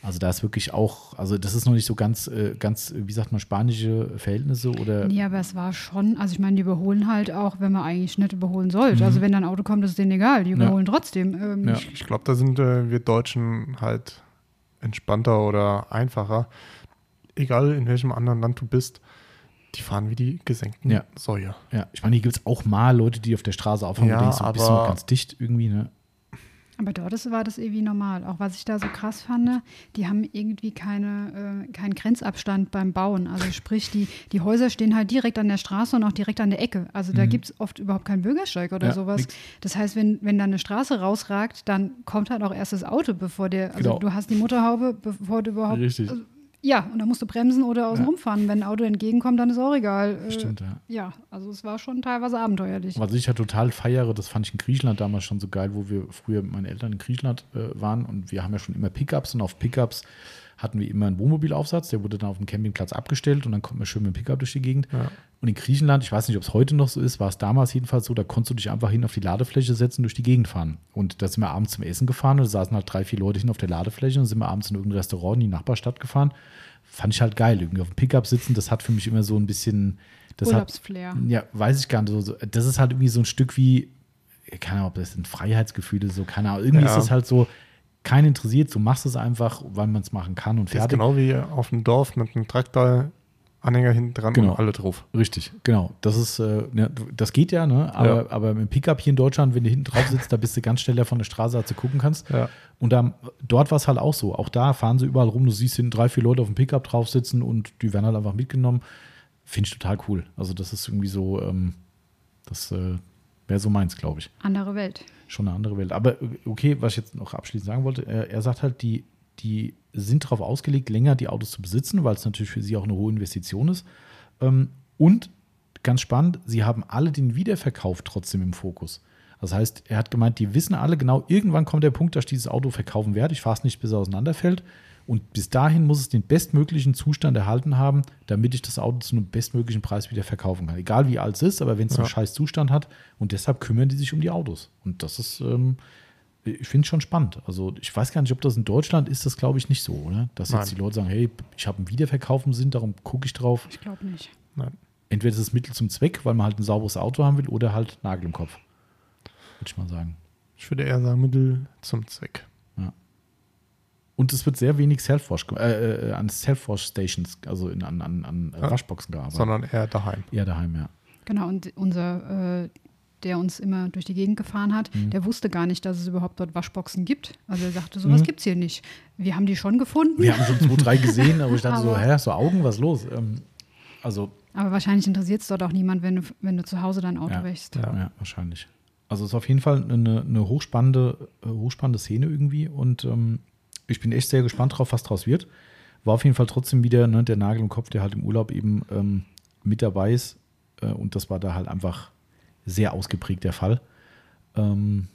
Speaker 1: Also da ist wirklich auch, also das ist noch nicht so ganz, äh, ganz, wie sagt man, spanische Verhältnisse oder.
Speaker 2: Nee, aber es war schon, also ich meine, die überholen halt auch, wenn man eigentlich nicht überholen sollte. Also wenn da ein Auto kommt, ist denen egal, die
Speaker 1: Mhm. Ja.
Speaker 2: überholen trotzdem. Ähm,
Speaker 1: Ja.
Speaker 3: Ich, ich glaube, da sind äh, wir Deutschen halt entspannter oder einfacher. Egal in welchem anderen Land du bist, die fahren wie die gesenkten
Speaker 1: Ja.
Speaker 3: Säue.
Speaker 1: Ja, ich meine, hier gibt es auch mal Leute, die auf der Straße auffahren
Speaker 3: Ja,
Speaker 1: und denkst, bist
Speaker 3: aber-
Speaker 1: noch ganz dicht irgendwie, ne?
Speaker 2: Aber dort ist, war das irgendwie normal. Auch was ich da so krass fand, die haben irgendwie keine, äh, keinen Grenzabstand beim Bauen. Also sprich, die, die Häuser stehen halt direkt an der Straße und auch direkt an der Ecke. Also da gibt es oft überhaupt keinen Bürgersteig oder
Speaker 1: Mhm. Ja,
Speaker 2: sowas.
Speaker 1: nix.
Speaker 2: Das heißt, wenn, wenn da eine Straße rausragt, dann kommt halt auch erst das Auto, bevor der, also
Speaker 1: Genau.
Speaker 2: du hast die Motorhaube, bevor du überhaupt.
Speaker 1: Richtig.
Speaker 2: Also, ja, und dann musst du bremsen oder außen
Speaker 1: Ja.
Speaker 2: rumfahren. Wenn ein Auto entgegenkommt, dann ist auch egal. Äh,
Speaker 1: Stimmt, ja.
Speaker 2: Ja, also es war schon teilweise abenteuerlich.
Speaker 1: Was ich ja total feiere, das fand ich in Griechenland damals schon so geil, wo wir früher mit meinen Eltern in Griechenland äh, waren und wir haben ja schon immer Pickups und auf Pickups hatten wir immer einen Wohnmobilaufsatz, der wurde dann auf dem Campingplatz abgestellt und dann kommt man schön mit dem Pickup durch die Gegend.
Speaker 3: Ja.
Speaker 1: Und in Griechenland, ich weiß nicht, ob es heute noch so ist, war es damals jedenfalls so, da konntest du dich einfach hin auf die Ladefläche setzen und durch die Gegend fahren. Und da sind wir abends zum Essen gefahren und da saßen halt drei, vier Leute hin auf der Ladefläche und sind wir abends in irgendein Restaurant in die Nachbarstadt gefahren. Fand ich halt geil, irgendwie auf dem Pickup sitzen, das hat für mich immer so ein bisschen, das hat,
Speaker 2: Urlaubsflair.
Speaker 1: ja, weiß ich gar nicht. So, so, das ist halt irgendwie so ein Stück wie, keine Ahnung, ob das ein Freiheitsgefühl ist, so, keine Ahnung. Irgendwie
Speaker 3: Ja.
Speaker 1: ist es halt so, kein interessiert, du machst es einfach, weil man es machen kann und
Speaker 3: Das ist
Speaker 1: fertig.
Speaker 3: genau wie auf dem Dorf mit einem Traktoranhänger hinten dran
Speaker 1: Genau.
Speaker 3: und alle drauf.
Speaker 1: Richtig, genau. Das ist, äh, ne, das geht ja, ne? Aber,
Speaker 3: Ja.
Speaker 1: aber mit dem Pickup hier in Deutschland, wenn du hinten drauf sitzt, da bist du ganz schnell der von der Straße, als du gucken kannst.
Speaker 3: Ja.
Speaker 1: Und da, dort war es halt auch so. Auch da fahren sie überall rum. Du siehst hinten drei, vier Leute auf dem Pickup drauf sitzen und die werden halt einfach mitgenommen. Finde ich total cool. Also, das ist irgendwie so, ähm, das äh, wäre so meins, glaube ich.
Speaker 2: Andere Welt.
Speaker 1: Schon eine andere Welt. Aber äh, okay, was ich jetzt noch abschließend sagen wollte, er, er sagt halt, die, die sind darauf ausgelegt, länger die Autos zu besitzen, weil es natürlich für sie auch eine hohe Investition ist. Ähm, und ganz spannend, sie haben alle den Wiederverkauf trotzdem im Fokus. Das heißt, er hat gemeint, die wissen alle genau, irgendwann kommt der Punkt, dass ich dieses Auto verkaufen werde. Ich fahre es nicht, bis es auseinanderfällt. Und bis dahin muss es den bestmöglichen Zustand erhalten haben, damit ich das Auto zu einem bestmöglichen Preis wieder verkaufen kann. Egal wie alt es ist, aber wenn es einen
Speaker 3: Ja.
Speaker 1: scheiß Zustand hat. Und deshalb kümmern die sich um die Autos. Und das ist, ähm, ich finde es schon spannend. Also ich weiß gar nicht, ob das in Deutschland ist, das glaube ich nicht so, oder? Dass
Speaker 3: Nein.
Speaker 1: jetzt die Leute sagen, hey, ich habe einen Wiederverkauf im Sinn, darum gucke ich drauf.
Speaker 2: Ich glaube nicht.
Speaker 3: Nein.
Speaker 1: Entweder ist es Mittel zum Zweck, weil man halt ein sauberes Auto haben will, oder halt Nagel im Kopf. Würde ich mal sagen.
Speaker 3: Ich würde eher sagen, Mittel zum Zweck.
Speaker 1: Und es wird sehr wenig Self-Wash, äh, äh, an Self-Wash-Stations, also in, an, an, an
Speaker 3: Ja.
Speaker 1: Waschboxen gearbeitet.
Speaker 3: Sondern eher daheim.
Speaker 1: Eher daheim, ja.
Speaker 2: Genau, und unser, äh, der uns immer durch die Gegend gefahren hat,
Speaker 1: Mhm.
Speaker 2: der wusste gar nicht, dass es überhaupt dort Waschboxen gibt. Also er sagte, sowas
Speaker 1: Mhm.
Speaker 2: gibt es hier nicht. Wir haben die schon gefunden,
Speaker 1: Wir haben schon zwei, drei gesehen, aber ich dachte so,
Speaker 2: Aber-
Speaker 1: hä, so Augen, was los? Ähm, also,
Speaker 2: aber wahrscheinlich interessiert es dort auch niemand, wenn du, wenn du zu Hause dein Auto
Speaker 1: Ja.
Speaker 2: wäschst.
Speaker 3: Ja.
Speaker 1: Ja, wahrscheinlich. Also es ist auf jeden Fall eine, eine hochspannende, äh, hochspannende Szene irgendwie und ähm, ich bin echt sehr gespannt drauf, was draus wird. War auf jeden Fall trotzdem wieder ne, der Nagel im Kopf, der halt im Urlaub eben ähm, mit dabei ist äh, und das war da halt einfach sehr ausgeprägt der Fall. Ähm,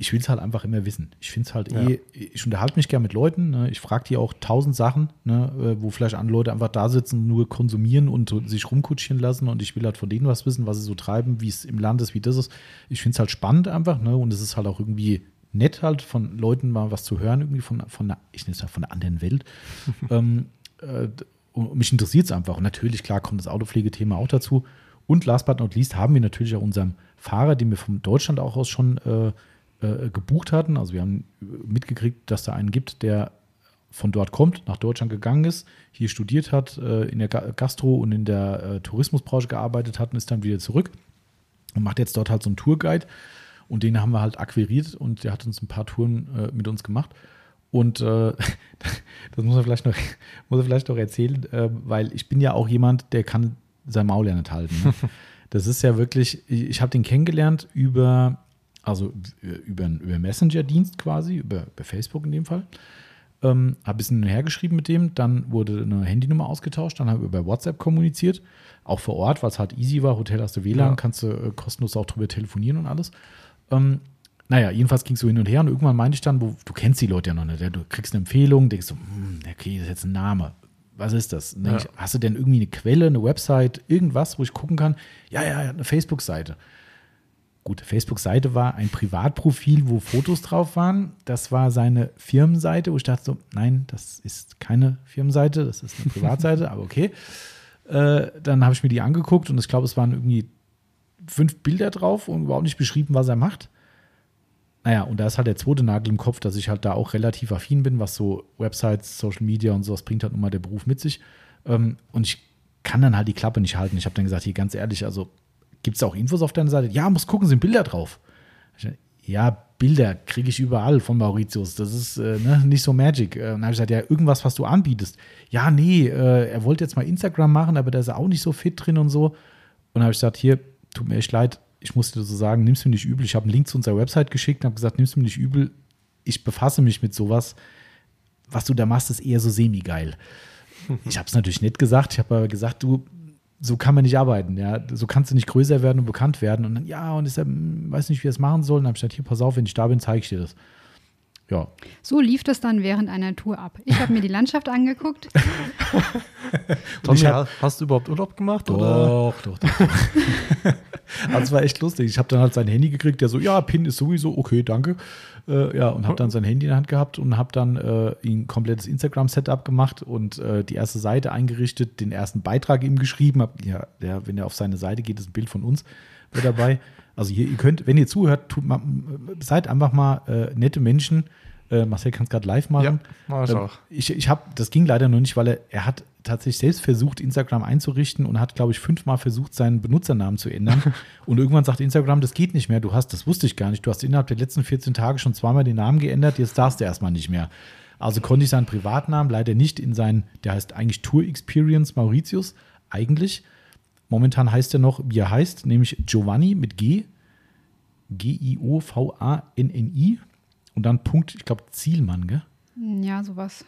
Speaker 1: ich will es halt einfach immer wissen. Ich finde es halt
Speaker 3: Ja.
Speaker 1: eh, ich unterhalte mich gerne mit Leuten. Ne? Ich frage die auch tausend Sachen, ne? äh, wo vielleicht andere Leute einfach da sitzen, nur konsumieren und sich rumkutschieren lassen. Und ich will halt von denen was wissen, was sie so treiben, wie es im Land ist, wie das ist. Ich finde es halt spannend einfach. Ne? Und es ist halt auch irgendwie nett, halt von Leuten mal was zu hören, irgendwie von, von einer, ich nenne es mal von einer anderen Welt. ähm, äh, und mich interessiert es einfach. Und natürlich, klar, kommt das Autopflegethema auch dazu. Und last but not least haben wir natürlich auch unseren Fahrer, den wir von Deutschland auch aus schon äh, äh, gebucht hatten. Also wir haben mitgekriegt, dass da einen gibt, der von dort kommt, nach Deutschland gegangen ist, hier studiert hat, äh, in der Ga- Gastro und in der äh, Tourismusbranche gearbeitet hat und ist dann wieder zurück und macht jetzt dort halt so einen Tourguide. Und den haben wir halt akquiriert und der hat uns ein paar Touren äh, mit uns gemacht. Und äh, das muss er vielleicht noch, muss er vielleicht noch erzählen, äh, weil ich bin ja auch jemand, der kann sein Maul ja nicht halten. Ne? Das ist ja wirklich, ich, ich habe den kennengelernt über, also über, über Messenger-Dienst quasi, über, über Facebook in dem Fall. Ähm, habe ein bisschen hin und her geschrieben mit dem, dann wurde eine Handynummer ausgetauscht, dann haben wir über WhatsApp kommuniziert, auch vor Ort, weil es halt easy war, Hotel hast du WLAN,
Speaker 3: Ja.
Speaker 1: kannst du äh, kostenlos auch drüber telefonieren und alles. Ähm, naja, jedenfalls ging es so hin und her und irgendwann meinte ich dann, wo, du kennst die Leute ja noch nicht, du kriegst eine Empfehlung, denkst so, hm, okay, das ist jetzt ein Name. Was ist das?
Speaker 3: Ja.
Speaker 1: ich, hast du denn irgendwie eine Quelle, eine Website, irgendwas, wo ich gucken kann? Ja, ja, er hat eine Facebook-Seite. gut, Facebook-Seite war ein Privatprofil, wo Fotos drauf waren. Das war seine Firmenseite, wo ich dachte so, nein, das ist keine Firmenseite, das ist eine Privatseite, aber okay. Äh, dann habe ich mir die angeguckt und ich glaube, es waren irgendwie fünf Bilder drauf und überhaupt nicht beschrieben, was er macht. Naja, und da ist halt der zweite Nagel im Kopf, dass ich halt da auch relativ affin bin, was so Websites, Social Media und sowas bringt halt nun mal der Beruf mit sich. Ähm, und ich kann dann halt die Klappe nicht halten. Ich habe dann gesagt, hier ganz ehrlich, also gibt es auch Infos auf deiner Seite? Ja, muss gucken, sind Bilder drauf. Ja, Bilder kriege ich überall von Mauritius. Das ist äh, ne, nicht so Magic. Äh, dann habe ich gesagt, ja, irgendwas, was du anbietest. Ja, nee, äh, er wollte jetzt mal Instagram machen, aber da ist er auch nicht so fit drin und so. Und dann habe ich gesagt, hier, tut mir echt leid, ich muss dir so sagen, nimm's mir nicht übel. Ich habe einen Link zu unserer Website geschickt und habe gesagt, nimm's mir nicht übel. Ich befasse mich mit sowas. Was du da machst, ist eher so semi-geil. Ich habe es natürlich nicht gesagt. Ich habe aber gesagt, du, so kann man nicht arbeiten. Ja, so kannst du nicht größer werden und bekannt werden. Und dann, ja, und ich weiß nicht, wie er es machen soll. Und dann habe ich gesagt, hier, pass auf, wenn ich da bin, zeige ich dir das. Ja.
Speaker 2: So lief das dann während einer Tour ab. Ich habe mir die Landschaft angeguckt.
Speaker 3: Tommy, hab, hast du überhaupt Urlaub gemacht?
Speaker 1: Doch,
Speaker 3: oder?
Speaker 1: doch, doch. also es war echt lustig. Ich habe dann halt sein Handy gekriegt, der so, ja, PIN ist sowieso, okay, danke. Äh, ja, und habe dann sein Handy in der Hand gehabt und habe dann äh, ein komplettes Instagram-Setup gemacht und äh, die erste Seite eingerichtet, den ersten Beitrag ihm geschrieben. Hab, ja, der, wenn er auf seine Seite geht, ist ein Bild von uns mit dabei. Also hier, ihr könnt, wenn ihr zuhört, tut, seid einfach mal äh, nette Menschen. Äh, Marcel kann es gerade live machen. Ja,
Speaker 3: mach ich ähm, auch.
Speaker 1: Ich, ich habe, das ging leider noch nicht, weil er, er hat tatsächlich selbst versucht, Instagram einzurichten und hat, glaube ich, fünfmal versucht, seinen Benutzernamen zu ändern. und irgendwann sagt Instagram, das geht nicht mehr. Du hast, das wusste ich gar nicht, du hast innerhalb der letzten 14 Tage schon zweimal den Namen geändert, jetzt darfst du erstmal nicht mehr. Also konnte ich seinen Privatnamen leider nicht in seinen, der heißt eigentlich Tour Experience Mauritius, eigentlich. Momentan heißt er noch, wie er heißt, nämlich Giovanni mit G. G-I-O-V-A-N-N-I. Und dann Punkt, ich glaube, Zielmann, gell?
Speaker 2: Ja, sowas.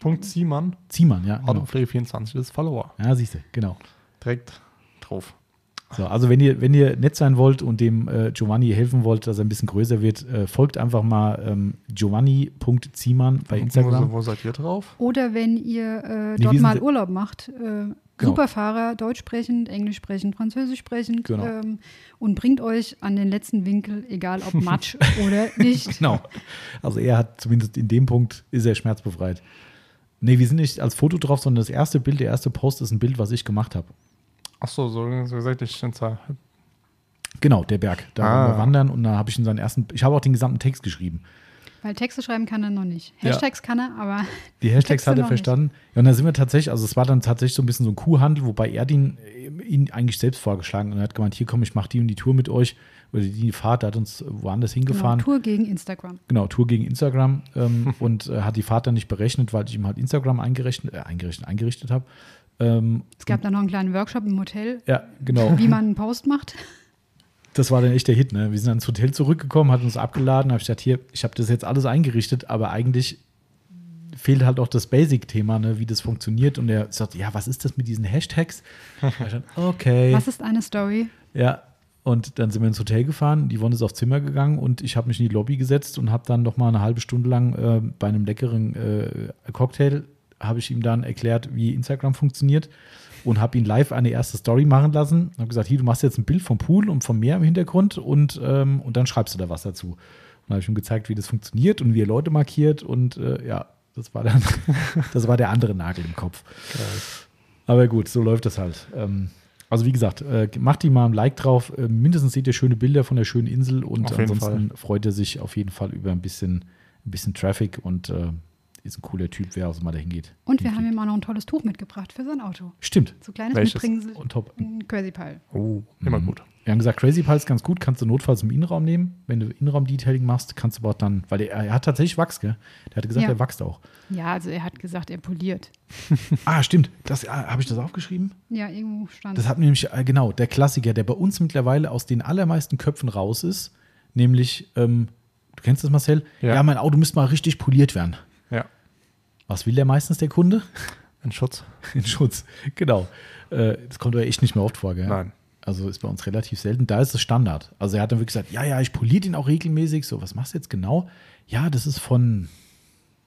Speaker 3: Punkt Ziemann.
Speaker 1: Ziemann, ja.
Speaker 3: Genau. Autopflege 24 ist Follower.
Speaker 1: Ja, siehst du, genau.
Speaker 3: Direkt drauf.
Speaker 1: So, also wenn ihr, wenn ihr nett sein wollt und dem äh, Giovanni helfen wollt, dass er ein bisschen größer wird, äh, folgt einfach mal ähm, giovanni.ziemann bei Instagram.
Speaker 3: Wo, wo, seid ihr drauf?
Speaker 2: Oder wenn ihr äh, nee, dort mal Urlaub macht, Genau. Superfahrer, Deutsch sprechend, Englisch sprechend, Französisch sprechend genau. ähm, und bringt euch an den letzten Winkel, egal ob Matsch oder nicht.
Speaker 1: Genau. Also er hat zumindest in dem Punkt ist er schmerzbefreit. Nee, wir sind nicht als Foto drauf, sondern das erste Bild, der erste Post ist ein Bild, was ich gemacht habe.
Speaker 3: Ach so, so, gesagt, ich
Speaker 1: Genau, der Berg. Da ah. wir wandern und da habe ich in seinen ersten, ich habe auch den gesamten Text geschrieben.
Speaker 2: Weil Texte schreiben kann er noch nicht. Hashtags ja. kann er, aber.
Speaker 1: Die Hashtags hat er verstanden. Nicht. Ja, und da sind wir tatsächlich, also es war dann tatsächlich so ein bisschen so ein Kuhhandel, wobei er den, ihn eigentlich selbst vorgeschlagen hat und er hat gemeint, hier komm, ich mache die und die Tour mit euch. Oder die Fahrt, der hat uns woanders hingefahren.
Speaker 2: Genau, Tour gegen Instagram.
Speaker 1: Genau, Tour gegen Instagram. Ähm, und äh, hat die Fahrt dann nicht berechnet, weil ich ihm halt Instagram eingerechnet, äh, eingerichtet, eingerichtet habe. Ähm,
Speaker 2: es gab dann noch einen kleinen Workshop im Hotel.
Speaker 1: Ja, genau.
Speaker 2: Wie man einen Post macht
Speaker 1: das war dann echt der Hit. Ne? Wir sind dann ins Hotel zurückgekommen, hat uns abgeladen, habe ich gesagt, hier, ich habe das jetzt alles eingerichtet, aber eigentlich fehlt halt auch das Basic-Thema, ne, wie das funktioniert. Und er sagt, ja, was ist das mit diesen Hashtags? Dachte, okay.
Speaker 2: Was ist eine Story?
Speaker 1: Ja, und dann sind wir ins Hotel gefahren, die Yvonne ist aufs Zimmer gegangen und ich habe mich in die Lobby gesetzt und habe dann noch mal eine halbe Stunde lang äh, bei einem leckeren äh, Cocktail, habe ich ihm dann erklärt, wie Instagram funktioniert und habe ihn live eine erste Story machen lassen. Habe gesagt, hier, du machst jetzt ein Bild vom Pool und vom Meer im Hintergrund und, ähm, und dann schreibst du da was dazu. Und habe ich ihm gezeigt, wie das funktioniert und wie er Leute markiert und äh, ja, das war dann, das war der andere Nagel im Kopf. Geil. Aber gut, so läuft das halt. Ähm, also wie gesagt, äh, macht ihm mal ein Like drauf. Äh, mindestens seht ihr schöne Bilder von der schönen Insel und ansonsten freut er sich auf jeden Fall über ein bisschen, ein bisschen Traffic und äh, ist ein cooler Typ, wer auch immer dahin geht.
Speaker 2: Und wir haben ihm auch noch ein tolles Tuch mitgebracht für sein Auto.
Speaker 1: Stimmt.
Speaker 2: So kleines Welches? mitbringen
Speaker 1: Und top.
Speaker 2: Ein Crazy Pile.
Speaker 3: Oh, immer mhm. gut.
Speaker 1: Wir haben gesagt, Crazy Pile ist ganz gut, kannst du notfalls im Innenraum nehmen. Wenn du Innenraum-Detailing machst, kannst du aber auch dann, weil er, er hat tatsächlich Wachs, gell? Der hat gesagt, ja. er wachst auch.
Speaker 2: Ja, also er hat gesagt, er poliert.
Speaker 1: ah, stimmt. Das, ah, Habe ich das aufgeschrieben?
Speaker 2: Ja, irgendwo stand.
Speaker 1: Das hat nämlich, äh, genau, der Klassiker, der bei uns mittlerweile aus den allermeisten Köpfen raus ist, nämlich, ähm, du kennst das, Marcel? Ja. ja, mein Auto müsste mal richtig poliert werden. Was will der meistens, der Kunde?
Speaker 3: In Schutz.
Speaker 1: In Schutz, genau. Äh, das kommt aber echt nicht mehr oft vor, gell?
Speaker 3: Nein.
Speaker 1: Also ist bei uns relativ selten. Da ist es Standard. Also er hat dann wirklich gesagt, ja, ja, ich poliere den auch regelmäßig. So, was machst du jetzt genau? Ja, das ist von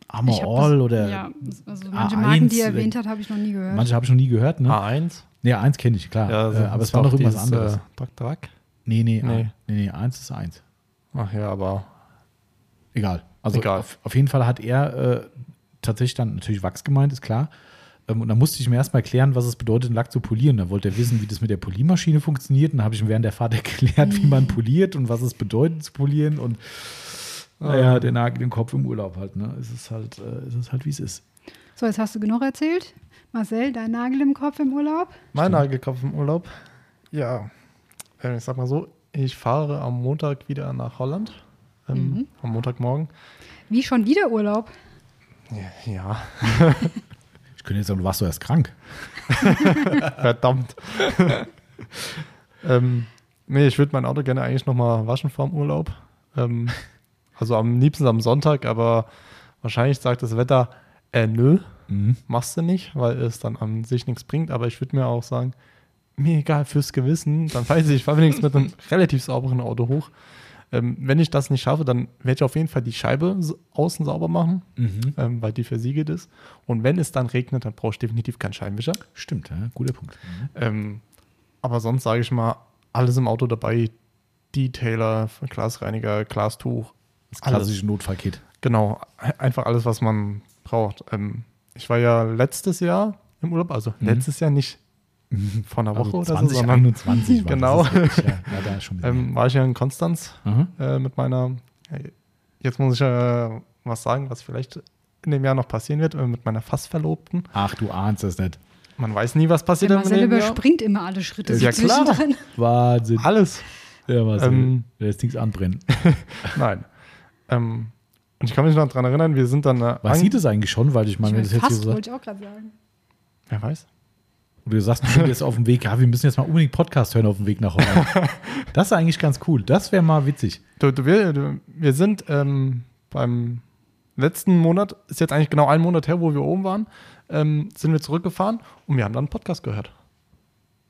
Speaker 1: Armor All das, oder
Speaker 2: Ja, also manche A1, Marken, die er erwähnt hat, habe ich noch nie gehört.
Speaker 1: Manche habe ich noch nie gehört, ne?
Speaker 3: A1?
Speaker 1: Ja, A1 kenne ich, klar. Ja, also äh, aber es war noch irgendwas anderes. Äh,
Speaker 3: Drak, Drak?
Speaker 1: Nee, nee,
Speaker 3: Nee.
Speaker 1: nee, nee, eins ist eins.
Speaker 3: Ach ja, aber
Speaker 1: Egal. Also
Speaker 3: Egal.
Speaker 1: Auf, auf jeden Fall hat er äh, tatsächlich dann natürlich Wachs gemeint, ist klar. Ähm, und dann musste ich mir erstmal erklären, was es bedeutet, einen Lack zu polieren. Da wollte er wissen, wie das mit der Poliermaschine funktioniert. Und dann habe ich ihm während der Fahrt erklärt, wie man poliert und was es bedeutet zu polieren. Und naja, der Nagel im Kopf im Urlaub halt. Ne? Es ist halt, äh, es ist halt, wie es ist.
Speaker 2: So, jetzt hast du genug erzählt. Marcel, dein Nagel im Kopf im Urlaub?
Speaker 3: mein Nagelkopf im Urlaub. Ja, äh, ich sag mal so, ich fahre am Montag wieder nach Holland. Ähm, Am Montagmorgen.
Speaker 2: Wie schon wieder Urlaub?
Speaker 3: Ja,
Speaker 1: Ich könnte jetzt sagen, du warst so erst krank.
Speaker 3: verdammt. ähm, nee, ich würde mein Auto gerne eigentlich nochmal waschen vor dem Urlaub. Ähm, also am liebsten am Sonntag, aber wahrscheinlich sagt das Wetter, äh, nö,
Speaker 1: Mhm.
Speaker 3: machst du nicht, weil es dann an sich nichts bringt. Aber ich würde mir auch sagen, mir egal, fürs Gewissen, dann weiß ich, ich fahre wenigstens mit einem relativ sauberen Auto hoch. Ähm, wenn ich das nicht schaffe, dann werde ich auf jeden Fall die Scheibe außen sauber machen,
Speaker 1: Mhm.
Speaker 3: ähm, weil die versiegelt ist. Und wenn es dann regnet, dann brauche ich definitiv keinen Scheibenwischer.
Speaker 1: Stimmt, ja, guter Punkt. Mhm.
Speaker 3: Ähm, aber sonst sage ich mal, alles im Auto dabei. Detailer, Glasreiniger, Glastuch.
Speaker 1: Das
Speaker 3: Alles.
Speaker 1: klassische Notfallkit.
Speaker 3: Genau, einfach alles, was man braucht. Ähm, ich war ja letztes Jahr im Urlaub, also
Speaker 1: Mhm.
Speaker 3: letztes Jahr nicht vor einer Woche
Speaker 1: Also
Speaker 3: oder so, sondern
Speaker 1: 2021 war
Speaker 3: Genau.
Speaker 1: das. Ja,
Speaker 3: ähm, war ich ja in Konstanz
Speaker 1: Aha.
Speaker 3: äh, mit meiner, äh, jetzt muss ich äh, was sagen, was vielleicht in dem Jahr noch passieren wird, äh, mit meiner Fassverlobten.
Speaker 1: Ach, du ahnst es nicht.
Speaker 3: Man weiß nie, was passiert
Speaker 2: Der Marcel
Speaker 3: Jahr.
Speaker 2: überspringt immer alle Schritte
Speaker 3: Ja,
Speaker 2: so
Speaker 3: klar.
Speaker 1: Wahnsinn.
Speaker 3: Alles.
Speaker 1: Ja, was
Speaker 3: Ähm,
Speaker 1: lässt nichts anbrennen.
Speaker 3: Nein. Ähm, und ich kann mich noch daran erinnern, wir sind dann. Äh,
Speaker 1: Was
Speaker 3: an-
Speaker 1: sieht es eigentlich schon? Weil ich meine,
Speaker 2: Ich
Speaker 1: das jetzt hier
Speaker 2: fast
Speaker 1: so
Speaker 2: wollte ich auch gerade sagen.
Speaker 3: Wer weiß?
Speaker 1: Du sagst, du bist jetzt auf dem Weg, ja, wir müssen jetzt mal unbedingt Podcast hören auf dem Weg nach Holland. das ist eigentlich ganz cool. Das wäre mal witzig.
Speaker 3: Du, du, wir, du, wir sind ähm, beim letzten Monat, ist jetzt eigentlich genau ein Monat her, wo wir oben waren, ähm, sind wir zurückgefahren und wir haben dann einen Podcast gehört.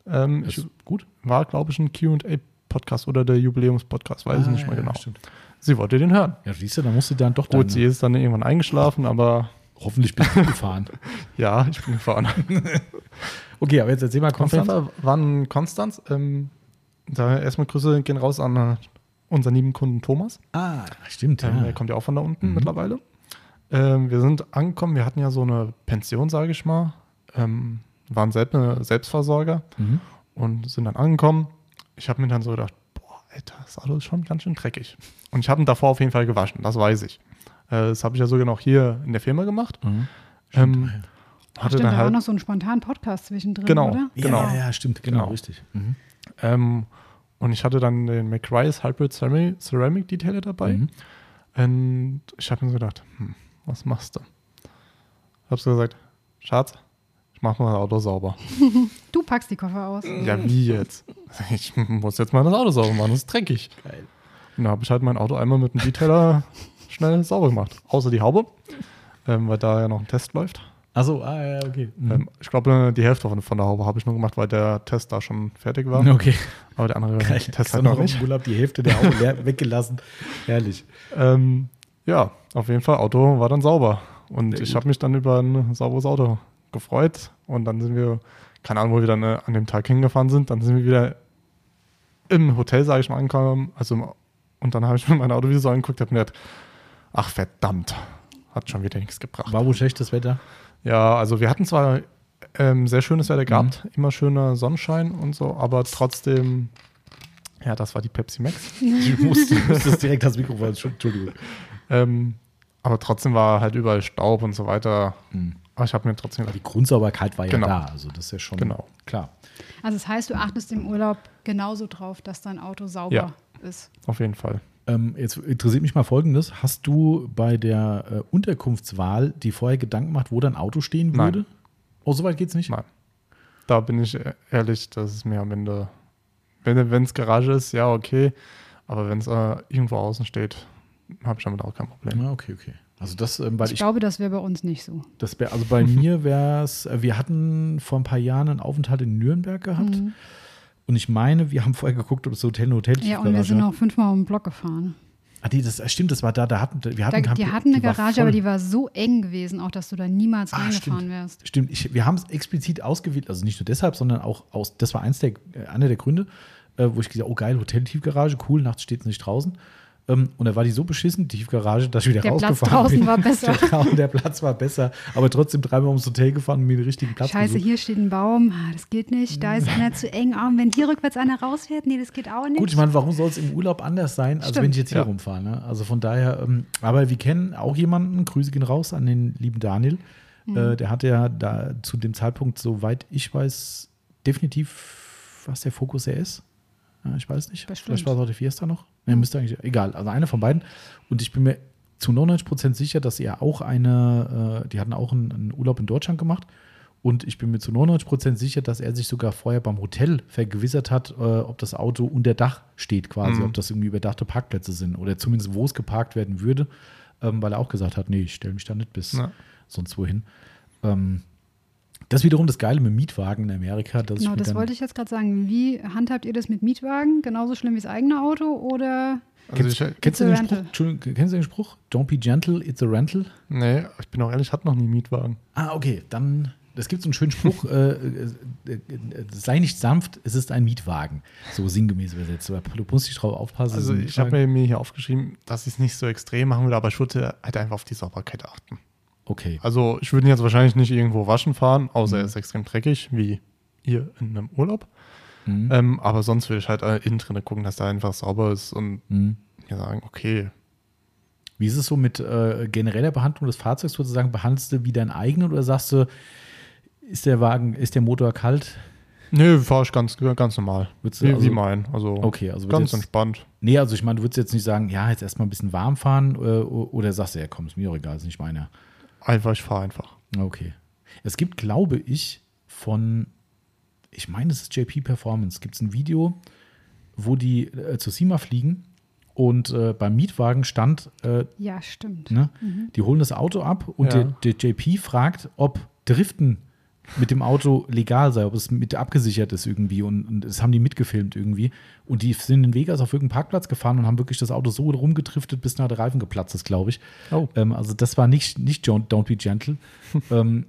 Speaker 3: Ähm, ich,
Speaker 1: gut.
Speaker 3: war, glaube ich, ein QA-Podcast oder der Jubiläumspodcast, weiß ich nicht mehr
Speaker 1: Ah, ja,
Speaker 3: genau.
Speaker 1: Stimmt.
Speaker 3: Sie wollte den hören.
Speaker 1: Ja, siehst du, da musst du dann doch
Speaker 3: Gut,
Speaker 1: dann,
Speaker 3: sie ist dann irgendwann eingeschlafen, aber
Speaker 1: hoffentlich bist du gefahren.
Speaker 3: ja, ich bin gefahren.
Speaker 1: Okay, aber jetzt erzähl mal
Speaker 3: Auf jeden
Speaker 1: Konstanz.
Speaker 3: Fall waren Konstanz. Ähm, da erstmal Grüße gehen raus an äh, unseren lieben Kunden Thomas.
Speaker 1: Ah, stimmt.
Speaker 3: Ähm,
Speaker 1: Ja.
Speaker 3: Der kommt ja auch von da unten
Speaker 1: Mhm.
Speaker 3: mittlerweile. Ähm, wir sind angekommen, wir hatten ja so eine Pension, sage ich mal. Ähm, waren selbst, Selbstversorger
Speaker 1: Mhm.
Speaker 3: und sind dann angekommen. Ich habe mir dann so gedacht, boah, Alter, das ist schon ganz schön dreckig. Und ich habe ihn davor auf jeden Fall gewaschen, das weiß ich. Äh, das habe ich ja sogar noch hier in der Firma gemacht.
Speaker 1: Mhm.
Speaker 3: Ähm, hatte
Speaker 2: stimmt,
Speaker 3: dann
Speaker 2: da war
Speaker 3: halt,
Speaker 2: noch so ein spontanen Podcast zwischendrin,
Speaker 3: Genau.
Speaker 2: oder?
Speaker 3: Genau.
Speaker 1: Ja, ja, stimmt. Genau,
Speaker 3: Genau.
Speaker 1: richtig. Mhm.
Speaker 3: ähm, und ich hatte dann den McRae's Hybrid Ceramic, Ceramic Detailer dabei.
Speaker 1: Mhm.
Speaker 3: Und ich habe mir so gedacht, hm, was machst du? Hab so gesagt, Schatz, ich mach mal das Auto sauber.
Speaker 2: Du packst die Koffer aus.
Speaker 3: ja, wie jetzt? Ich muss jetzt mal das Auto sauber machen, das ist dreckig.
Speaker 1: Geil.
Speaker 3: Und dann habe ich halt mein Auto einmal mit dem Detailer schnell sauber gemacht. Außer die Haube, ähm, weil da ja noch ein Test läuft.
Speaker 1: Achso, ah, ja, okay. Mhm.
Speaker 3: Ähm, ich glaube, die Hälfte von, von der Haube habe ich nur gemacht, weil der Test da schon fertig war.
Speaker 1: okay.
Speaker 3: Aber der andere
Speaker 1: Geil.
Speaker 3: Test halt
Speaker 1: noch
Speaker 3: nicht.
Speaker 1: Urlaub die Hälfte der Haube leer weggelassen. Herrlich.
Speaker 3: Ähm, ja, auf jeden Fall, Auto war dann sauber. Und ich habe mich dann über ein sauberes Auto gefreut. Und dann sind wir, keine Ahnung, wo wir dann äh, an dem Tag hingefahren sind, dann sind wir wieder im Hotel, sage ich mal, angekommen. Also, und dann habe ich mir mein Auto wieder so angeguckt habe mir gedacht, ach verdammt, hat schon wieder nichts gebracht.
Speaker 1: War wohl schlechtes Wetter?
Speaker 3: Ja, also wir hatten zwar ähm, sehr schönes
Speaker 1: Mhm.
Speaker 3: Wetter gehabt, immer schöner Sonnenschein und so, aber trotzdem, ja, das war die Pepsi Max.
Speaker 1: Ich musste, musstest direkt das Mikrofon. Entschuldigung.
Speaker 3: Ähm, aber trotzdem war halt überall Staub und so weiter.
Speaker 1: Mhm.
Speaker 3: Aber ich habe mir trotzdem
Speaker 1: Aber
Speaker 3: gedacht,
Speaker 1: die Grundsauberkeit war ja
Speaker 3: Genau.
Speaker 1: da. Also das ist ja schon
Speaker 3: Genau.
Speaker 1: klar.
Speaker 2: Also das heißt, du achtest im Urlaub genauso drauf, dass dein Auto sauber
Speaker 3: Ja.
Speaker 2: ist.
Speaker 3: auf jeden Fall.
Speaker 1: Ähm, jetzt interessiert mich mal Folgendes. Hast du bei der äh, Unterkunftswahl dir vorher Gedanken gemacht, wo dein Auto stehen
Speaker 3: Nein.
Speaker 1: würde? Oh, soweit geht's nicht?
Speaker 3: Nein. Da bin ich e- ehrlich, das ist mir am Ende, wenn es Garage ist, ja, okay. Aber wenn es äh, irgendwo außen steht, habe ich damit auch kein Problem.
Speaker 1: Ja, okay, okay. Also das, ähm, weil
Speaker 2: Ich
Speaker 1: ich,
Speaker 2: glaube, das wäre bei uns nicht so.
Speaker 1: das wär, also bei mir wäre es, äh, wir hatten vor ein paar Jahren einen Aufenthalt in Nürnberg gehabt.
Speaker 2: Mhm.
Speaker 1: Und ich meine, wir haben vorher geguckt, ob es Hotel eine Hotel
Speaker 2: Ja, und wir sind auch fünfmal um den Block gefahren.
Speaker 1: Ah, die, das, stimmt, das war da, da hatten wir
Speaker 2: Da,
Speaker 1: hatten,
Speaker 2: die hatten eine
Speaker 1: war
Speaker 2: Garage, aber die war so eng gewesen, auch dass du da niemals
Speaker 1: Ah,
Speaker 2: reingefahren
Speaker 1: stimmt.
Speaker 2: wärst.
Speaker 1: Stimmt, ich, wir haben es explizit ausgewählt, also nicht nur deshalb, sondern auch aus, das war eins der, äh, einer der Gründe, äh, wo ich gesagt oh geil, Hotel-Tiefgarage, cool, nachts steht es nicht draußen. Ähm, und da war die so beschissen, die Tiefgarage, dass ich wieder
Speaker 2: Der Platz
Speaker 1: rausgefahren
Speaker 2: draußen
Speaker 1: bin.
Speaker 2: war besser.
Speaker 1: Der, der Platz war besser, aber trotzdem dreimal ums Hotel gefahren und mir den richtigen Platz
Speaker 2: Scheiße,
Speaker 1: gesucht.
Speaker 2: hier steht ein Baum, ah, das geht nicht, da ist einer zu eng. Und wenn hier rückwärts einer rausfährt, nee, das geht auch nicht.
Speaker 1: Gut, ich meine, warum soll es im Urlaub anders sein, als
Speaker 2: Stimmt.
Speaker 1: wenn ich jetzt hier
Speaker 3: Ja.
Speaker 1: rumfahre? Ne? Also von daher, ähm, aber wir kennen auch jemanden, Grüße gehen raus an den lieben Daniel.
Speaker 2: Mhm.
Speaker 1: Äh, der hatte ja da zu dem Zeitpunkt, soweit ich weiß, definitiv, was der Fokus er ist. Ja, ich weiß nicht.
Speaker 2: Bestimmt.
Speaker 1: Vielleicht war es auch der Fiesta noch. Ne, müsste eigentlich, egal. Also einer von beiden. Und ich bin mir zu 99% sicher, dass er auch eine, äh, die hatten auch einen, einen Urlaub in Deutschland gemacht. Und ich bin mir zu 99% sicher, dass er sich sogar vorher beim Hotel vergewissert hat, äh, ob das Auto unter Dach steht quasi,
Speaker 3: Mhm.
Speaker 1: ob das irgendwie überdachte Parkplätze sind oder zumindest wo es geparkt werden würde, ähm, weil er auch gesagt hat, nee, ich stelle mich da nicht bis
Speaker 3: Ja.
Speaker 1: sonst wohin. Ähm, das ist wiederum das Geile mit Mietwagen in Amerika.
Speaker 2: Genau, das wollte ich jetzt gerade sagen. Wie handhabt ihr das mit Mietwagen? Genauso schlimm wie das eigene Auto oder
Speaker 3: Also
Speaker 1: Kennst,
Speaker 3: ich,
Speaker 1: kennst, du den Spruch, kennst du den Spruch? Don't be gentle, it's a rental.
Speaker 3: nee, ich bin auch ehrlich, ich hatte noch nie einen Mietwagen.
Speaker 1: Ah, okay, dann, es gibt so einen schönen Spruch, äh, äh, äh, sei nicht sanft, es ist ein Mietwagen. So sinngemäß übersetzt. Aber Du musst dich drauf aufpassen.
Speaker 3: Also ich habe mir hier aufgeschrieben, dass ich es nicht so extrem machen will, aber ich würde halt einfach auf die Sauberkeit achten.
Speaker 1: Okay.
Speaker 3: Also ich würde ihn jetzt wahrscheinlich nicht irgendwo waschen fahren, außer
Speaker 1: Mhm.
Speaker 3: er ist extrem dreckig, wie hier in einem Urlaub.
Speaker 1: Mhm.
Speaker 3: Ähm, aber sonst würde ich halt äh, innen drin gucken, dass der einfach sauber ist und
Speaker 1: Mhm.
Speaker 3: mir sagen, okay,
Speaker 1: Wie ist es so mit äh, genereller Behandlung des Fahrzeugs sozusagen? Behandelst du wie deinen eigenen oder sagst du, ist der Wagen, ist der Motor kalt?
Speaker 3: nee, fahre ich ganz, ganz normal.
Speaker 1: Würdest du
Speaker 3: Wie,
Speaker 1: also-
Speaker 3: wie mein. Also
Speaker 1: Okay, also
Speaker 3: ganz
Speaker 1: jetzt,
Speaker 3: entspannt.
Speaker 1: nee, also ich meine, du würdest jetzt nicht sagen, ja, jetzt erstmal ein bisschen warm fahren äh, oder sagst du, ja komm, ist mir auch egal, ist nicht meiner.
Speaker 3: Einfach, ich fahre einfach.
Speaker 1: Okay. Es gibt, glaube ich, von, ich meine, es ist JP Performance, gibt es ein Video, wo die äh, zu SEMA fliegen und äh, beim Mietwagen stand, äh,
Speaker 2: ja, stimmt.
Speaker 1: ne, die holen das Auto ab und
Speaker 3: Ja.
Speaker 1: der, der JP fragt, ob Driften mit dem Auto legal sei, ob es mit abgesichert ist irgendwie und, und das haben die mitgefilmt irgendwie und die sind in Vegas auf irgendeinen Parkplatz gefahren und haben wirklich das Auto so rumgedriftet, bis nach der Reifen geplatzt ist, glaube ich.
Speaker 3: Oh.
Speaker 1: Ähm, also das war nicht, nicht Don't, Don't Be Gentle. ähm,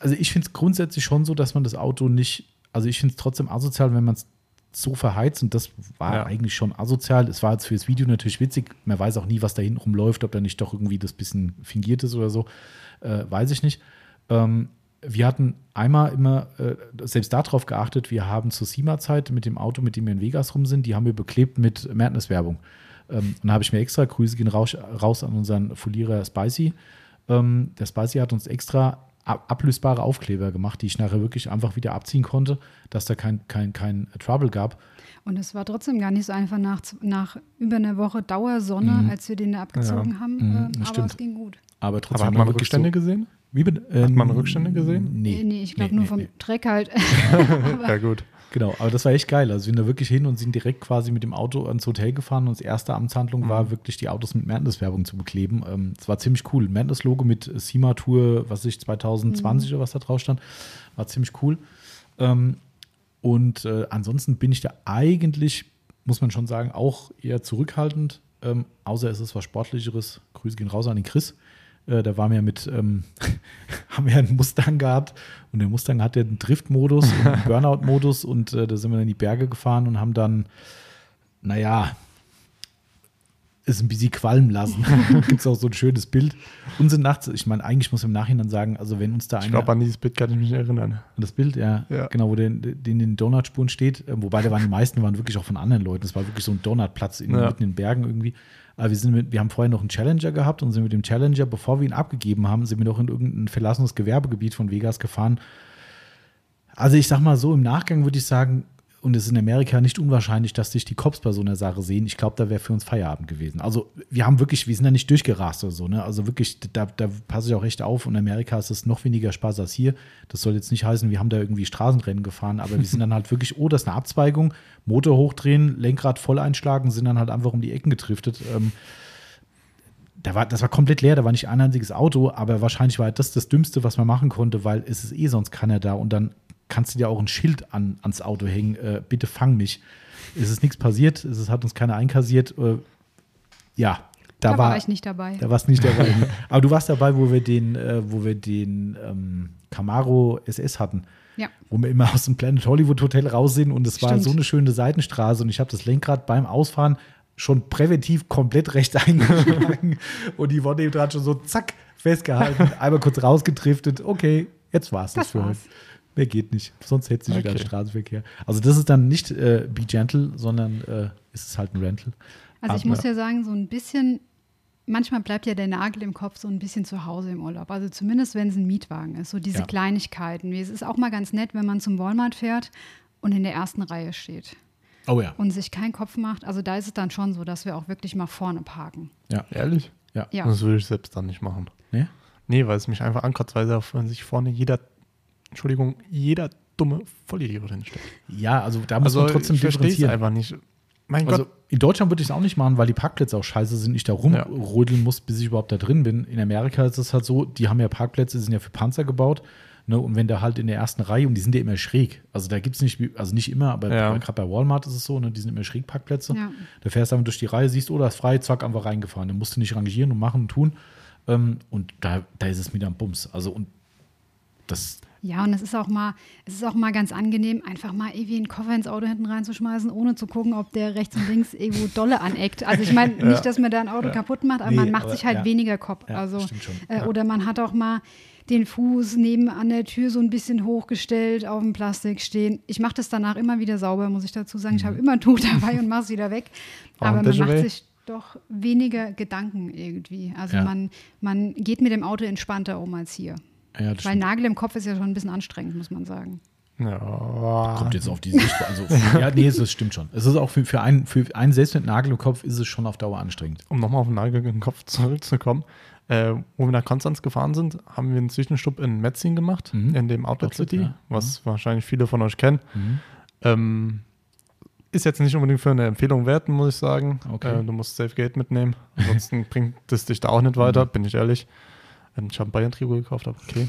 Speaker 1: also ich finde es grundsätzlich schon so, dass man das Auto nicht, also ich finde es trotzdem asozial, wenn man es so verheizt und das war
Speaker 3: Ja.
Speaker 1: eigentlich schon asozial. Es war jetzt fürs Video natürlich witzig. Man weiß auch nie, was da hinten rumläuft, ob da nicht doch irgendwie das bisschen fingiert ist oder so. Äh, weiß ich nicht. Ähm, wir hatten einmal immer äh, selbst darauf geachtet, wir haben zur SEMA-Zeit mit dem Auto, mit dem wir in Vegas rum sind, die haben wir beklebt mit Madness-Werbung. Ähm, und da habe ich mir extra, Grüße gehen raus, raus an unseren Folierer Spicy. Ähm, der Spicy hat uns extra ab- ablösbare Aufkleber gemacht, die ich nachher wirklich einfach wieder abziehen konnte, dass da kein, kein, kein Trouble gab.
Speaker 2: Und es war trotzdem gar nicht so einfach nach, nach über einer Woche Dauersonne,
Speaker 1: Mhm.
Speaker 2: als wir den da abgezogen haben.
Speaker 1: Mhm,
Speaker 2: äh,
Speaker 1: das
Speaker 2: aber
Speaker 1: stimmt.
Speaker 2: es ging gut.
Speaker 1: Aber trotzdem
Speaker 3: Aber hat
Speaker 1: haben wir
Speaker 3: man
Speaker 1: wirklich
Speaker 3: Rückstände
Speaker 1: so,
Speaker 3: gesehen?
Speaker 1: Wie bitte?
Speaker 3: Hat man
Speaker 1: Ähm,
Speaker 3: Rückstände gesehen?
Speaker 1: Nee.
Speaker 2: Nee, ich glaube
Speaker 1: Nee,
Speaker 2: nur
Speaker 1: nee,
Speaker 2: vom
Speaker 1: nee.
Speaker 2: Dreck halt.
Speaker 3: ja, gut.
Speaker 1: Genau, aber das war echt geil. Also wir sind da wirklich hin und sind direkt quasi mit dem Auto ans Hotel gefahren und das erste Amtshandlung
Speaker 3: Mhm.
Speaker 1: war wirklich die Autos mit Madness-Werbung zu bekleben. Ähm, Das war ziemlich cool. Madness-Logo mit SEMA Tour, was ich 2020 oder was da drauf stand, war ziemlich cool. Ähm, Und äh, ansonsten bin ich da eigentlich, muss man schon sagen, auch eher zurückhaltend. Ähm, außer es ist was Sportlicheres. Grüße gehen raus an den Chris. Äh, da waren wir mit, ähm, haben wir einen Mustang gehabt und der Mustang hatte einen Drift-Modus und einen Burnout-Modus und äh, da sind wir in die Berge gefahren und haben dann, naja, es ein bisschen qualmen lassen. Gibt es auch so ein schönes Bild. Und sind nachts, ich meine, eigentlich muss man im Nachhinein sagen, also wenn uns da
Speaker 3: Ich
Speaker 1: einer.
Speaker 3: glaube, an dieses Bild kann ich mich erinnern.
Speaker 1: An das Bild, ja,
Speaker 3: Ja.
Speaker 1: genau, wo der, der in den Donutspuren steht. äh, Wobei da waren die meisten waren wirklich auch von anderen Leuten. Das war wirklich so ein Donutplatz in,
Speaker 3: Ja.
Speaker 1: mitten in den Bergen irgendwie. Aber wir, sind mit, wir haben vorher noch einen Challenger gehabt und sind mit dem Challenger, bevor wir ihn abgegeben haben, sind wir noch in irgendein verlassenes Gewerbegebiet von Vegas gefahren. Also ich sag mal so, im Nachgang würde ich sagen, und es ist in Amerika nicht unwahrscheinlich, dass sich die Cops bei so einer Sache sehen. Ich glaube, da wäre für uns Feierabend gewesen. Also wir haben wirklich, wir sind da nicht durchgerast oder so, ne? Also wirklich, da, da passe ich auch echt auf. Und in Amerika ist es noch weniger Spaß als hier. Das soll jetzt nicht heißen, wir haben da irgendwie Straßenrennen gefahren, aber wir sind dann halt wirklich, oh, das ist eine Abzweigung, Motor hochdrehen, Lenkrad voll einschlagen, sind dann halt einfach um die Ecken getriftet. Ähm, da war, das war komplett leer, da war nicht ein einziges Auto, aber wahrscheinlich war das das Dümmste, was man machen konnte, weil es ist eh sonst keiner da und dann kannst du dir auch ein Schild an, ans Auto hängen, äh, bitte fang mich. Es ist nichts passiert, es ist, hat uns keiner einkassiert. Äh, ja, Da,
Speaker 2: Da war ich nicht dabei.
Speaker 1: Da warst nicht dabei. Aber du warst dabei, wo wir den, äh, wo wir den ähm, Camaro SS hatten.
Speaker 2: Ja.
Speaker 1: Wo wir immer aus dem Planet Hollywood Hotel raus sind und es war
Speaker 2: Stimmt.
Speaker 1: so eine schöne Seitenstraße und ich habe das Lenkrad beim Ausfahren schon präventiv komplett rechts eingeschlagen und die Wonne hat schon so zack festgehalten, einmal kurz rausgetriftet. Okay, jetzt war's das,
Speaker 2: Das
Speaker 1: für
Speaker 2: war's.
Speaker 1: heute. Mehr geht nicht. Sonst hätte sich wieder
Speaker 3: Okay.
Speaker 1: Straßenverkehr. Also das ist dann nicht äh, Be Gentle, sondern äh, ist es halt ein Rental.
Speaker 2: Also ich
Speaker 1: Aber-
Speaker 2: muss ja sagen, so ein bisschen, manchmal bleibt ja der Nagel im Kopf so ein bisschen zu Hause im Urlaub. Also zumindest, wenn es ein Mietwagen ist. So diese
Speaker 1: Ja.
Speaker 2: Kleinigkeiten. Wie Es ist auch mal ganz nett, wenn man zum Walmart fährt und in der ersten Reihe steht
Speaker 1: Oh ja.
Speaker 2: und sich keinen Kopf macht. Also da ist es dann schon so, dass wir auch wirklich mal vorne parken.
Speaker 1: Ja.
Speaker 3: Ehrlich?
Speaker 1: Ja.
Speaker 2: Ja.
Speaker 3: Das würde ich selbst dann nicht machen.
Speaker 1: Ne?
Speaker 3: Nee, weil es mich einfach ankotzt, weil sich vorne jeder, Entschuldigung, jeder dumme Vollidiot hinstellt.
Speaker 1: Ja, also da muss
Speaker 3: Also
Speaker 1: man trotzdem
Speaker 3: ich
Speaker 1: differenzieren.
Speaker 3: einfach nicht. Mein
Speaker 1: Also
Speaker 3: Gott,
Speaker 1: in Deutschland würde ich es auch nicht machen, weil die Parkplätze auch scheiße sind, ich da rumrodeln muss, bis ich überhaupt da drin bin. In Amerika ist es halt so, die haben ja Parkplätze, die sind ja für Panzer gebaut. Ne, und wenn da halt in der ersten Reihe, und die sind ja immer schräg, also da gibt es nicht, also nicht immer, aber
Speaker 3: Ja.
Speaker 1: gerade bei Walmart ist es so, ne, die sind immer schräg Parkplätze.
Speaker 2: Ja.
Speaker 1: Da fährst du einfach durch die Reihe, siehst, oh, da ist frei, zack, einfach reingefahren. Dann musst du nicht rangieren und machen und tun. Ähm, und da, da ist es wieder am Bums. Also und das,
Speaker 2: Ja, und es ist auch mal, es ist auch mal ganz angenehm, einfach mal irgendwie einen Koffer ins Auto hinten reinzuschmeißen, ohne zu gucken, ob der rechts und links irgendwo dolle aneckt. Also ich meine nicht, dass man da ein Auto kaputt macht, aber
Speaker 1: Nee,
Speaker 2: man macht
Speaker 1: aber
Speaker 2: sich halt weniger Kopf. Also. Äh. Oder man hat auch mal den Fuß neben an der Tür so ein bisschen hochgestellt, auf dem Plastik stehen. Ich mache das danach immer wieder sauber, muss ich dazu sagen. Ich
Speaker 1: Mhm.
Speaker 2: habe immer ein Tuch dabei und mache es wieder weg. Aber man macht sich doch weniger Gedanken irgendwie. Also
Speaker 1: Ja.
Speaker 2: man, man geht mit dem Auto entspannter um als hier.
Speaker 1: Ja,
Speaker 2: Weil
Speaker 1: stimmt.
Speaker 2: Nagel im Kopf ist ja schon ein bisschen anstrengend, muss man sagen.
Speaker 3: ja,
Speaker 1: kommt jetzt auf die Sicht. Also, ja, nee, das stimmt schon. Es ist auch für, für, einen, für einen selbst mit Nagel im Kopf ist es schon auf Dauer anstrengend.
Speaker 3: um nochmal auf den Nagel im Kopf zurückzukommen, äh, wo wir nach Konstanz gefahren sind, haben wir einen Zwischenstopp in Metzing gemacht,
Speaker 1: Mhm.
Speaker 3: in dem Outlet
Speaker 1: Outlet,
Speaker 3: City,
Speaker 1: ja. Mhm.
Speaker 3: was wahrscheinlich viele von euch kennen. Ähm, ist jetzt nicht unbedingt für eine Empfehlung wert, muss ich sagen.
Speaker 1: Okay.
Speaker 3: Äh, du musst Safe Gate mitnehmen, ansonsten bringt es dich da auch nicht weiter,
Speaker 1: Mhm.
Speaker 3: bin ich ehrlich. Ähm, Ich habe ein Bayern-Trikot gekauft, aber okay.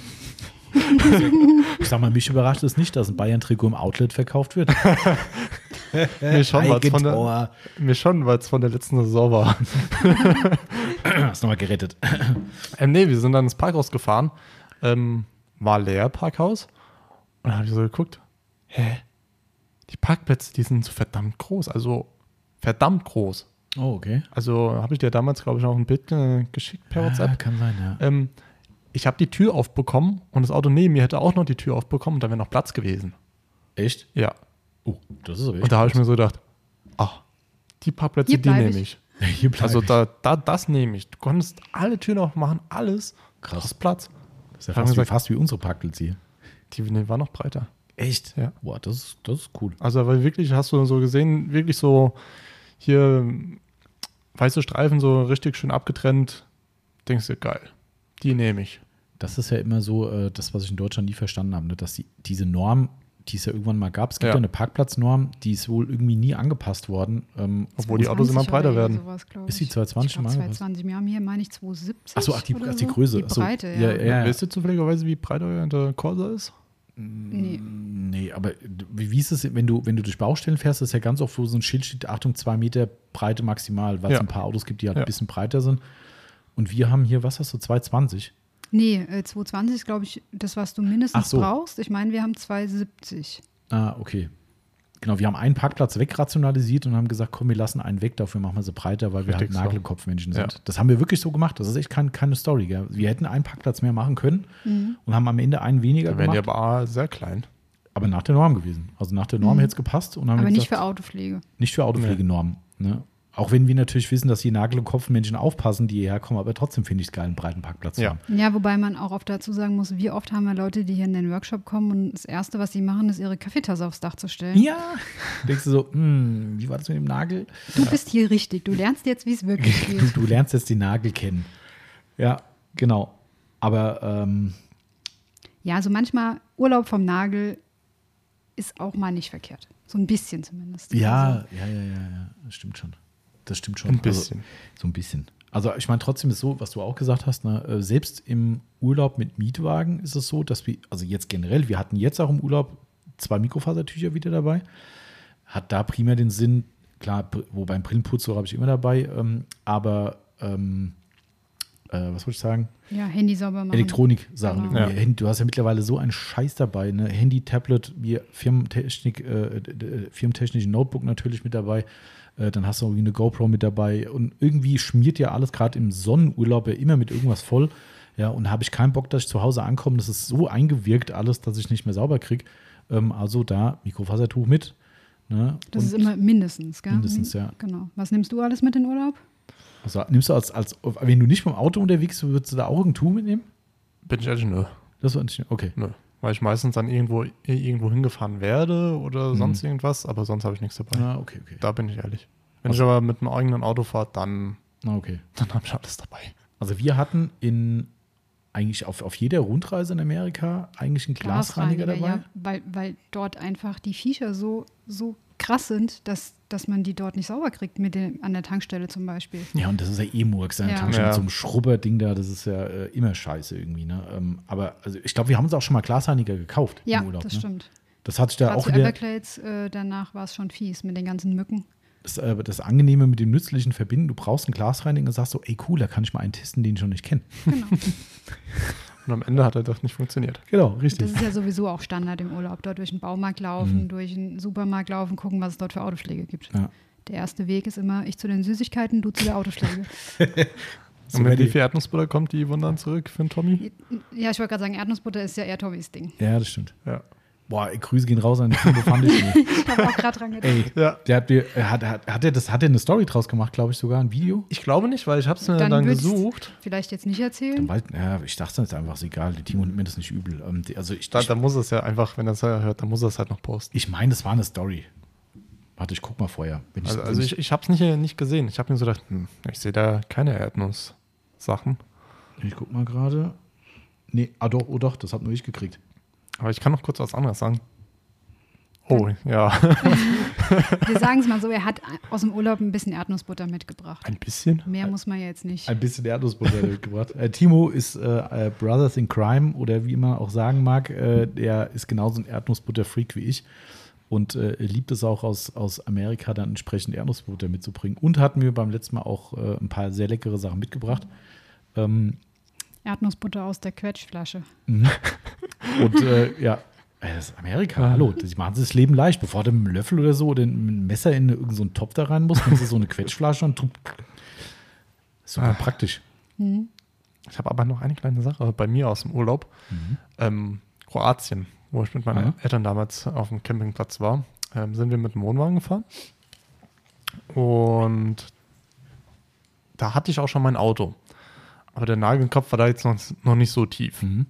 Speaker 1: Ich sag mal, mich überrascht es nicht, dass ein Bayern-Trikot im Outlet verkauft wird.
Speaker 3: Mir schon, weil es von, der- mir schon, von der letzten Saison war.
Speaker 1: Hast nochmal gerettet.
Speaker 3: Ähm, nee, wir sind dann ins Parkhaus gefahren. Ähm, war leer, Parkhaus. Und dann habe ich so geguckt, hä? Die Parkplätze, die sind so verdammt groß. Also verdammt groß.
Speaker 1: Oh, okay.
Speaker 3: Also habe ich dir damals, glaube ich, auch ein Bild äh, geschickt per
Speaker 1: Ah,
Speaker 3: WhatsApp.
Speaker 1: kann sein, ja.
Speaker 3: Ähm, ich habe die Tür aufbekommen und das Auto neben mir hätte auch noch die Tür aufbekommen und da wäre noch Platz gewesen.
Speaker 1: Echt?
Speaker 3: Ja.
Speaker 1: Oh, das ist aber echt.
Speaker 3: Und da habe ich mir so gedacht, ach, die Parkplätze,
Speaker 2: Hier
Speaker 3: die nehme
Speaker 2: ich.
Speaker 1: Hier
Speaker 3: Also da, da, das nehme ich. Du konntest alle Türen aufmachen, alles.
Speaker 1: Krass.
Speaker 3: Krass Platz.
Speaker 1: das ist ja fast wie,
Speaker 3: gesagt-
Speaker 1: fast wie unsere Packelz hier.
Speaker 3: Die nee, war noch breiter.
Speaker 1: Echt?
Speaker 3: Ja.
Speaker 1: Boah, das ist, das ist cool.
Speaker 3: Also, weil wirklich hast du so gesehen, wirklich so hier weiße Streifen so richtig schön abgetrennt. Denkst du, geil. Die nehme ich.
Speaker 1: Das ist ja immer so, äh, das, was ich in Deutschland nie verstanden habe, ne? dass die, diese Norm, die es ja irgendwann mal gab, es gibt ja,
Speaker 3: Ja.
Speaker 1: eine Parkplatznorm, die ist wohl irgendwie nie angepasst worden. Ähm,
Speaker 3: Obwohl die Autos immer
Speaker 2: 20
Speaker 3: breiter werden.
Speaker 2: Sowas,
Speaker 1: Ist die
Speaker 2: ich.
Speaker 1: 220
Speaker 2: Ich glaub,
Speaker 1: mal angepasst?
Speaker 2: 220. Wir haben hier, meine ich, 270.
Speaker 1: Ach so, ach, die- ach, die. Größe.
Speaker 2: Die
Speaker 1: Ach so.
Speaker 2: Breite,
Speaker 1: Ja,
Speaker 2: ja.
Speaker 1: ja.
Speaker 3: Weißt du zufälligerweise, wie breit der Corsa ist?
Speaker 2: Nee.
Speaker 1: Nee, aber wie, wie ist es, wenn du, wenn du durch Baustellen fährst, ist ja ganz oft, wo so ein Schild steht, Achtung, zwei Meter Breite maximal, weil es
Speaker 3: Ja.
Speaker 1: ein paar Autos gibt, die halt
Speaker 3: Ja.
Speaker 1: ein bisschen breiter sind. Und wir haben hier, was hast du, 220?
Speaker 2: Nee, äh, 220 ist, glaube ich, das, was du mindestens
Speaker 1: so.
Speaker 2: brauchst. Ich meine, wir haben 270.
Speaker 1: Ah, okay. Genau, wir haben einen Parkplatz wegrationalisiert und haben gesagt, komm, wir lassen einen weg, dafür machen wir sie breiter, weil wir
Speaker 3: Richtig
Speaker 1: halt
Speaker 3: so.
Speaker 1: Nagelkopfmenschen sind.
Speaker 3: Ja.
Speaker 1: Das haben wir wirklich so gemacht. Das ist echt kein, keine Story. Gell? Wir hätten einen Parkplatz mehr machen können und haben am Ende einen weniger
Speaker 3: Da werden
Speaker 1: gemacht,
Speaker 3: die aber sehr klein.
Speaker 1: aber nach der Norm gewesen. Also nach der Norm hätte es gepasst. Und haben
Speaker 2: Aber
Speaker 1: wir
Speaker 2: nicht
Speaker 1: gesagt,
Speaker 2: für Autopflege.
Speaker 1: Nicht für Autopflegenormen. Ne? Auch wenn wir natürlich wissen, dass die Nagel- und Kopfmenschen aufpassen, die hierher kommen, aber trotzdem finde ich es geil, einen breiten Parkplatz zu
Speaker 3: Ja.
Speaker 1: haben.
Speaker 2: Ja, wobei man auch oft dazu sagen muss, wie oft haben wir Leute, die hier in den Workshop kommen und das Erste, was sie machen, ist ihre Kaffeetasse aufs Dach zu stellen.
Speaker 1: Ja. Denkst du so, hm, wie war das mit dem Nagel?
Speaker 2: Du bist hier richtig. Du lernst jetzt, wie es wirklich
Speaker 1: Du,
Speaker 2: geht.
Speaker 1: du lernst jetzt die Nagel kennen. Ja, genau. Aber ähm,
Speaker 2: Ja, also manchmal Urlaub vom Nagel ist auch mal nicht verkehrt. So ein bisschen zumindest.
Speaker 1: ja,
Speaker 2: Also,
Speaker 1: ja, ja, ja, ja, das stimmt schon. Das stimmt schon.
Speaker 3: Ein bisschen.
Speaker 1: Also, so ein bisschen. Also ich meine, trotzdem ist so, was du auch gesagt hast, ne, äh, selbst im Urlaub mit Mietwagen ist es so, dass wir, also jetzt generell, wir hatten jetzt auch im Urlaub zwei Mikrofasertücher wieder dabei. Hat da primär den Sinn, klar, wobei ein Brillenputzer habe ich immer dabei, ähm, aber ähm, äh, was wollte ich sagen?
Speaker 2: Ja, Handy sauber machen.
Speaker 1: Elektronik-Sachen.
Speaker 2: Genau.
Speaker 1: irgendwie. Du hast ja mittlerweile so einen Scheiß dabei. Ne? Handy, Tablet, wie Firmentechnik, äh, firmentechnischen Notebook natürlich mit dabei. Äh, dann hast du irgendwie eine GoPro mit dabei. Und irgendwie schmiert ja alles gerade im Sonnenurlaub ja immer mit irgendwas voll. Ja, und habe ich keinen Bock, dass ich zu Hause ankomme. Das ist so eingewirkt alles, dass ich nicht mehr sauber kriege. Ähm, also da Mikrofasertuch mit. Ne?
Speaker 2: Das
Speaker 1: Und-
Speaker 2: ist immer mindestens, gell?
Speaker 1: Mindestens, ja.
Speaker 2: Genau. Was nimmst du alles mit in Urlaub?
Speaker 1: Also, nimmst du als, als, wenn du nicht mit dem Auto unterwegs bist, würdest du da auch ein Tuch mitnehmen?
Speaker 3: Bin ich ehrlich, nö.
Speaker 1: Das war nicht, okay.
Speaker 3: nö. Weil ich meistens dann irgendwo, irgendwo hingefahren werde oder
Speaker 1: Mhm.
Speaker 3: sonst irgendwas, aber sonst habe ich nichts dabei.
Speaker 1: Ah, okay, okay.
Speaker 3: Da bin ich ehrlich. Wenn
Speaker 1: Was-
Speaker 3: ich aber mit einem eigenen Auto fahre, dann,
Speaker 1: Ah, okay.
Speaker 3: dann habe ich alles dabei.
Speaker 1: Also wir hatten in eigentlich auf, auf jeder Rundreise in Amerika eigentlich einen Glasreiniger, dabei.
Speaker 2: ja, weil, weil dort einfach die Viecher so, so krass sind, dass, dass man die dort nicht sauber kriegt, mit dem, an der Tankstelle zum Beispiel.
Speaker 1: Ja, und das ist ja eh Murks, eine
Speaker 2: Ja.
Speaker 1: Tankstelle
Speaker 3: Ja.
Speaker 1: zum Schrubberding da, das ist ja äh, immer scheiße irgendwie. Ne? Ähm, aber also ich glaube, wir haben uns auch schon mal Glasreiniger gekauft
Speaker 2: Ja,
Speaker 1: im Urlaub.
Speaker 2: das
Speaker 1: ne?
Speaker 2: stimmt.
Speaker 1: Das hat sich da
Speaker 2: Gerade
Speaker 1: auch
Speaker 2: zu
Speaker 1: wieder,
Speaker 2: Everglades, äh, danach war es schon fies mit den ganzen Mücken.
Speaker 1: das, äh, das Angenehme mit dem Nützlichen verbinden. Du brauchst einen Glasreiniger und sagst so, ey cool, da kann ich mal einen testen, den ich noch nicht kenne.
Speaker 2: Genau.
Speaker 3: Und am Ende hat er doch nicht funktioniert.
Speaker 1: Genau,
Speaker 2: Das
Speaker 1: richtig.
Speaker 2: ist ja sowieso auch Standard im Urlaub. Dort durch den Baumarkt laufen,
Speaker 1: Mhm.
Speaker 2: durch den Supermarkt laufen, gucken, was es dort für Autopflege gibt.
Speaker 1: Ja.
Speaker 2: Der erste Weg ist immer, ich zu den Süßigkeiten, du zu der Autopflege.
Speaker 1: So
Speaker 3: und wenn
Speaker 1: die-
Speaker 3: viel Erdnussbutter kommt, die wundern zurück für den Tommy.
Speaker 2: ja, ich wollte gerade sagen, Erdnussbutter ist ja eher Tommys Ding.
Speaker 1: Ja, das stimmt.
Speaker 3: Ja.
Speaker 1: Boah, Grüße gehen raus an den Timo fand ich nicht.
Speaker 2: Ich habe auch gerade dran gedacht.
Speaker 1: Ey,
Speaker 3: Ja.
Speaker 1: der hat, mir- er hat, hat, hat das, hat er eine Story draus gemacht, glaube ich, sogar ein Video?
Speaker 3: Ich glaube nicht, weil ich habe es mir
Speaker 2: Dann
Speaker 3: dann, gesucht.
Speaker 2: Vielleicht jetzt nicht erzählen.
Speaker 1: Dann ja, ich dachte, es ist einfach ist egal. Der Timo nimmt mir das nicht übel. Ähm, also ich,
Speaker 3: Da,
Speaker 1: ich,
Speaker 3: da muss es ja einfach, wenn er es hört, dann muss er es halt noch posten.
Speaker 1: ich meine, das war eine Story. Warte, ich guck mal vorher. Wenn
Speaker 3: Also, also ich, ich habe es nicht, nicht gesehen. Ich habe mir so gedacht, hm, ich sehe da keine Erdnuss-Sachen.
Speaker 1: ich guck mal gerade. Nee, ah doch, oh doch, das hat nur ich gekriegt.
Speaker 3: Aber ich kann noch kurz was anderes sagen. Oh, ja,
Speaker 2: Wir sagen es mal so, er hat aus dem Urlaub ein bisschen Erdnussbutter mitgebracht.
Speaker 3: ein bisschen.
Speaker 2: Mehr muss man jetzt nicht.
Speaker 1: Ein bisschen Erdnussbutter mitgebracht. Äh, Timo ist äh, äh, Brothers in Crime oder wie man auch sagen mag. Äh, der ist genauso ein Erdnussbutter-Freak wie ich. Und äh, liebt es auch aus, aus Amerika dann entsprechend Erdnussbutter mitzubringen. Und hat mir beim letzten Mal auch äh, ein paar sehr leckere Sachen mitgebracht. Ähm,
Speaker 2: Erdnussbutter aus der Quetschflasche.
Speaker 1: Mhm. Und äh, ja, äh, das ist Amerika, hallo. Die machen sich das Leben leicht. Bevor du mit einem Löffel oder so oder mit einem Messer in irgendeinen so Topf da rein musst, nimmst du so eine Quetschflasche und tu- ist super
Speaker 3: Ah.
Speaker 1: praktisch.
Speaker 3: Ich habe aber noch eine kleine Sache bei mir aus dem Urlaub. Ähm, Kroatien, wo ich mit meinen
Speaker 1: Ah.
Speaker 3: Eltern damals auf dem Campingplatz war, ähm, sind wir mit dem Wohnwagen gefahren. Und da hatte ich auch schon mein Auto. Aber der Nagelkopf war da jetzt noch, noch nicht so tief.
Speaker 1: Mhm.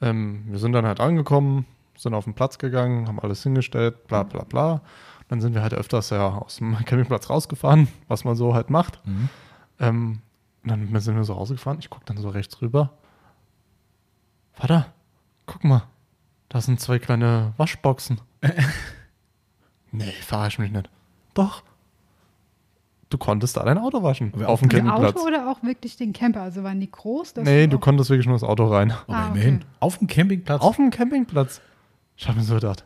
Speaker 3: Ähm, wir sind dann halt angekommen, sind auf den Platz gegangen, haben alles hingestellt, bla bla bla. Und dann sind wir halt öfters ja aus dem Campingplatz rausgefahren, was man so halt macht.
Speaker 1: Mhm.
Speaker 3: Ähm, und dann sind wir so rausgefahren. Ich gucke dann so rechts rüber. Vater, guck mal. Da sind zwei kleine Waschboxen. nee, verarsch mich nicht. Doch. Du konntest da dein Auto waschen.
Speaker 1: Aber
Speaker 3: auf dem
Speaker 2: Ein
Speaker 3: Campingplatz.
Speaker 2: Auto oder auch wirklich den Camper? Also waren die groß? dass
Speaker 3: Nee, du konntest wirklich nur das Auto rein.
Speaker 1: Aber
Speaker 2: Ah, okay.
Speaker 1: immerhin. Auf dem Campingplatz.
Speaker 3: Auf dem Campingplatz. Ich habe mir so gedacht.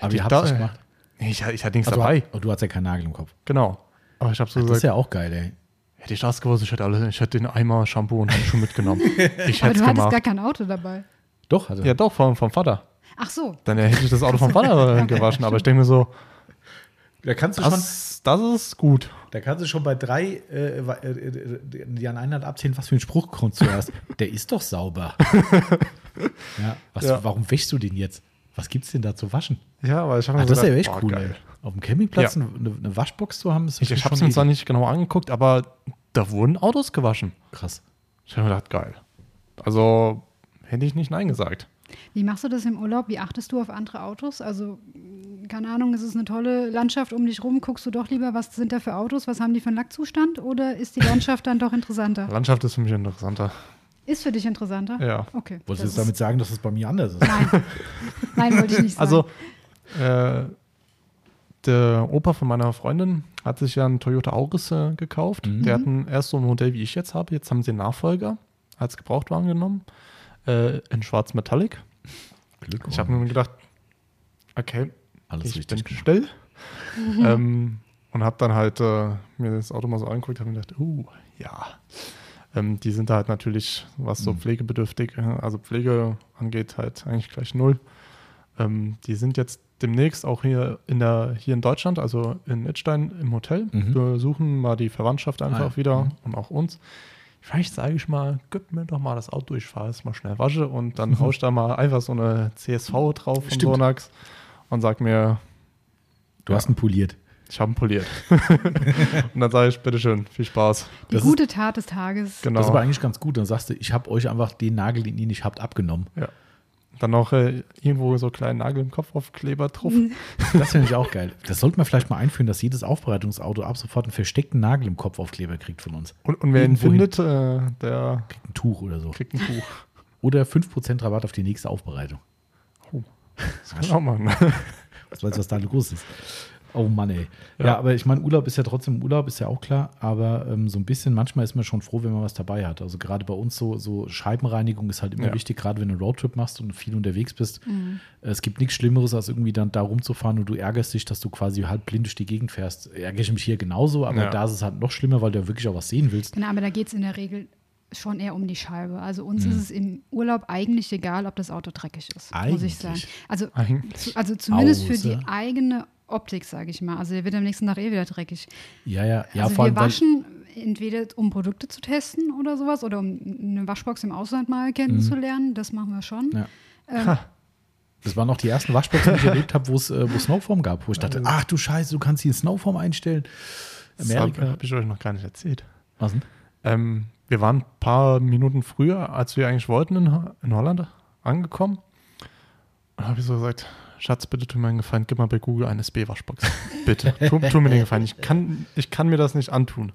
Speaker 1: Aber
Speaker 3: ich
Speaker 1: habt
Speaker 3: da-
Speaker 1: ihr das gemacht?
Speaker 3: Nee, ich, ich hatte nichts
Speaker 1: Also,
Speaker 3: dabei.
Speaker 1: oh, du hast ja keinen Nagel im Kopf.
Speaker 3: Genau. Aber ich habe so
Speaker 1: Das ist
Speaker 3: gesagt,
Speaker 1: ja auch geil, ey.
Speaker 3: hätte ich das gewusst, ich hätte, alle, ich hätte den Eimer Shampoo und Handschuhe mitgenommen. Ich
Speaker 2: Aber
Speaker 3: hätte es
Speaker 2: du hattest gar kein Auto dabei.
Speaker 1: Doch, also.
Speaker 3: Ja, doch, vom, vom Vater.
Speaker 2: Ach so.
Speaker 3: Dann hätte ich das Auto vom Vater gewaschen. Aber ich denke mir so,
Speaker 1: Da kannst du schon,
Speaker 3: das, das ist gut.
Speaker 1: da kannst du schon bei drei, äh, äh, äh, die an einer Hand abzählen, was für ein Spruch kommt zuerst. Der ist doch sauber. ja, was,
Speaker 3: Ja.
Speaker 1: Warum wäschst du den jetzt? Was gibt's denn da zu waschen?
Speaker 3: Ja, aber ich habe
Speaker 1: Ah,
Speaker 3: mir
Speaker 1: das
Speaker 3: so
Speaker 1: ist ja
Speaker 3: gedacht,
Speaker 1: echt
Speaker 3: boah,
Speaker 1: cool,
Speaker 3: geil.
Speaker 1: ey. Auf dem Campingplatz
Speaker 3: Ja.
Speaker 1: eine, eine Waschbox zu haben, ist
Speaker 3: Ich, ich habe es mir zwar nicht genau angeguckt, aber da wurden Autos gewaschen.
Speaker 1: krass.
Speaker 3: Ich habe mir gedacht, geil. Also hätte ich nicht Nein gesagt.
Speaker 2: Wie machst du das im Urlaub? Wie achtest du auf andere Autos? Also, mh, keine Ahnung, ist es eine tolle Landschaft um dich rum? Guckst du doch lieber, was sind da für Autos? Was haben die für einen Lackzustand? Oder ist die Landschaft dann doch interessanter?
Speaker 3: Landschaft ist für mich interessanter.
Speaker 2: Ist für dich interessanter?
Speaker 3: Ja.
Speaker 2: Okay.
Speaker 1: Wolltest du
Speaker 2: Das
Speaker 1: jetzt damit sagen, dass es bei mir anders ist?
Speaker 2: Nein. Nein, wollte ich nicht sagen.
Speaker 3: Also, äh, der Opa von meiner Freundin hat sich ja einen Toyota Auris äh, gekauft.
Speaker 1: Mhm.
Speaker 3: Der hat ein, erst so ein Modell, wie ich jetzt habe. Jetzt haben sie einen Nachfolger als Gebrauchtwagen genommen. Äh, in schwarz Metallic.
Speaker 1: Glück.
Speaker 3: Ich habe mir gedacht, okay,
Speaker 1: alles
Speaker 3: ich
Speaker 1: richtig.
Speaker 3: bin still. ähm, und habe dann halt äh, mir das Auto mal so angeguckt und habe mir gedacht, uh, ja. Ähm, die sind da halt natürlich, was so
Speaker 1: Mhm.
Speaker 3: pflegebedürftig, äh, also Pflege angeht, halt eigentlich gleich null. Ähm, die sind jetzt demnächst auch hier in der hier in Deutschland, also in Idstein im Hotel,
Speaker 1: Mhm.
Speaker 3: besuchen mal die Verwandtschaft einfach
Speaker 1: Ah, ja.
Speaker 3: wieder
Speaker 1: Mhm.
Speaker 3: und auch uns. Vielleicht sage ich mal, gib mir doch mal das Auto, ich fahre es mal schnell wasche und dann haue ich da mal einfach so eine CSV drauf von
Speaker 1: Stimmt.
Speaker 3: Sonax und sag mir,
Speaker 1: Du
Speaker 3: Ja.
Speaker 1: hast ihn poliert.
Speaker 3: ich habe ihn poliert. und dann sage ich, bitteschön, viel Spaß.
Speaker 2: Die
Speaker 1: Das ist-
Speaker 2: gute Tat des Tages.
Speaker 3: Genau.
Speaker 1: Das ist aber eigentlich ganz gut. Dann sagst du, ich habe euch einfach den Nagel, den ihr nicht habt, abgenommen.
Speaker 3: Dann noch äh, irgendwo so einen kleinen Nagel im Kopf aufkleber drauf.
Speaker 1: Das finde ich auch geil. Das sollte man vielleicht mal einführen, dass jedes Aufbereitungsauto ab sofort einen versteckten Nagel im Kopfaufkleber kriegt von uns.
Speaker 3: Und, und wer ihn findet, äh, der
Speaker 1: Kriegt ein Tuch oder so.
Speaker 3: kriegt ein Tuch.
Speaker 1: Oder 5% Rabatt auf die nächste Aufbereitung.
Speaker 3: Das kann ich auch machen.
Speaker 1: Was weißt du, was da los ist? Oh Mann, ey. Ja,
Speaker 3: Ja.
Speaker 1: aber ich meine, Urlaub ist ja trotzdem Urlaub, ist ja auch klar. Aber ähm, so ein bisschen, manchmal ist man schon froh, wenn man was dabei hat. Also gerade bei uns so, so Scheibenreinigung ist halt immer
Speaker 3: Ja.
Speaker 1: wichtig, gerade wenn du einen Roadtrip machst und viel unterwegs bist.
Speaker 2: Mhm.
Speaker 1: Es gibt nichts Schlimmeres, als irgendwie dann da rumzufahren und du ärgerst dich, dass du quasi halb blind durch die Gegend fährst. Ärgere ich mich hier genauso, aber
Speaker 3: Ja.
Speaker 1: da ist es halt noch schlimmer, weil du ja wirklich auch was sehen willst.
Speaker 2: Genau, aber da geht es in der Regel schon eher um die Scheibe. Also uns
Speaker 1: Mhm.
Speaker 2: ist es im Urlaub eigentlich egal, ob das Auto dreckig ist, muss ich sagen.
Speaker 1: Eigentlich.
Speaker 2: Also,
Speaker 3: Eigentlich.
Speaker 2: zu, also zumindest für
Speaker 1: Außer-
Speaker 2: die eigene Optik, sage ich mal. Also der wird am nächsten Tag eh wieder dreckig.
Speaker 1: Ja, ja, ja,
Speaker 2: also
Speaker 1: vor allem,
Speaker 2: wir waschen entweder um Produkte zu testen oder sowas oder um eine Waschbox im Ausland mal kennenzulernen. Das machen wir schon.
Speaker 1: Mhm. Ja.
Speaker 2: Ähm,
Speaker 3: Ha.
Speaker 1: Das waren noch die ersten Waschboxen, die ich erlebt habe, wo es äh, wo Snowform gab, wo ich dachte, ach du Scheiße, du kannst hier Snowform einstellen.
Speaker 3: Das habe
Speaker 1: Amerika.
Speaker 3: hab ich euch noch gar nicht erzählt.
Speaker 1: Was denn?
Speaker 3: Ähm, wir waren ein paar Minuten früher, als wir eigentlich wollten, in, Ho- in Holland angekommen. Und habe ich so gesagt, Schatz, bitte tu mir einen Gefallen, gib mal bei Google eine SB-Waschbox. Bitte, tu, tu mir den Gefallen. Ich kann, ich kann mir das nicht antun.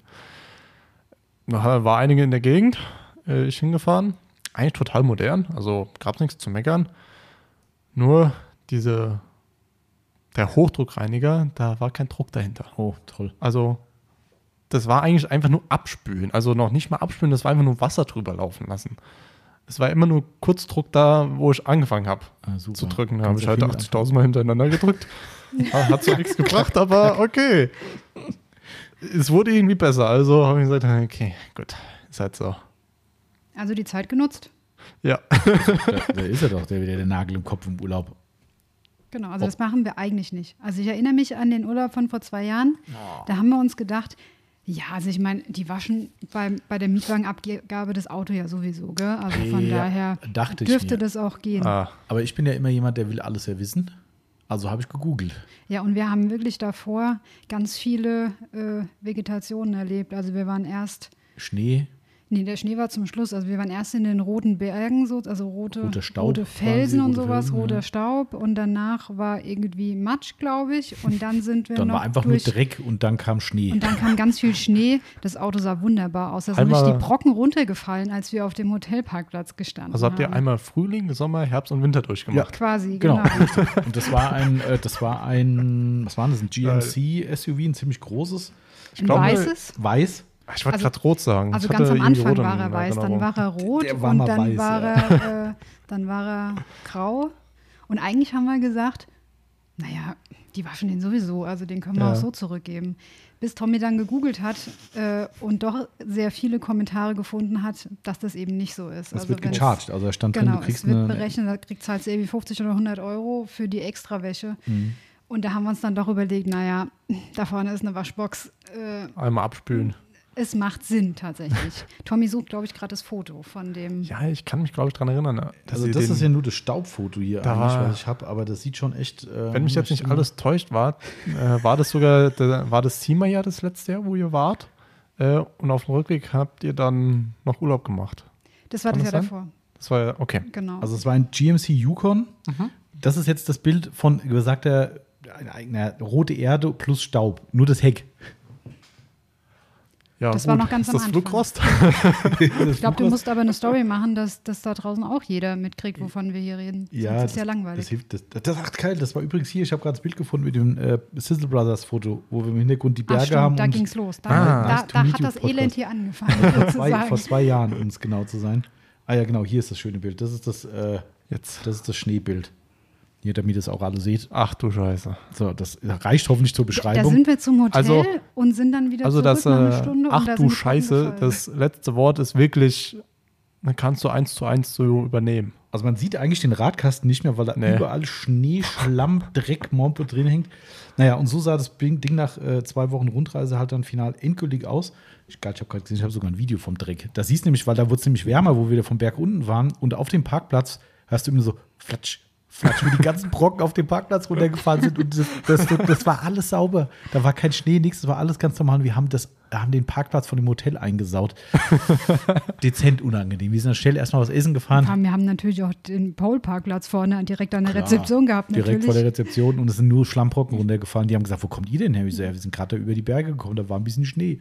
Speaker 3: Da war einige in der Gegend, äh, ich hingefahren. Eigentlich total modern, also gab es nichts zu meckern. Nur diese, der Hochdruckreiniger, da war kein Druck dahinter.
Speaker 1: Oh, toll.
Speaker 3: Also, das war eigentlich einfach nur abspülen. Also noch nicht mal abspülen, das war einfach nur Wasser drüber laufen lassen. Es war immer nur Kurzdruck da, wo ich angefangen habe
Speaker 1: Ah,
Speaker 3: zu drücken. Da habe ich halt
Speaker 1: viel
Speaker 3: 80.000 Mal hintereinander gedrückt. Hat hat so nichts gebracht, aber okay. Es wurde irgendwie besser. Also habe ich gesagt, okay, gut, ist halt so.
Speaker 2: Also die Zeit genutzt.
Speaker 3: Ja,
Speaker 1: Da, da ist er doch, der wieder der Nagel im Kopf im Urlaub.
Speaker 2: Genau, also
Speaker 1: Oh.
Speaker 2: das machen wir eigentlich nicht. Also ich erinnere mich an den Urlaub von vor zwei Jahren.
Speaker 1: Oh.
Speaker 2: Da haben wir uns gedacht, ja, also ich meine, die waschen beim, bei der Mietwagenabgabe das Auto ja sowieso, gell? Also von
Speaker 1: Ja,
Speaker 2: daher
Speaker 1: dachte ich
Speaker 2: dürfte das auch gehen.
Speaker 3: ah,
Speaker 1: Aber ich bin ja immer jemand, der will alles ja wissen. Also habe ich gegoogelt.
Speaker 2: Ja, und wir haben wirklich davor ganz viele äh, Vegetationen erlebt. Also wir waren erst,
Speaker 1: Schnee,
Speaker 2: nee, der Schnee war zum Schluss. Also wir waren erst in den roten Bergen, so, also rote,
Speaker 1: Staub
Speaker 2: rote Felsen
Speaker 1: quasi,
Speaker 2: und
Speaker 1: rote
Speaker 2: sowas,
Speaker 1: Felsen,
Speaker 2: roter
Speaker 1: ja.
Speaker 2: Staub. Und danach war irgendwie Matsch, glaube ich. Und dann sind wir
Speaker 1: dann
Speaker 2: noch
Speaker 1: war einfach
Speaker 2: durch,
Speaker 1: nur Dreck und dann kam Schnee.
Speaker 2: Und dann kam ganz viel Schnee. Das Auto sah wunderbar aus. Da sind
Speaker 3: Einmal-
Speaker 2: richtig die Brocken runtergefallen, als wir auf dem Hotelparkplatz gestanden
Speaker 3: also habt ihr
Speaker 2: haben.
Speaker 3: einmal Frühling, Sommer, Herbst und Winter durchgemacht.
Speaker 2: Quasi,
Speaker 1: Genau,
Speaker 2: genau.
Speaker 1: Und das war ein, äh, das war ein, was war das, ein GMC-SUV, ein ziemlich großes,
Speaker 2: Ein
Speaker 3: glaube,
Speaker 2: weißes.
Speaker 1: weiß.
Speaker 3: Ich wollte
Speaker 2: Also-
Speaker 3: gerade rot sagen.
Speaker 2: Also
Speaker 3: Ich
Speaker 2: ganz am Anfang war er weiß, dann war er rot
Speaker 1: Der war
Speaker 2: und dann,
Speaker 1: weiß,
Speaker 2: war
Speaker 1: ja.
Speaker 2: er, äh, dann war er grau. Und eigentlich haben wir gesagt, naja, die waschen den sowieso, also den können wir
Speaker 3: Ja.
Speaker 2: auch so zurückgeben. Bis Tommy dann gegoogelt hat äh, und doch sehr viele Kommentare gefunden hat, dass das eben nicht so ist.
Speaker 1: Das
Speaker 2: also
Speaker 1: wird gecharged. Also da stand drin,
Speaker 2: Genau,
Speaker 1: du kriegst
Speaker 2: es wird
Speaker 1: eine.
Speaker 2: berechnet, da kriegt zahlst du irgendwie 50 oder 100 Euro für die Extrawäsche.
Speaker 1: Mhm.
Speaker 2: Und da haben wir uns dann doch überlegt, naja, da vorne ist eine Waschbox. Äh,
Speaker 3: Einmal abspülen.
Speaker 2: Es macht Sinn tatsächlich. Tommy sucht, glaube ich, gerade das Foto von dem.
Speaker 3: Ja, ich kann mich, glaube ich, daran erinnern. dass
Speaker 1: Also das ist ja nur das Staubfoto hier
Speaker 3: Da
Speaker 1: eigentlich, was ich habe, aber das sieht schon echt. Äh,
Speaker 3: Wenn mich jetzt nicht
Speaker 1: wunderschön-
Speaker 3: alles täuscht, war, äh, war das sogar, der, war das Zimmerjahr das letzte Jahr, wo ihr wart? Äh, und auf dem Rückweg habt ihr dann noch Urlaub gemacht.
Speaker 2: Das war
Speaker 3: Kann
Speaker 2: das Jahr
Speaker 3: sein?
Speaker 2: davor.
Speaker 3: Das war ja, okay.
Speaker 2: Genau.
Speaker 1: Also es war ein GMC Yukon. Das ist jetzt das Bild von, wie gesagt, der eine, eine rote Erde plus Staub. Nur das Heck.
Speaker 3: Ja,
Speaker 2: Das war noch ganz
Speaker 3: ist
Speaker 2: am
Speaker 3: das
Speaker 2: Anfang.
Speaker 3: Flugrost?
Speaker 2: ich glaube, du musst aber eine Story machen, dass, dass da draußen auch jeder mitkriegt, wovon wir hier reden.
Speaker 1: Ja,
Speaker 2: das ist ja
Speaker 1: Das,
Speaker 2: langweilig.
Speaker 1: hilft, das, das, ach, geil, das war übrigens hier, ich habe gerade das Bild gefunden mit dem äh, Sizzle Brothers Foto, wo wir im Hintergrund die
Speaker 2: Ach,
Speaker 1: Berge
Speaker 2: stimmt,
Speaker 1: haben.
Speaker 2: da ging es los. Da,
Speaker 3: Ah,
Speaker 2: da, da
Speaker 1: meet
Speaker 2: hat das
Speaker 1: Podcast.
Speaker 2: Elend hier angefangen,
Speaker 1: vor, zwei, vor zwei Jahren, um es genau zu sein. Ah ja, genau, hier ist das schöne Bild. Das ist das, äh,
Speaker 3: Jetzt.
Speaker 1: das, ist das Schneebild. Hier, damit ihr das auch alle seht.
Speaker 3: Ach du Scheiße.
Speaker 1: So, das reicht hoffentlich zur
Speaker 2: Da
Speaker 1: Beschreibung.
Speaker 2: sind wir zum Hotel
Speaker 3: Also-
Speaker 2: und sind dann wieder
Speaker 3: Also
Speaker 2: zurück
Speaker 3: das,
Speaker 2: nach einer
Speaker 3: äh,
Speaker 2: Stunde.
Speaker 3: ach
Speaker 2: und da
Speaker 3: du Scheiße, das letzte Wort ist wirklich, dann kannst du eins zu eins so übernehmen.
Speaker 1: Also man sieht eigentlich den Radkasten nicht mehr, weil da
Speaker 3: Nee.
Speaker 1: überall Schnee, Schlamm, Dreck, Mompe drin hängt. Naja, und so sah das Ding nach äh, zwei Wochen Rundreise halt dann final endgültig aus. Ich, ich habe gerade gesehen, ich habe sogar ein Video vom Dreck. Da siehst du nämlich, weil da wurde es nämlich wärmer, wo wir da vom Berg unten waren. Und auf dem Parkplatz hörst du immer so flatsch, flatsch, wie die ganzen Brocken auf dem Parkplatz runtergefallen sind. Und das, das, das, war alles sauber. Da war kein Schnee, nichts, das war alles ganz normal. Wir haben, das, haben den Parkplatz von dem Hotel eingesaut. Dezent unangenehm. Wir sind dann schnell erstmal was essen gefahren.
Speaker 2: Ja, wir haben natürlich auch den Paul-Parkplatz vorne direkt an der
Speaker 1: Klar.
Speaker 2: Rezeption gehabt.
Speaker 1: Direkt
Speaker 2: natürlich.
Speaker 1: vor der Rezeption und es sind nur Schlammbrocken runtergefallen. Die haben gesagt, wo kommt ihr denn her? Wir sind gerade da über die Berge gekommen, da war ein bisschen Schnee.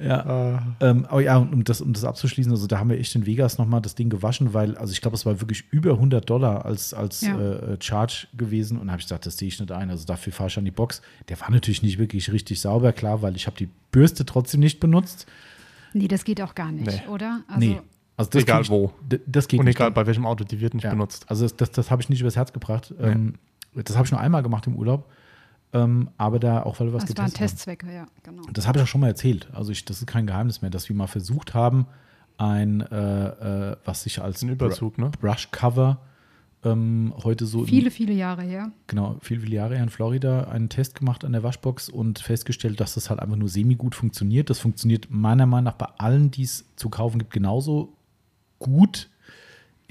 Speaker 1: Ja.
Speaker 3: Äh,
Speaker 1: Ähm, aber ja, um das, um das abzuschließen, also da haben wir echt in Vegas nochmal das Ding gewaschen, weil, also ich glaube, es war wirklich über 100 Dollar als, als
Speaker 2: Ja.
Speaker 1: äh, Charge gewesen und habe ich gesagt, das sehe ich nicht ein. Also dafür fahre ich an die Box. Der war natürlich nicht wirklich richtig sauber, klar, weil ich habe die Bürste trotzdem nicht benutzt.
Speaker 2: Nee, das geht auch gar nicht,
Speaker 3: Nee.
Speaker 2: oder? Also,
Speaker 1: nee. Also das
Speaker 3: Egal
Speaker 1: ich,
Speaker 3: wo.
Speaker 1: Das geht
Speaker 3: und
Speaker 1: nicht.
Speaker 3: egal bei welchem Auto, die wird nicht
Speaker 1: Ja.
Speaker 3: benutzt.
Speaker 1: Also das, das, das habe ich nicht übers Herz gebracht. Ähm, das habe ich nur einmal gemacht im Urlaub. Ähm, aber da auch, weil wir was
Speaker 2: Das waren
Speaker 1: getestet haben.
Speaker 2: Testzwecke, ja, genau.
Speaker 1: Das habe ich auch schon mal erzählt. Also ich, das ist kein Geheimnis mehr, dass wir mal versucht haben, ein, äh, äh, was sich als
Speaker 3: Ein Überzug, ne?
Speaker 1: Brush Cover ähm, heute so
Speaker 2: Viele, viele Jahre her.
Speaker 1: genau, viele, viele Jahre her in Florida einen Test gemacht an der Waschbox und festgestellt, dass das halt einfach nur semi-gut funktioniert. Das funktioniert meiner Meinung nach bei allen, die es zu kaufen gibt, genauso gut.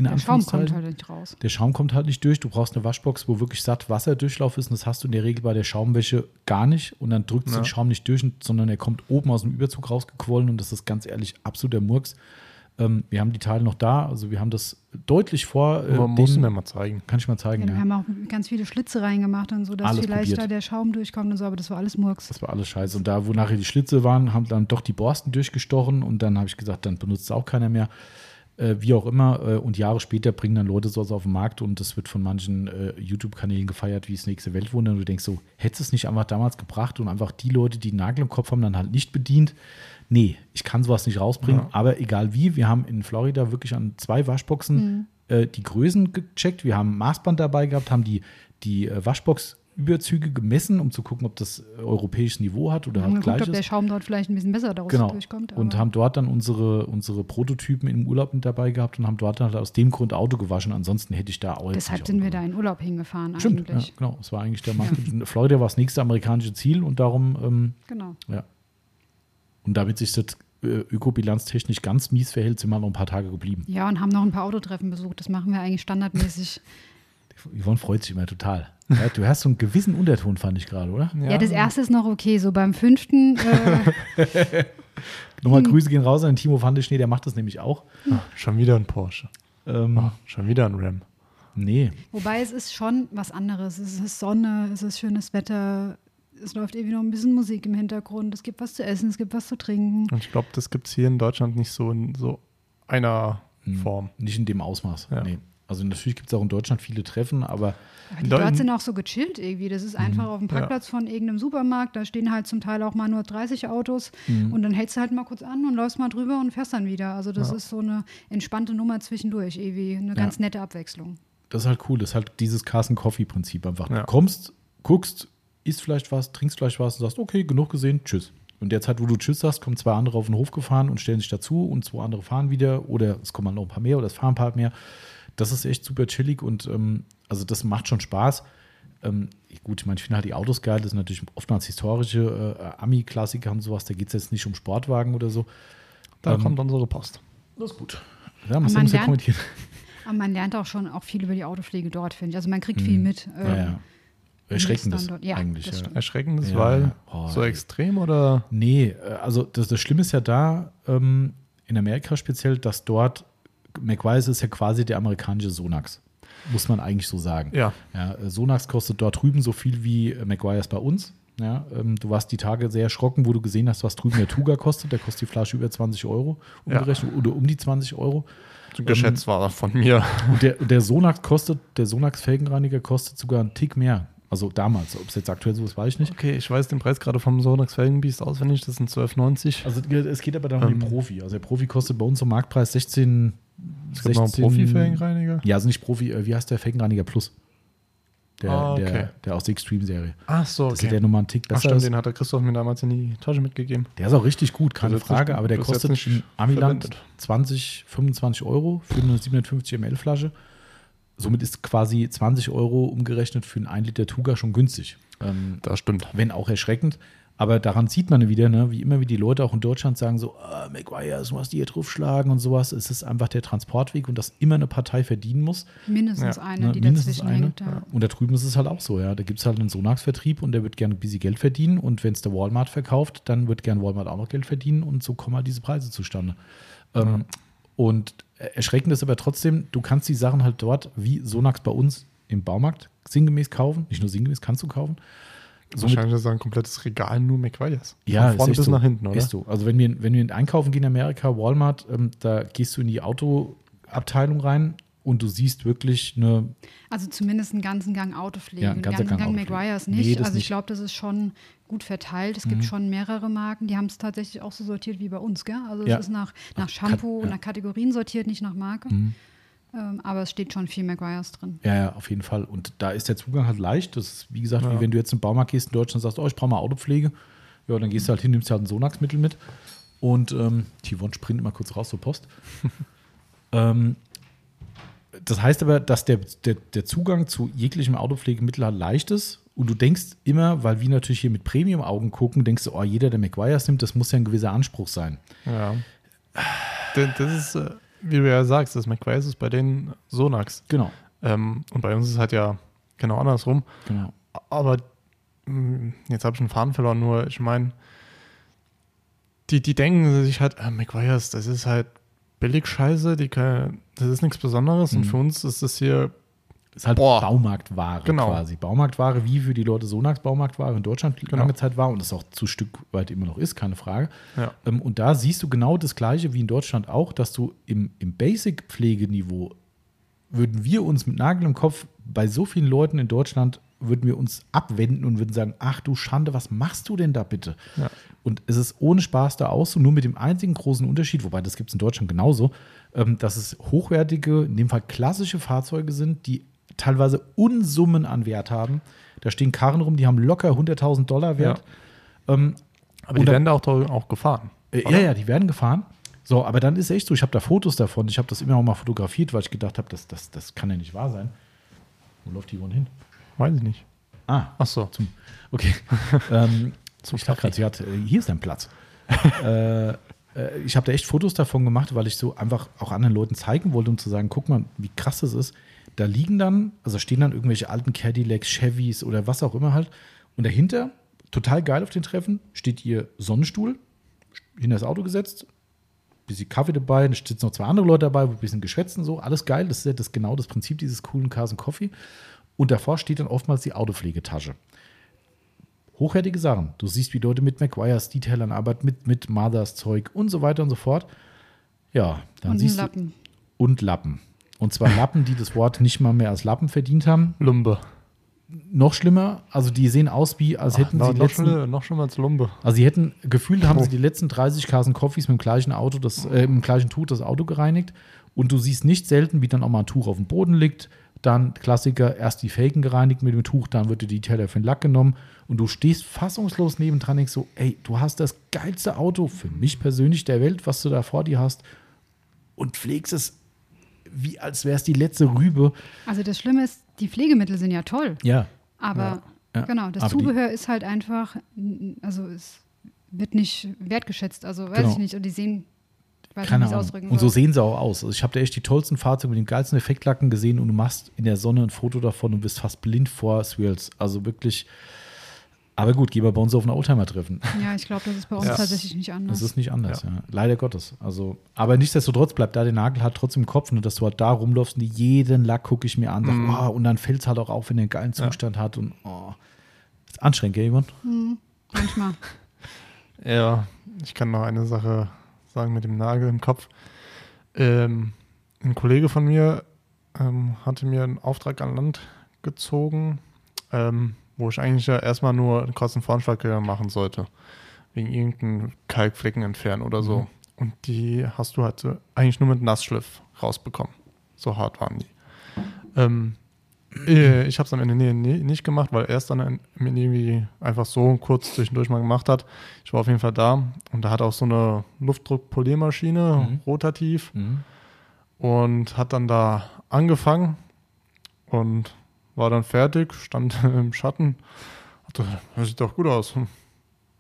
Speaker 1: In
Speaker 2: Der Schaum kommt halt nicht raus.
Speaker 1: Der Schaum kommt halt nicht durch. Du brauchst eine Waschbox, wo wirklich satt Wasserdurchlauf ist. Und das hast du in der Regel bei der Schaumwäsche gar nicht. Und dann drückt es
Speaker 3: Ja.
Speaker 1: den Schaum nicht durch, sondern er kommt oben aus dem Überzug rausgequollen. Und das ist ganz ehrlich absoluter Murks. Ähm, wir haben die Teile noch da. Also wir haben das deutlich vor. Äh,
Speaker 3: du
Speaker 1: den-
Speaker 3: mir mal zeigen.
Speaker 1: kann ich mal zeigen.
Speaker 2: Ja, wir
Speaker 1: Ja.
Speaker 2: haben auch ganz viele Schlitze reingemacht und so, dass
Speaker 1: Alles
Speaker 2: vielleicht
Speaker 1: probiert.
Speaker 2: da der Schaum durchkommt und so, aber das war alles Murks.
Speaker 1: Das war alles scheiße. Und da, wo nachher die Schlitze waren, haben dann doch die Borsten durchgestochen. Und dann habe ich gesagt, dann benutzt es auch keiner mehr. Äh, wie auch immer. Äh, und Jahre später bringen dann Leute sowas auf den Markt und das wird von manchen äh, YouTube-Kanälen gefeiert wie das nächste Weltwunder. Und du denkst so, hättest du es nicht einfach damals gebracht und einfach die Leute, die einen Nagel im Kopf haben, dann halt nicht bedient? Nee, ich kann sowas nicht rausbringen.
Speaker 3: Ja.
Speaker 1: Aber egal wie, wir haben in Florida wirklich an zwei Waschboxen äh, die Größen gecheckt. Wir haben ein Maßband dabei gehabt, haben die, die äh, Waschbox-Überzüge gemessen, um zu gucken, ob das europäisches Niveau hat oder
Speaker 2: Wir
Speaker 1: halt gleich
Speaker 2: ob der. Schaum dort vielleicht ein bisschen besser daraus
Speaker 1: Genau.
Speaker 2: durchkommt.
Speaker 1: Und haben dort dann unsere, unsere Prototypen im Urlaub mit dabei gehabt und haben dort dann halt aus dem Grund Auto gewaschen. Ansonsten hätte ich da auch jetzt
Speaker 2: Deshalb sind wir
Speaker 1: Auto
Speaker 2: da in Urlaub hingefahren
Speaker 1: Stimmt, ja,
Speaker 2: eigentlich.
Speaker 1: genau. Das war eigentlich der Markt. Florida war das nächste amerikanische Ziel und darum, ähm,
Speaker 2: Genau.
Speaker 1: ja. Und damit sich das äh, ökobilanztechnisch ganz mies verhält, sind wir noch ein paar Tage geblieben.
Speaker 2: Ja, und haben noch ein paar Autotreffen besucht. Das machen wir eigentlich standardmäßig.
Speaker 1: Yvonne freut sich immer total. Ja, du hast so einen gewissen Unterton, fand ich gerade, oder?
Speaker 2: ja. das erste ist noch okay. So beim fünften, äh,
Speaker 1: Nochmal Grüße gehen raus an Timo van der Schnee, der macht das nämlich auch.
Speaker 3: Ah, schon wieder ein Porsche.
Speaker 1: Ähm,
Speaker 3: Ah, schon wieder ein Ram.
Speaker 1: Nee,
Speaker 2: wobei es ist schon was anderes. Es ist Sonne, es ist schönes Wetter. Es läuft irgendwie noch ein bisschen Musik im Hintergrund. Es gibt was zu essen, es gibt was zu trinken.
Speaker 3: Und ich glaube, das gibt es hier in Deutschland nicht so in so einer
Speaker 1: Hm.
Speaker 3: Form.
Speaker 1: nicht in dem Ausmaß.
Speaker 3: Ja.
Speaker 1: Nee. Also natürlich gibt es auch in Deutschland viele Treffen, aber
Speaker 2: Aber die dort sind auch so gechillt irgendwie. Das ist einfach auf dem Parkplatz von irgendeinem Supermarkt. Da stehen halt zum Teil auch mal nur 30 Autos. Und dann hältst du halt mal kurz an und läufst mal drüber und fährst dann wieder. Also das
Speaker 3: Ja.
Speaker 2: ist so eine entspannte Nummer zwischendurch, irgendwie. Eine ganz nette Abwechslung.
Speaker 1: das ist halt cool. Das ist halt dieses Carson-Coffee-Prinzip einfach.
Speaker 3: Ja.
Speaker 1: Du kommst, guckst, isst vielleicht was, trinkst vielleicht was und sagst, okay, genug gesehen, tschüss. Und der Zeit, wo du Tschüss sagst, kommen zwei andere auf den Hof gefahren und stellen sich dazu und zwei andere fahren wieder oder es kommen noch ein paar mehr oder es fahren ein paar mehr. Das ist echt super chillig und ähm, also das macht schon Spaß. Ähm, gut, ich meine, ich finde halt die Autos geil. Das sind natürlich oftmals historische äh, Ami-Klassiker und sowas. Da geht es jetzt nicht um Sportwagen oder so.
Speaker 3: Da
Speaker 1: Ähm,
Speaker 3: kommt unsere Post.
Speaker 1: Das ist gut. Ja, man
Speaker 2: man
Speaker 1: ja
Speaker 2: lernt-
Speaker 1: kommentieren.
Speaker 2: Aber man lernt auch schon auch viel über die Autopflege dort, finde ich. Also man kriegt viel mit.
Speaker 1: Mhm. Ja,
Speaker 2: ähm,
Speaker 1: ja. Erschreckendes.
Speaker 2: Ja,
Speaker 1: eigentlich.
Speaker 2: das
Speaker 1: Ja.
Speaker 3: Erschreckendes,
Speaker 1: Ja,
Speaker 3: weil
Speaker 1: ja. Oh,
Speaker 3: so
Speaker 1: ey.
Speaker 3: extrem oder?
Speaker 1: Nee, äh, also das, das Schlimme ist ja da, ähm, in Amerika speziell, dass dort, McWise ist ja quasi der amerikanische Sonax. Muss man eigentlich so sagen.
Speaker 3: Ja.
Speaker 1: Ja, äh, Sonax kostet dort drüben so viel wie äh, McGuire's bei uns. Ja, ähm, du warst die Tage sehr erschrocken, wo du gesehen hast, was drüben der Tuga kostet. Der kostet die Flasche über 20 Euro umgerechnet oder um die 20 Euro.
Speaker 3: Geschätzt war von mir.
Speaker 1: Und der, der Sonax kostet, der Sonax Felgenreiniger kostet sogar einen Tick mehr. Also damals, ob es jetzt aktuell so ist, weiß ich nicht.
Speaker 3: Okay, ich weiß den Preis gerade vom Sonax Felgenbiest auswendig, das sind 12,90.
Speaker 1: Also es geht aber dann um den
Speaker 3: Ähm.
Speaker 1: Profi. Also der Profi kostet bei uns zum Marktpreis 16.
Speaker 3: Es gibt noch einen Profi-Felgenreiniger.
Speaker 1: Ja, also nicht Profi, äh, wie heißt der Felgenreiniger Plus? Der,
Speaker 3: Ah, okay.
Speaker 1: der, der aus der Extreme-Serie.
Speaker 3: Ach so,
Speaker 1: Das ist der nochmal einen Tick
Speaker 3: Ach
Speaker 1: besser.
Speaker 3: stimmt,
Speaker 1: ist.
Speaker 3: den hat der Christoph mir damals in die Tasche mitgegeben.
Speaker 1: Der ist auch richtig gut, keine
Speaker 3: jetzt
Speaker 1: Frage,
Speaker 3: nicht-
Speaker 1: aber der kostet in Amiland
Speaker 3: verwendet.
Speaker 1: 20, 25 Euro für eine 750 ml Flasche. Somit ist quasi 20 Euro umgerechnet für einen 1 Liter Tuga schon günstig. Ähm,
Speaker 3: Das stimmt.
Speaker 1: wenn auch erschreckend. Aber daran sieht man wieder, ne, wie immer wie die Leute auch in Deutschland sagen so, ah, McGuire's, du musst die hier draufschlagen und sowas. Es ist einfach der Transportweg und dass immer eine Partei verdienen muss.
Speaker 2: Mindestens
Speaker 3: Ja,
Speaker 2: eine,
Speaker 1: Ne,
Speaker 2: die
Speaker 1: mindestens
Speaker 2: dazwischen
Speaker 1: eine.
Speaker 2: hängt. Ja.
Speaker 1: Und da drüben ist es halt auch so, ja. Da gibt es halt einen Sonax-Vertrieb und der wird gerne ein bisschen Geld verdienen. Und wenn es der Walmart verkauft, dann wird gern Walmart auch noch Geld verdienen und so kommen halt diese Preise zustande. Ähm, und erschreckend ist aber trotzdem, du kannst die Sachen halt dort wie Sonax bei uns im Baumarkt sinngemäß kaufen. Nicht nur sinngemäß, kannst du kaufen. Somit-
Speaker 3: Wahrscheinlich ist das ein komplettes Regal nur McGuire's.
Speaker 1: ja,
Speaker 3: Von vorne bis
Speaker 1: so.
Speaker 3: nach hinten, oder?
Speaker 1: Ist so. Also wenn wir, wenn wir einkaufen gehen in Amerika, Walmart, ähm, da gehst du in die Autoabteilung rein und du siehst wirklich eine,
Speaker 2: Also zumindest einen ganzen Gang Autopflege.
Speaker 1: Ja, ein
Speaker 2: einen
Speaker 1: ganzer
Speaker 2: ganzen
Speaker 1: Gang
Speaker 2: Gang. McGuire's
Speaker 1: Nee,
Speaker 2: nicht.
Speaker 1: das
Speaker 2: also ich glaube, das ist schon gut verteilt. Es
Speaker 1: Mhm.
Speaker 2: gibt schon mehrere Marken, die haben es tatsächlich auch so sortiert wie bei uns. Gell? Also
Speaker 1: Ja.
Speaker 2: es ist nach, nach
Speaker 1: Kat-
Speaker 2: Shampoo,
Speaker 1: ja.
Speaker 2: nach Kategorien sortiert, nicht nach Marke.
Speaker 1: Mhm.
Speaker 2: Ähm, aber es steht schon viel McGuire's drin.
Speaker 1: ja, ja, auf jeden Fall. Und da ist der Zugang halt leicht. Das ist, wie gesagt,
Speaker 3: Ja.
Speaker 1: wie wenn du jetzt im Baumarkt gehst in Deutschland und sagst, oh, ich brauche mal Autopflege. Ja, dann gehst du halt hin, nimmst halt ein Sonax-Mittel mit. Und ähm, Tivon springt mal kurz raus zur Post. ähm, das heißt aber, dass der, der, der Zugang zu jeglichem Autopflegemittel halt leicht ist. Und du denkst immer, weil wir natürlich hier mit Premium-Augen gucken, denkst du, oh, jeder, der McGuire's nimmt, das muss ja ein gewisser Anspruch sein.
Speaker 3: Ja. Das, das ist, äh, wie du ja sagst, das McGuire's ist bei denen Sonax.
Speaker 1: Genau,
Speaker 3: Ähm, und bei uns ist es halt ja genau andersrum.
Speaker 1: genau.
Speaker 3: Aber mh, jetzt habe ich einen Faden verloren, nur ich meine, die, die denken sich halt, äh, McGuire's, das ist halt Billig-Scheiße, die kann, das ist nichts Besonderes. Und
Speaker 1: Mhm.
Speaker 3: für uns ist das hier,
Speaker 1: Ist halt
Speaker 3: Boah.
Speaker 1: Baumarktware
Speaker 3: Genau.
Speaker 1: quasi. Baumarktware, wie für die Leute Sonax Baumarktware in Deutschland
Speaker 3: Genau.
Speaker 1: lange Zeit war und das auch zu Stück weit immer noch ist, keine Frage.
Speaker 3: ja,
Speaker 1: Ähm, und da siehst du genau das Gleiche wie in Deutschland auch, dass du im, im Basic-Pflegeniveau würden wir uns mit Nagel im Kopf bei so vielen Leuten in Deutschland würden wir uns abwenden und würden sagen, ach du Schande, was machst du denn da bitte?
Speaker 3: Ja.
Speaker 1: Und es ist ohne Spaß da aus, so nur mit dem einzigen großen Unterschied, wobei das gibt es in Deutschland genauso, ähm, dass es hochwertige, in dem Fall klassische Fahrzeuge sind, die teilweise Unsummen an Wert haben. Da stehen Karren rum, die haben locker 100.000 Dollar Wert. Ähm,
Speaker 3: aber die werden da auch, auch gefahren.
Speaker 1: äh, ja, ja, die werden gefahren. So, aber dann ist echt so, ich habe da Fotos davon, ich habe das immer auch mal fotografiert, weil ich gedacht habe, das, das, das kann ja nicht wahr sein. Wo läuft die wohl hin?
Speaker 3: Weiß ich nicht.
Speaker 1: Ah,
Speaker 3: Ach so.
Speaker 1: zum, okay. ähm,
Speaker 3: Zum
Speaker 1: ich dachte gerade, sie hat, äh, hier ist dein Platz. äh, äh, ich habe da echt Fotos davon gemacht, weil ich so einfach auch anderen Leuten zeigen wollte, um zu sagen, guck mal, wie krass das ist. Da liegen dann, also stehen dann irgendwelche alten Cadillacs, Chevys oder was auch immer halt. Und dahinter, total geil auf den Treffen, steht ihr Sonnenstuhl, hinter das Auto gesetzt, bisschen Kaffee dabei, da sitzen noch zwei andere Leute dabei, ein bisschen geschwätzt und so, alles geil. Das ist ja das, genau das Prinzip dieses coolen Cars Coffee. Und davor steht dann oftmals die Autopflegetasche. Hochwertige Sachen. Du siehst, wie Leute mit McGuire's Detailern arbeiten, mit, mit Mothers Zeug und so weiter und so fort. Ja, dann
Speaker 2: Und
Speaker 1: siehst
Speaker 2: Lappen.
Speaker 1: du. Und Lappen. Und zwar Lappen, die das Wort nicht mal mehr als Lappen verdient haben.
Speaker 3: Lumbe.
Speaker 1: Noch schlimmer, also die sehen aus wie, als hätten
Speaker 3: noch,
Speaker 1: sie
Speaker 3: noch,
Speaker 1: letzten,
Speaker 3: schlimmer, noch schlimmer als Lumbe.
Speaker 1: also sie hätten, gefühlt haben
Speaker 3: Oh.
Speaker 1: sie die letzten 30 Carson Coffees mit dem gleichen Auto, das, äh, mit dem gleichen Tuch das Auto gereinigt. Und du siehst nicht selten, wie dann auch mal ein Tuch auf dem Boden liegt. Dann Klassiker, erst die Felgen gereinigt mit dem Tuch, dann wird dir die Teller für den Lack genommen. Und du stehst fassungslos nebendran und denkst so, ey, du hast das geilste Auto für mich persönlich der Welt, was du da vor dir hast. Und pflegst es wie als wäre es die letzte Rübe.
Speaker 2: Also das Schlimme ist, die Pflegemittel sind ja toll,
Speaker 1: Ja.
Speaker 2: aber
Speaker 1: Ja.
Speaker 2: genau, das
Speaker 1: Aber
Speaker 2: Zubehör ist halt einfach, also es wird nicht wertgeschätzt. Also weiß
Speaker 1: Genau.
Speaker 2: ich nicht, und die sehen,
Speaker 1: Keine Ahnung.
Speaker 2: ausdrücken
Speaker 1: Und so sehen sie auch aus. Also ich habe da echt die tollsten Fahrzeuge mit den geilsten Effektlacken gesehen und du machst in der Sonne ein Foto davon und bist fast blind vor Swirls. Also wirklich. Aber gut, geh mal bei uns auf ein Oldtimer-Treffen.
Speaker 2: Ja, ich glaube, das ist bei uns
Speaker 3: Ja.
Speaker 2: tatsächlich nicht anders.
Speaker 1: Das ist nicht anders, ja. Leider Gottes. Also, aber nichtsdestotrotz bleibt da der Nagel halt trotzdem im Kopf, ne, dass du halt da rumläufst und jeden Lack gucke ich mir an. Sag,
Speaker 3: Mhm.
Speaker 1: oh, und dann fällt es halt auch auf, wenn er einen geilen
Speaker 3: Ja.
Speaker 1: Zustand hat. Und oh, ist anstrengend, gell, Ivan?
Speaker 2: Hm, manchmal.
Speaker 3: Ja, ich kann noch eine Sache sagen mit dem Nagel im Kopf. Ähm, ein Kollege von mir ähm, hatte mir einen Auftrag an Land gezogen, ähm, wo ich eigentlich ja erstmal nur einen kurzen Vorschlag machen sollte. Wegen irgendeinem Kalkflecken entfernen oder so.
Speaker 1: Mhm.
Speaker 3: Und die hast du halt eigentlich nur mit Nassschliff rausbekommen. So hart waren die. Ähm, Äh, Ich habe es am Ende nee, nee, nicht gemacht, weil er es dann irgendwie einfach so kurz zwischendurch mal gemacht hat. Ich war auf jeden Fall da und da hat auch so eine Luftdruckpoliermaschine,
Speaker 1: Mhm.
Speaker 3: rotativ,
Speaker 1: Mhm.
Speaker 3: und hat dann da angefangen und war dann fertig, stand im Schatten. Hatte, das sieht doch gut aus. Hm.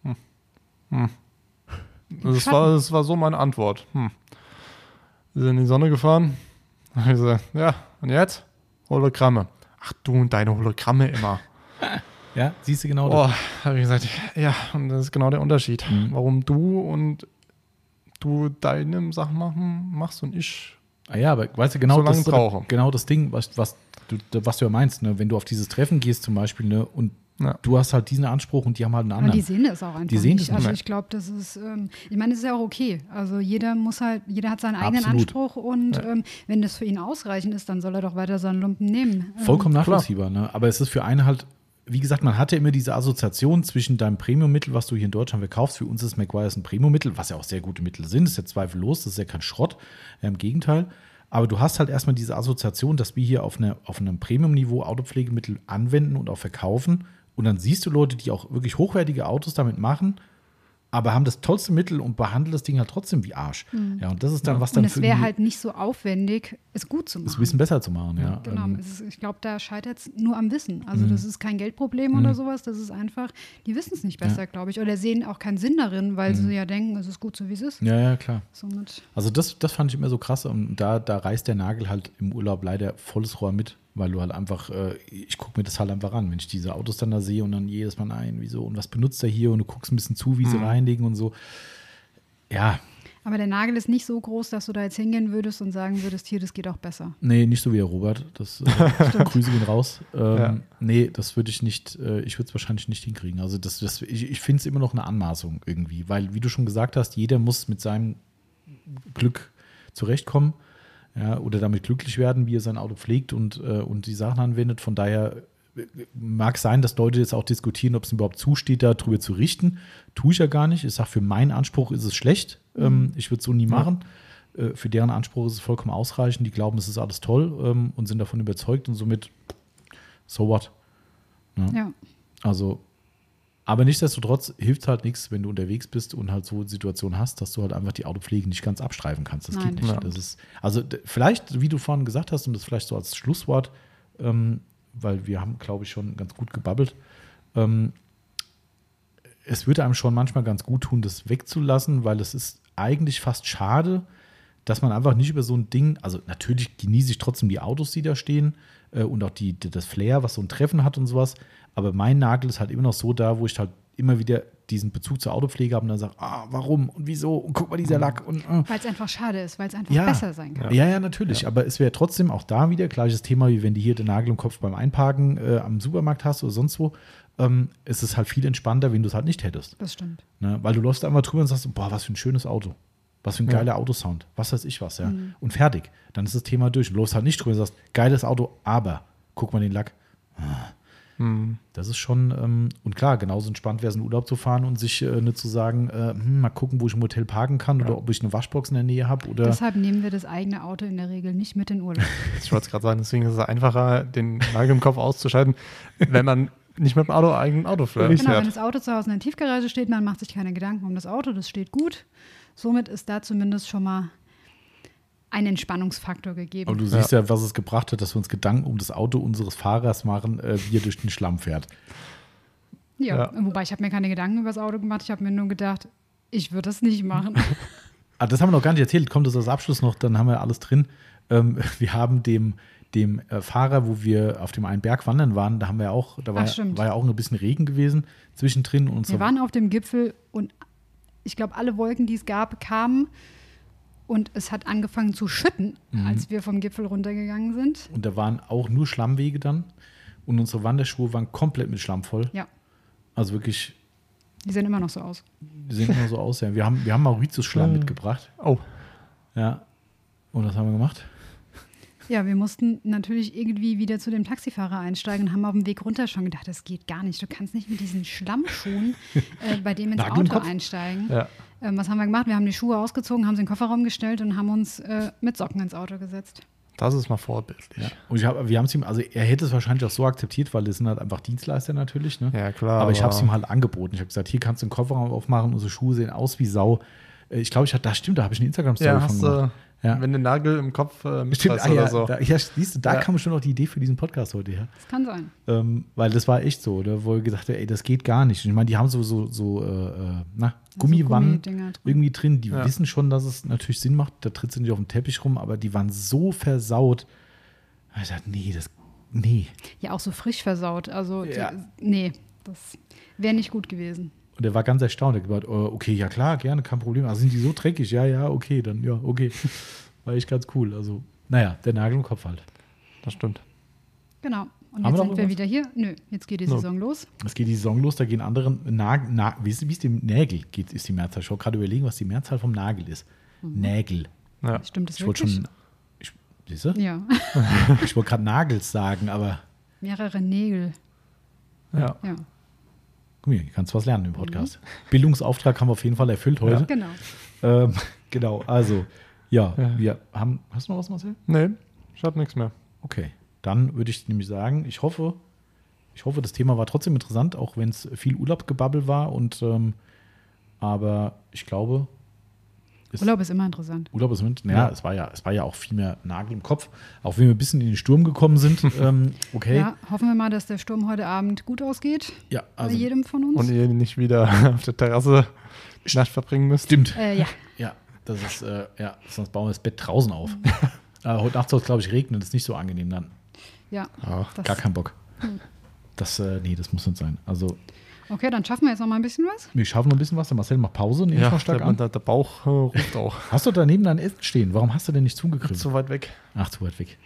Speaker 3: Hm. Hm. Das,
Speaker 2: Schatten?
Speaker 3: war, das war so meine Antwort. Hm. Wir sind in die Sonne gefahren. Ich gesagt, ja, und jetzt? Hologramme. Ach du und deine Hologramme immer.
Speaker 1: Ja, siehst du genau das.
Speaker 3: Oh, habe ich gesagt, ja, und das ist genau der Unterschied.
Speaker 1: Mhm.
Speaker 3: Warum du und du deine Sachen machen, machst und ich.
Speaker 1: Ah ja, aber weißt du, genau,
Speaker 3: So
Speaker 1: das,
Speaker 3: brauche.
Speaker 1: genau das Ding, was, was, du, was du ja meinst, ne? wenn du auf dieses Treffen gehst zum Beispiel ne? und
Speaker 3: Ja.
Speaker 1: du hast halt diesen Anspruch und die haben halt einen anderen.
Speaker 2: die sehen das auch einfach
Speaker 1: Die sehen
Speaker 2: nicht.
Speaker 1: das
Speaker 2: also
Speaker 3: nicht.
Speaker 2: ich glaube, das ist, ähm, ich meine, es ist ja auch okay. Also jeder muss halt, jeder hat seinen eigenen
Speaker 1: Absolut.
Speaker 2: Anspruch und
Speaker 3: Ja.
Speaker 2: ähm, wenn das für ihn ausreichend ist, dann soll er doch weiter seinen Lumpen nehmen. Ähm,
Speaker 1: Vollkommen nachvollziehbar, ne? aber es ist für einen halt, wie gesagt, man hat ja immer diese Assoziation zwischen deinem Premium-Mittel, was du hier in Deutschland verkaufst. Für uns ist McGuire's ein Premium-Mittel, was ja auch sehr gute Mittel sind, ist ja zweifellos, das ist ja kein Schrott, ja, im Gegenteil. Aber du hast halt erstmal diese Assoziation, dass wir hier auf, eine, auf einem Premium-Niveau Autopflegemittel anwenden und auch verkaufen. Und dann siehst du Leute, die auch wirklich hochwertige Autos damit machen, aber haben das tollste Mittel und behandeln das Ding halt trotzdem wie Arsch. Ja, und das ist dann, was dann
Speaker 2: und es wäre halt nicht so aufwendig, es gut zu
Speaker 1: es ein
Speaker 2: machen.
Speaker 1: bisschen besser zu machen. Ja,
Speaker 2: Genau,
Speaker 1: Ähm,
Speaker 2: ist, ich glaube, da scheitert es nur am Wissen. Also
Speaker 1: Mhm.
Speaker 2: das ist kein Geldproblem oder sowas, das ist einfach, die wissen es nicht besser, glaube ich. Oder sehen auch keinen Sinn darin, weil
Speaker 1: Mhm.
Speaker 2: sie ja denken, es ist gut so, wie es ist.
Speaker 1: ja, ja, klar.
Speaker 2: Somit,
Speaker 1: Also das, das fand ich immer so krass und da, da reißt der Nagel halt im Urlaub leider volles Rohr mit, weil du halt einfach, äh, ich gucke mir das halt einfach an, wenn ich diese Autos dann da sehe und dann jedes Mal ein, wieso und was benutzt er hier und du guckst ein bisschen zu, wie sie reinlegen und so. Ja,
Speaker 2: aber der Nagel ist nicht so groß, dass du da jetzt hingehen würdest und sagen würdest, hier, das geht auch besser.
Speaker 1: nee, nicht so wie der Robert, das äh, Grüße gehen raus. Ähm,
Speaker 3: Ja.
Speaker 1: Nee, das würde ich nicht, äh, ich würde es wahrscheinlich nicht hinkriegen. Also das, das, ich, ich finde es immer noch eine Anmaßung irgendwie, weil wie du schon gesagt hast, jeder muss mit seinem Glück zurechtkommen ja, oder damit glücklich werden, wie er sein Auto pflegt und, äh, und die Sachen anwendet. Von daher äh, mag sein, dass Leute jetzt auch diskutieren, ob es überhaupt zusteht, darüber zu richten. Tue ich ja gar nicht. Ich sage, für meinen Anspruch ist es schlecht. Ähm, ich würde es so nie machen. Äh, für deren Anspruch ist es vollkommen ausreichend. Die glauben, es ist alles toll ähm, und sind davon überzeugt und somit, so what?
Speaker 2: Ja.
Speaker 1: Also, aber nichtsdestotrotz hilft halt nichts, wenn du unterwegs bist und halt so Situationen hast, dass du halt einfach die Autopflege nicht ganz abstreifen kannst. Das
Speaker 2: Nein,
Speaker 1: geht nicht. Das ist, also vielleicht, wie du vorhin gesagt hast, und das vielleicht so als Schlusswort, ähm, weil wir haben, glaube ich, schon ganz gut gebabbelt. Ähm, es würde einem schon manchmal ganz gut tun, das wegzulassen, weil es ist eigentlich fast schade, dass man einfach nicht über so ein Ding, also natürlich genieße ich trotzdem die Autos, die da stehen äh, und auch die, die, das Flair, was so ein Treffen hat und sowas, aber mein Nagel ist halt immer noch so da, wo ich halt immer wieder diesen Bezug zur Autopflege habe und dann sage, ah, warum und wieso und guck mal dieser Lack und äh.
Speaker 2: Weil es einfach schade ist, weil es einfach
Speaker 1: Ja.
Speaker 2: besser sein kann.
Speaker 1: Ja, ja, natürlich. Aber es wäre trotzdem auch da wieder gleiches Thema, wie wenn du hier den Nagel im Kopf beim Einparken äh, am Supermarkt hast oder sonst wo. Ähm, es ist halt viel entspannter, wenn du es halt nicht hättest.
Speaker 2: Das stimmt.
Speaker 1: Ne? Weil du läufst einfach drüber und sagst, boah, was für ein schönes Auto. Was für ein
Speaker 3: Ja.
Speaker 1: geiler Autosound. Was weiß ich was, ja. Und fertig. Dann ist das Thema durch. Du läufst halt nicht drüber und sagst, geiles Auto, aber guck mal den Lack.
Speaker 3: Hm.
Speaker 1: Das ist schon, ähm, und klar, genauso entspannt wäre es in Urlaub zu fahren und sich äh, nicht zu sagen, äh, hm, mal gucken, wo ich im Hotel parken kann oder ob ich eine Waschbox in der Nähe habe.
Speaker 2: Deshalb nehmen wir das eigene Auto in der Regel nicht mit in Urlaub.
Speaker 3: Ich wollte es gerade sagen, deswegen ist es einfacher, den Nagel im Kopf auszuschalten, wenn man nicht mit dem Auto eigenen Auto fährt.
Speaker 2: Genau, wenn das Auto zu Hause in der Tiefgarage steht, man macht sich keine Gedanken um das Auto, das steht gut. Somit ist da zumindest schon mal ein Entspannungsfaktor gegeben.
Speaker 1: Aber du siehst ja. was es gebracht hat, dass wir uns Gedanken um das Auto unseres Fahrers machen, äh, wie er durch den Schlamm fährt.
Speaker 2: ja,
Speaker 3: Ja.
Speaker 2: wobei ich habe mir keine Gedanken über das Auto gemacht, ich habe mir nur gedacht, ich würde das nicht machen.
Speaker 1: Ah, das haben wir noch gar nicht erzählt. Kommt das als Abschluss noch, dann haben wir alles drin. Ähm, wir haben dem, dem äh, Fahrer, wo wir auf dem einen Berg wandern waren, da haben wir auch, da war,
Speaker 2: Ach,
Speaker 1: war ja auch ein bisschen Regen gewesen zwischendrin. Und
Speaker 2: Wir waren auf dem Gipfel und ich glaube, alle Wolken, die es gab, kamen und es hat angefangen zu schütten,
Speaker 1: Mhm.
Speaker 2: als wir vom Gipfel runtergegangen sind.
Speaker 1: und da waren auch nur Schlammwege dann. Und unsere Wanderschuhe waren komplett mit Schlamm voll.
Speaker 2: Ja,
Speaker 1: Also wirklich,
Speaker 2: die sehen immer noch so aus.
Speaker 1: die sehen immer so aus. Ja. Wir haben, wir haben Mauritius-Schlamm
Speaker 3: Mhm.
Speaker 1: mitgebracht.
Speaker 3: Oh,
Speaker 1: Ja. Und was haben wir gemacht?
Speaker 2: Ja, wir mussten natürlich irgendwie wieder zu dem Taxifahrer einsteigen und haben auf dem Weg runter schon gedacht, das geht gar nicht. Du kannst nicht mit diesen Schlammschuhen äh, bei dem ins Auto einsteigen.
Speaker 3: ja.
Speaker 2: Ähm, was haben wir gemacht? Wir haben die Schuhe ausgezogen, haben sie in den Kofferraum gestellt und haben uns äh, mit Socken ins Auto gesetzt.
Speaker 3: Das ist mal vorbildlich.
Speaker 1: Ja. Und ich hab, wir haben es ihm, also er hätte es wahrscheinlich auch so akzeptiert, weil das sind halt einfach Dienstleister natürlich. Ne?
Speaker 3: Ja, klar.
Speaker 1: aber ich habe es ihm halt angeboten. Ich habe gesagt, hier kannst du einen Kofferraum aufmachen, unsere Schuhe sehen aus wie Sau. Äh, Ich glaube, ich hatte, das stimmt, da habe ich eine Instagram-Story
Speaker 3: ja,
Speaker 1: von gemacht.
Speaker 3: du,
Speaker 1: Ja.
Speaker 3: wenn du einen Nagel im Kopf äh,
Speaker 1: Stimmt, ah, ja,
Speaker 3: oder so.
Speaker 1: da, ja, siehst du, da
Speaker 3: Ja.
Speaker 1: kam schon noch die Idee für diesen Podcast heute her.
Speaker 2: Das kann sein.
Speaker 1: Ähm, weil das war echt so, oder? wo ich gesagt habe, ey, das geht gar nicht. Ich meine, die haben so, so, so äh, äh, na, Gummiwannen
Speaker 2: Gummidinger drin.
Speaker 1: irgendwie drin. Die
Speaker 3: Ja.
Speaker 1: wissen schon, dass es natürlich Sinn macht. Da tritt sie nicht auf den Teppich rum, aber die waren so versaut. Ich dachte, nee, das, nee.
Speaker 2: Ja, auch so frisch versaut. Also, die, nee, das wäre nicht gut gewesen.
Speaker 1: Und er war ganz erstaunt. Er hat gesagt, äh, okay, ja klar, gerne, kein Problem. Also sind die so dreckig? Ja, ja, okay, dann ja, okay. War echt ganz cool. Also, naja, der Nagel im Kopf halt.
Speaker 3: Das stimmt.
Speaker 2: Genau. Und
Speaker 1: Haben wir
Speaker 2: jetzt
Speaker 1: noch
Speaker 2: sind wir wieder hier. Nö, jetzt geht die
Speaker 3: No.
Speaker 2: Saison los.
Speaker 1: Es geht die Saison los, da gehen andere Nagel, na, wie ist, wie ist die Nägel, geht, ist die Mehrzahl. Ich wollte gerade überlegen, was die Mehrzahl vom Nagel ist. Nägel.
Speaker 3: Ja.
Speaker 2: Stimmt das
Speaker 1: Ich wollte
Speaker 2: wirklich?
Speaker 1: schon, ich, siehst du?
Speaker 2: Ja,
Speaker 1: Ich wollte gerade Nagels sagen, aber
Speaker 2: mehrere Nägel.
Speaker 3: ja.
Speaker 2: Ja,
Speaker 1: guck mal, hier kannst was lernen im Podcast. Bildungsauftrag haben wir auf jeden Fall erfüllt heute.
Speaker 2: genau.
Speaker 1: Ähm, genau, also, ja,
Speaker 3: Ja.
Speaker 1: wir haben, hast du noch was, Marcel?
Speaker 3: Nee, ich hab nichts mehr.
Speaker 1: Okay, dann würde ich nämlich sagen, ich hoffe, ich hoffe, das Thema war trotzdem interessant, auch wenn es viel Urlaubgebabbel war und ähm, aber ich glaube, ist,
Speaker 2: Urlaub ist immer interessant.
Speaker 1: Urlaub ist mit, naja,
Speaker 3: Ja.
Speaker 1: es war ja, es war ja auch viel mehr Nagel im Kopf, auch wenn wir ein bisschen in den Sturm gekommen sind. ähm, okay, ja,
Speaker 2: Ja, hoffen wir mal, dass der Sturm heute Abend gut ausgeht. bei
Speaker 1: also
Speaker 2: jedem von uns.
Speaker 3: Und ihr nicht wieder auf der Terrasse Nacht verbringen müsst.
Speaker 1: stimmt.
Speaker 2: äh, ja,
Speaker 1: Ja, das ist, äh, ja, sonst bauen wir das Bett draußen auf. äh, heute Nacht soll es, glaube ich, regnen, das ist nicht so angenehm dann.
Speaker 2: ja.
Speaker 3: Ja.
Speaker 2: Das,
Speaker 1: Gar kein Bock. Das, äh, nee, das muss nicht sein. Also,
Speaker 2: okay, dann schaffen wir jetzt noch mal ein bisschen was.
Speaker 1: wir schaffen noch ein bisschen was. Der Marcel macht Pause, ich
Speaker 3: Ja,
Speaker 1: mal stark
Speaker 3: der,
Speaker 1: an.
Speaker 3: der, der Bauch äh, ruft auch.
Speaker 1: Hast du daneben dein Essen stehen? Warum hast du denn nicht zugegriffen?
Speaker 3: Zu weit weg.
Speaker 1: Ach, zu weit weg.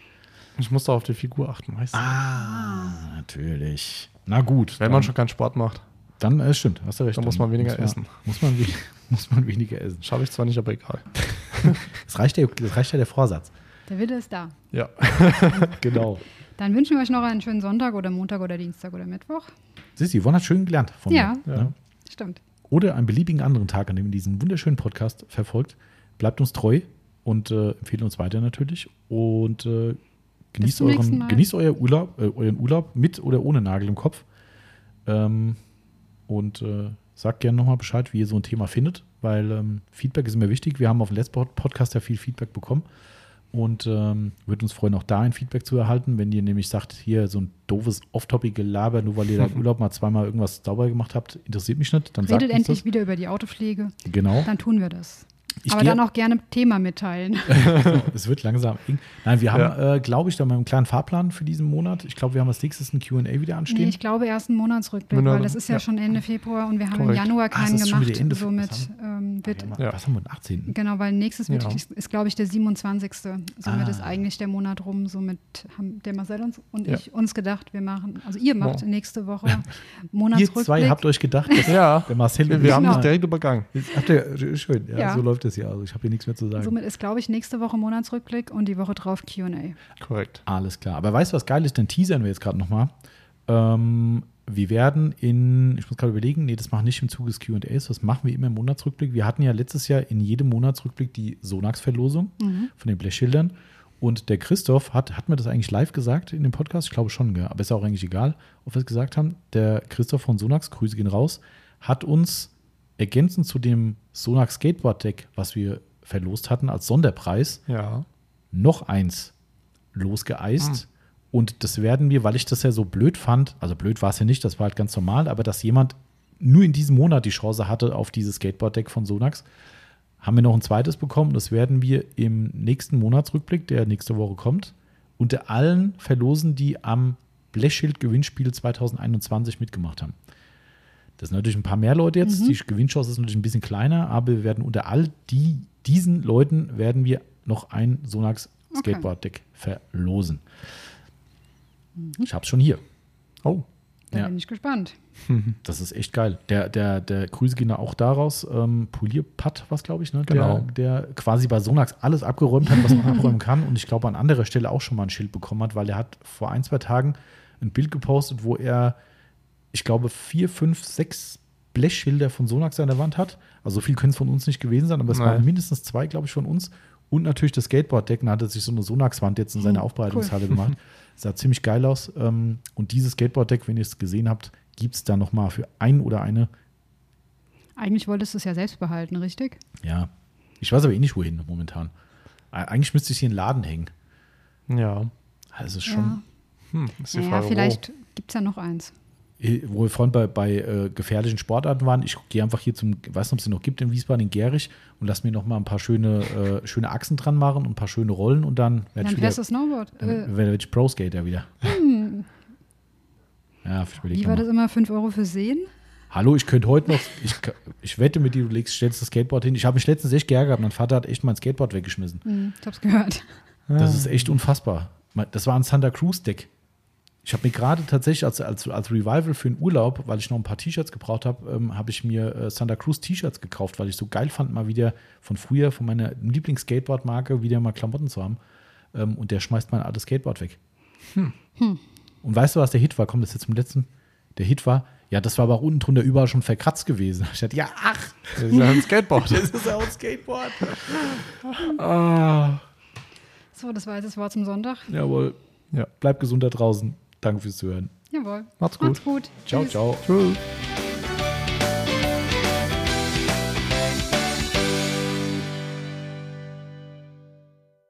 Speaker 3: Ich muss da auf die Figur achten, weißt du?
Speaker 1: Ah, natürlich. Na gut.
Speaker 3: Wenn
Speaker 1: dann,
Speaker 3: man schon keinen Sport macht.
Speaker 1: Dann, äh, stimmt, hast du recht.
Speaker 3: Dann muss man weniger
Speaker 1: muss man,
Speaker 3: essen.
Speaker 1: Muss man, we- muss man weniger essen.
Speaker 3: Schaffe ich zwar nicht, aber egal.
Speaker 1: Das reicht ja, das reicht ja der Vorsatz.
Speaker 2: Der Wille ist da.
Speaker 3: Ja.
Speaker 1: Genau.
Speaker 2: Dann wünschen wir euch noch einen schönen Sonntag oder Montag oder Dienstag oder Mittwoch.
Speaker 1: Du, Yvonne hat schön gelernt von
Speaker 2: Ja.
Speaker 1: mir.
Speaker 3: Ja.
Speaker 1: Ne?
Speaker 2: Stimmt.
Speaker 1: Oder einen beliebigen anderen Tag, an dem ihr diesen wunderschönen Podcast verfolgt. Bleibt uns treu und äh, empfehlt uns weiter natürlich. Und äh, genießt, euren, genießt euer Urlaub, äh, euren Urlaub mit oder ohne Nagel im Kopf. Ähm, und äh, sagt gerne nochmal Bescheid, wie ihr so ein Thema findet, weil ähm, Feedback ist immer wichtig. Wir haben auf dem letzten Pod- Podcast ja viel Feedback bekommen. Und ähm, würde uns freuen, auch da ein Feedback zu erhalten, wenn ihr nämlich sagt, hier so ein doofes Off-Topic-Gelaber, nur weil ihr da im Urlaub mal zweimal irgendwas sauber gemacht habt, interessiert mich nicht. Dann sagt
Speaker 2: Redet endlich
Speaker 1: das.
Speaker 2: wieder über die Autopflege.
Speaker 1: Genau.
Speaker 2: Dann tun wir das.
Speaker 1: Ich
Speaker 2: Aber dann auch gerne Thema mitteilen.
Speaker 1: Genau, es wird langsam eng. Nein, wir haben,
Speaker 3: Ja.
Speaker 1: äh, glaube ich, da mal einen kleinen Fahrplan für diesen Monat. Ich glaube, wir haben als nächstes ein QA wieder
Speaker 2: Nee,
Speaker 1: anstehen.
Speaker 2: ich glaube erst einen Monatsrückblick,
Speaker 3: Monat-
Speaker 2: weil das ist ja,
Speaker 3: ja.
Speaker 2: schon Ende Februar und wir haben
Speaker 3: Korrekt.
Speaker 2: im Januar
Speaker 1: Ah,
Speaker 2: keinen
Speaker 1: schon
Speaker 2: gemacht.
Speaker 1: Ende
Speaker 2: somit
Speaker 1: was
Speaker 2: ähm, wird,
Speaker 1: ja.
Speaker 3: Ja.
Speaker 1: Was haben wir, den 18.?
Speaker 2: genau, weil nächstes wird,
Speaker 3: Ja.
Speaker 2: ist, ist glaube ich, der 27. Somit
Speaker 1: Ah.
Speaker 2: ist eigentlich der Monat rum. Somit haben der Marcel uns, und
Speaker 3: Ja.
Speaker 2: ich uns gedacht, wir machen, also ihr macht
Speaker 3: Ja.
Speaker 2: nächste Woche
Speaker 1: Ihr
Speaker 2: Monatsrückblick.
Speaker 1: zwei habt euch gedacht, dass
Speaker 3: Ja.
Speaker 1: der Marcel
Speaker 3: Wir, haben
Speaker 2: Genau.
Speaker 3: das direkt übergangen.
Speaker 1: Habt ihr, schön, ja,
Speaker 2: Ja.
Speaker 1: so läuft es ja. Also ich habe hier nichts mehr zu sagen.
Speaker 2: Somit ist, glaube ich, nächste Woche Monatsrückblick und die Woche drauf QA.
Speaker 3: Korrekt.
Speaker 1: Alles klar. Aber weißt du, was geil ist? Dann teasern wir jetzt gerade nochmal. Ähm, wir werden in, ich muss gerade überlegen, nee, das machen wir nicht im Zuge des QAs, das machen wir immer im Monatsrückblick. Wir hatten ja letztes Jahr in jedem Monatsrückblick die Sonax-Verlosung von den Blechschildern. Und der Christoph hat, hat mir das eigentlich live gesagt in dem Podcast? Ich glaube schon, gell? aber ist auch eigentlich egal, ob wir es gesagt haben. Der Christoph von Sonax, Grüße gehen raus, hat uns ergänzend zu dem Sonax Skateboard Deck, was wir verlost hatten als Sonderpreis,
Speaker 3: Ja.
Speaker 1: noch eins losgeeist. Und das werden wir, weil ich das ja so blöd fand, also blöd war es ja nicht, das war halt ganz normal, aber dass jemand nur in diesem Monat die Chance hatte auf dieses Skateboard-Deck von Sonax, haben wir noch ein zweites bekommen. Das werden wir im nächsten Monatsrückblick, der nächste Woche kommt, unter allen verlosen, die am Blechschild-Gewinnspiel 2021 mitgemacht haben. Das sind natürlich ein paar mehr Leute jetzt. Die Gewinnchance ist natürlich ein bisschen kleiner, aber wir werden unter all die, diesen Leuten werden wir noch ein Sonax
Speaker 2: Okay.
Speaker 1: Skateboard-Deck verlosen. Ich hab's schon hier.
Speaker 3: Oh.
Speaker 2: Da
Speaker 1: Ja.
Speaker 2: bin ich gespannt.
Speaker 1: Das ist echt geil. Der, der, der Grüße gehen da auch daraus. Ähm, Polierpatt, was glaube ich, ne?
Speaker 3: Genau.
Speaker 1: Der, der quasi bei Sonax alles abgeräumt hat, was man abräumen kann. Und ich glaube, an anderer Stelle auch schon mal ein Schild bekommen hat, weil er hat vor ein, zwei Tagen ein Bild gepostet, wo er, ich glaube, vier, fünf, sechs Blechschilder von Sonax an der Wand hat. Also so viel können es von uns nicht gewesen sein, aber es
Speaker 3: Nein.
Speaker 1: waren mindestens zwei, glaube ich, von uns. Und natürlich das Skateboard-Deck. Da hat er sich so eine Sonax-Wand jetzt in seine
Speaker 2: Hm,
Speaker 1: Aufbereitungshalle gemacht. Sah ziemlich geil aus. Ähm, Und dieses Skateboard-Deck, wenn ihr es gesehen habt, gibt es da nochmal für ein oder eine.
Speaker 2: Eigentlich wolltest du es ja selbst behalten, richtig?
Speaker 1: Ja, ich weiß aber eh nicht, wohin momentan. Eigentlich müsste ich hier in den Laden hängen.
Speaker 3: Ja.
Speaker 1: Also schon.
Speaker 2: Ja.
Speaker 3: Hm, ist die
Speaker 2: Naja,
Speaker 3: Frage,
Speaker 2: vielleicht gibt es ja noch eins.
Speaker 1: Wo wir vorhin bei, bei äh, gefährlichen Sportarten waren, ich gehe einfach hier zum, weiß nicht, ob es den noch gibt in Wiesbaden, in Gerich und lass mir noch mal ein paar schöne, äh, schöne Achsen dran machen und ein paar schöne Rollen und dann werde ich wieder,
Speaker 2: Snowboard.
Speaker 1: dann
Speaker 2: Äh,
Speaker 1: werde ich Pro-Skater wieder. Ja, ich überleg
Speaker 2: wie war das immer? 5 Euro für Sehen?
Speaker 1: Hallo, ich könnte heute noch, ich, ich wette mit dir, du legst, stellst das Skateboard hin. Ich habe mich letztens echt geärgert, mein Vater hat echt mein Skateboard weggeschmissen.
Speaker 2: Hm, ich hab's gehört.
Speaker 1: Das ist echt unfassbar. Das war ein Santa Cruz Deck. Ich habe mir gerade tatsächlich als, als, als Revival für den Urlaub, weil ich noch ein paar T-Shirts gebraucht habe, ähm, habe ich mir äh, Santa Cruz T-Shirts gekauft, weil ich so geil fand, mal wieder von früher, von meiner Lieblings-Skateboard-Marke, wieder mal Klamotten zu haben. Ähm, und der schmeißt mein altes Skateboard weg. Und weißt du, was der Hit war? Kommt das jetzt zum letzten? Der Hit war, ja, das war aber auch unten drunter überall schon verkratzt gewesen. Ich dachte, ja, ach,
Speaker 3: Das ist ja ein Skateboard.
Speaker 1: das ist auch ein Skateboard.
Speaker 3: ah.
Speaker 2: So, das war jetzt das Wort zum Sonntag.
Speaker 1: Jawohl.
Speaker 3: Ja.
Speaker 1: Bleibt gesund da draußen. Danke fürs Zuhören.
Speaker 2: Jawohl.
Speaker 3: Macht's gut.
Speaker 2: Macht's gut.
Speaker 1: Ciao,
Speaker 2: Tschüss.
Speaker 1: ciao.
Speaker 3: Tschüss.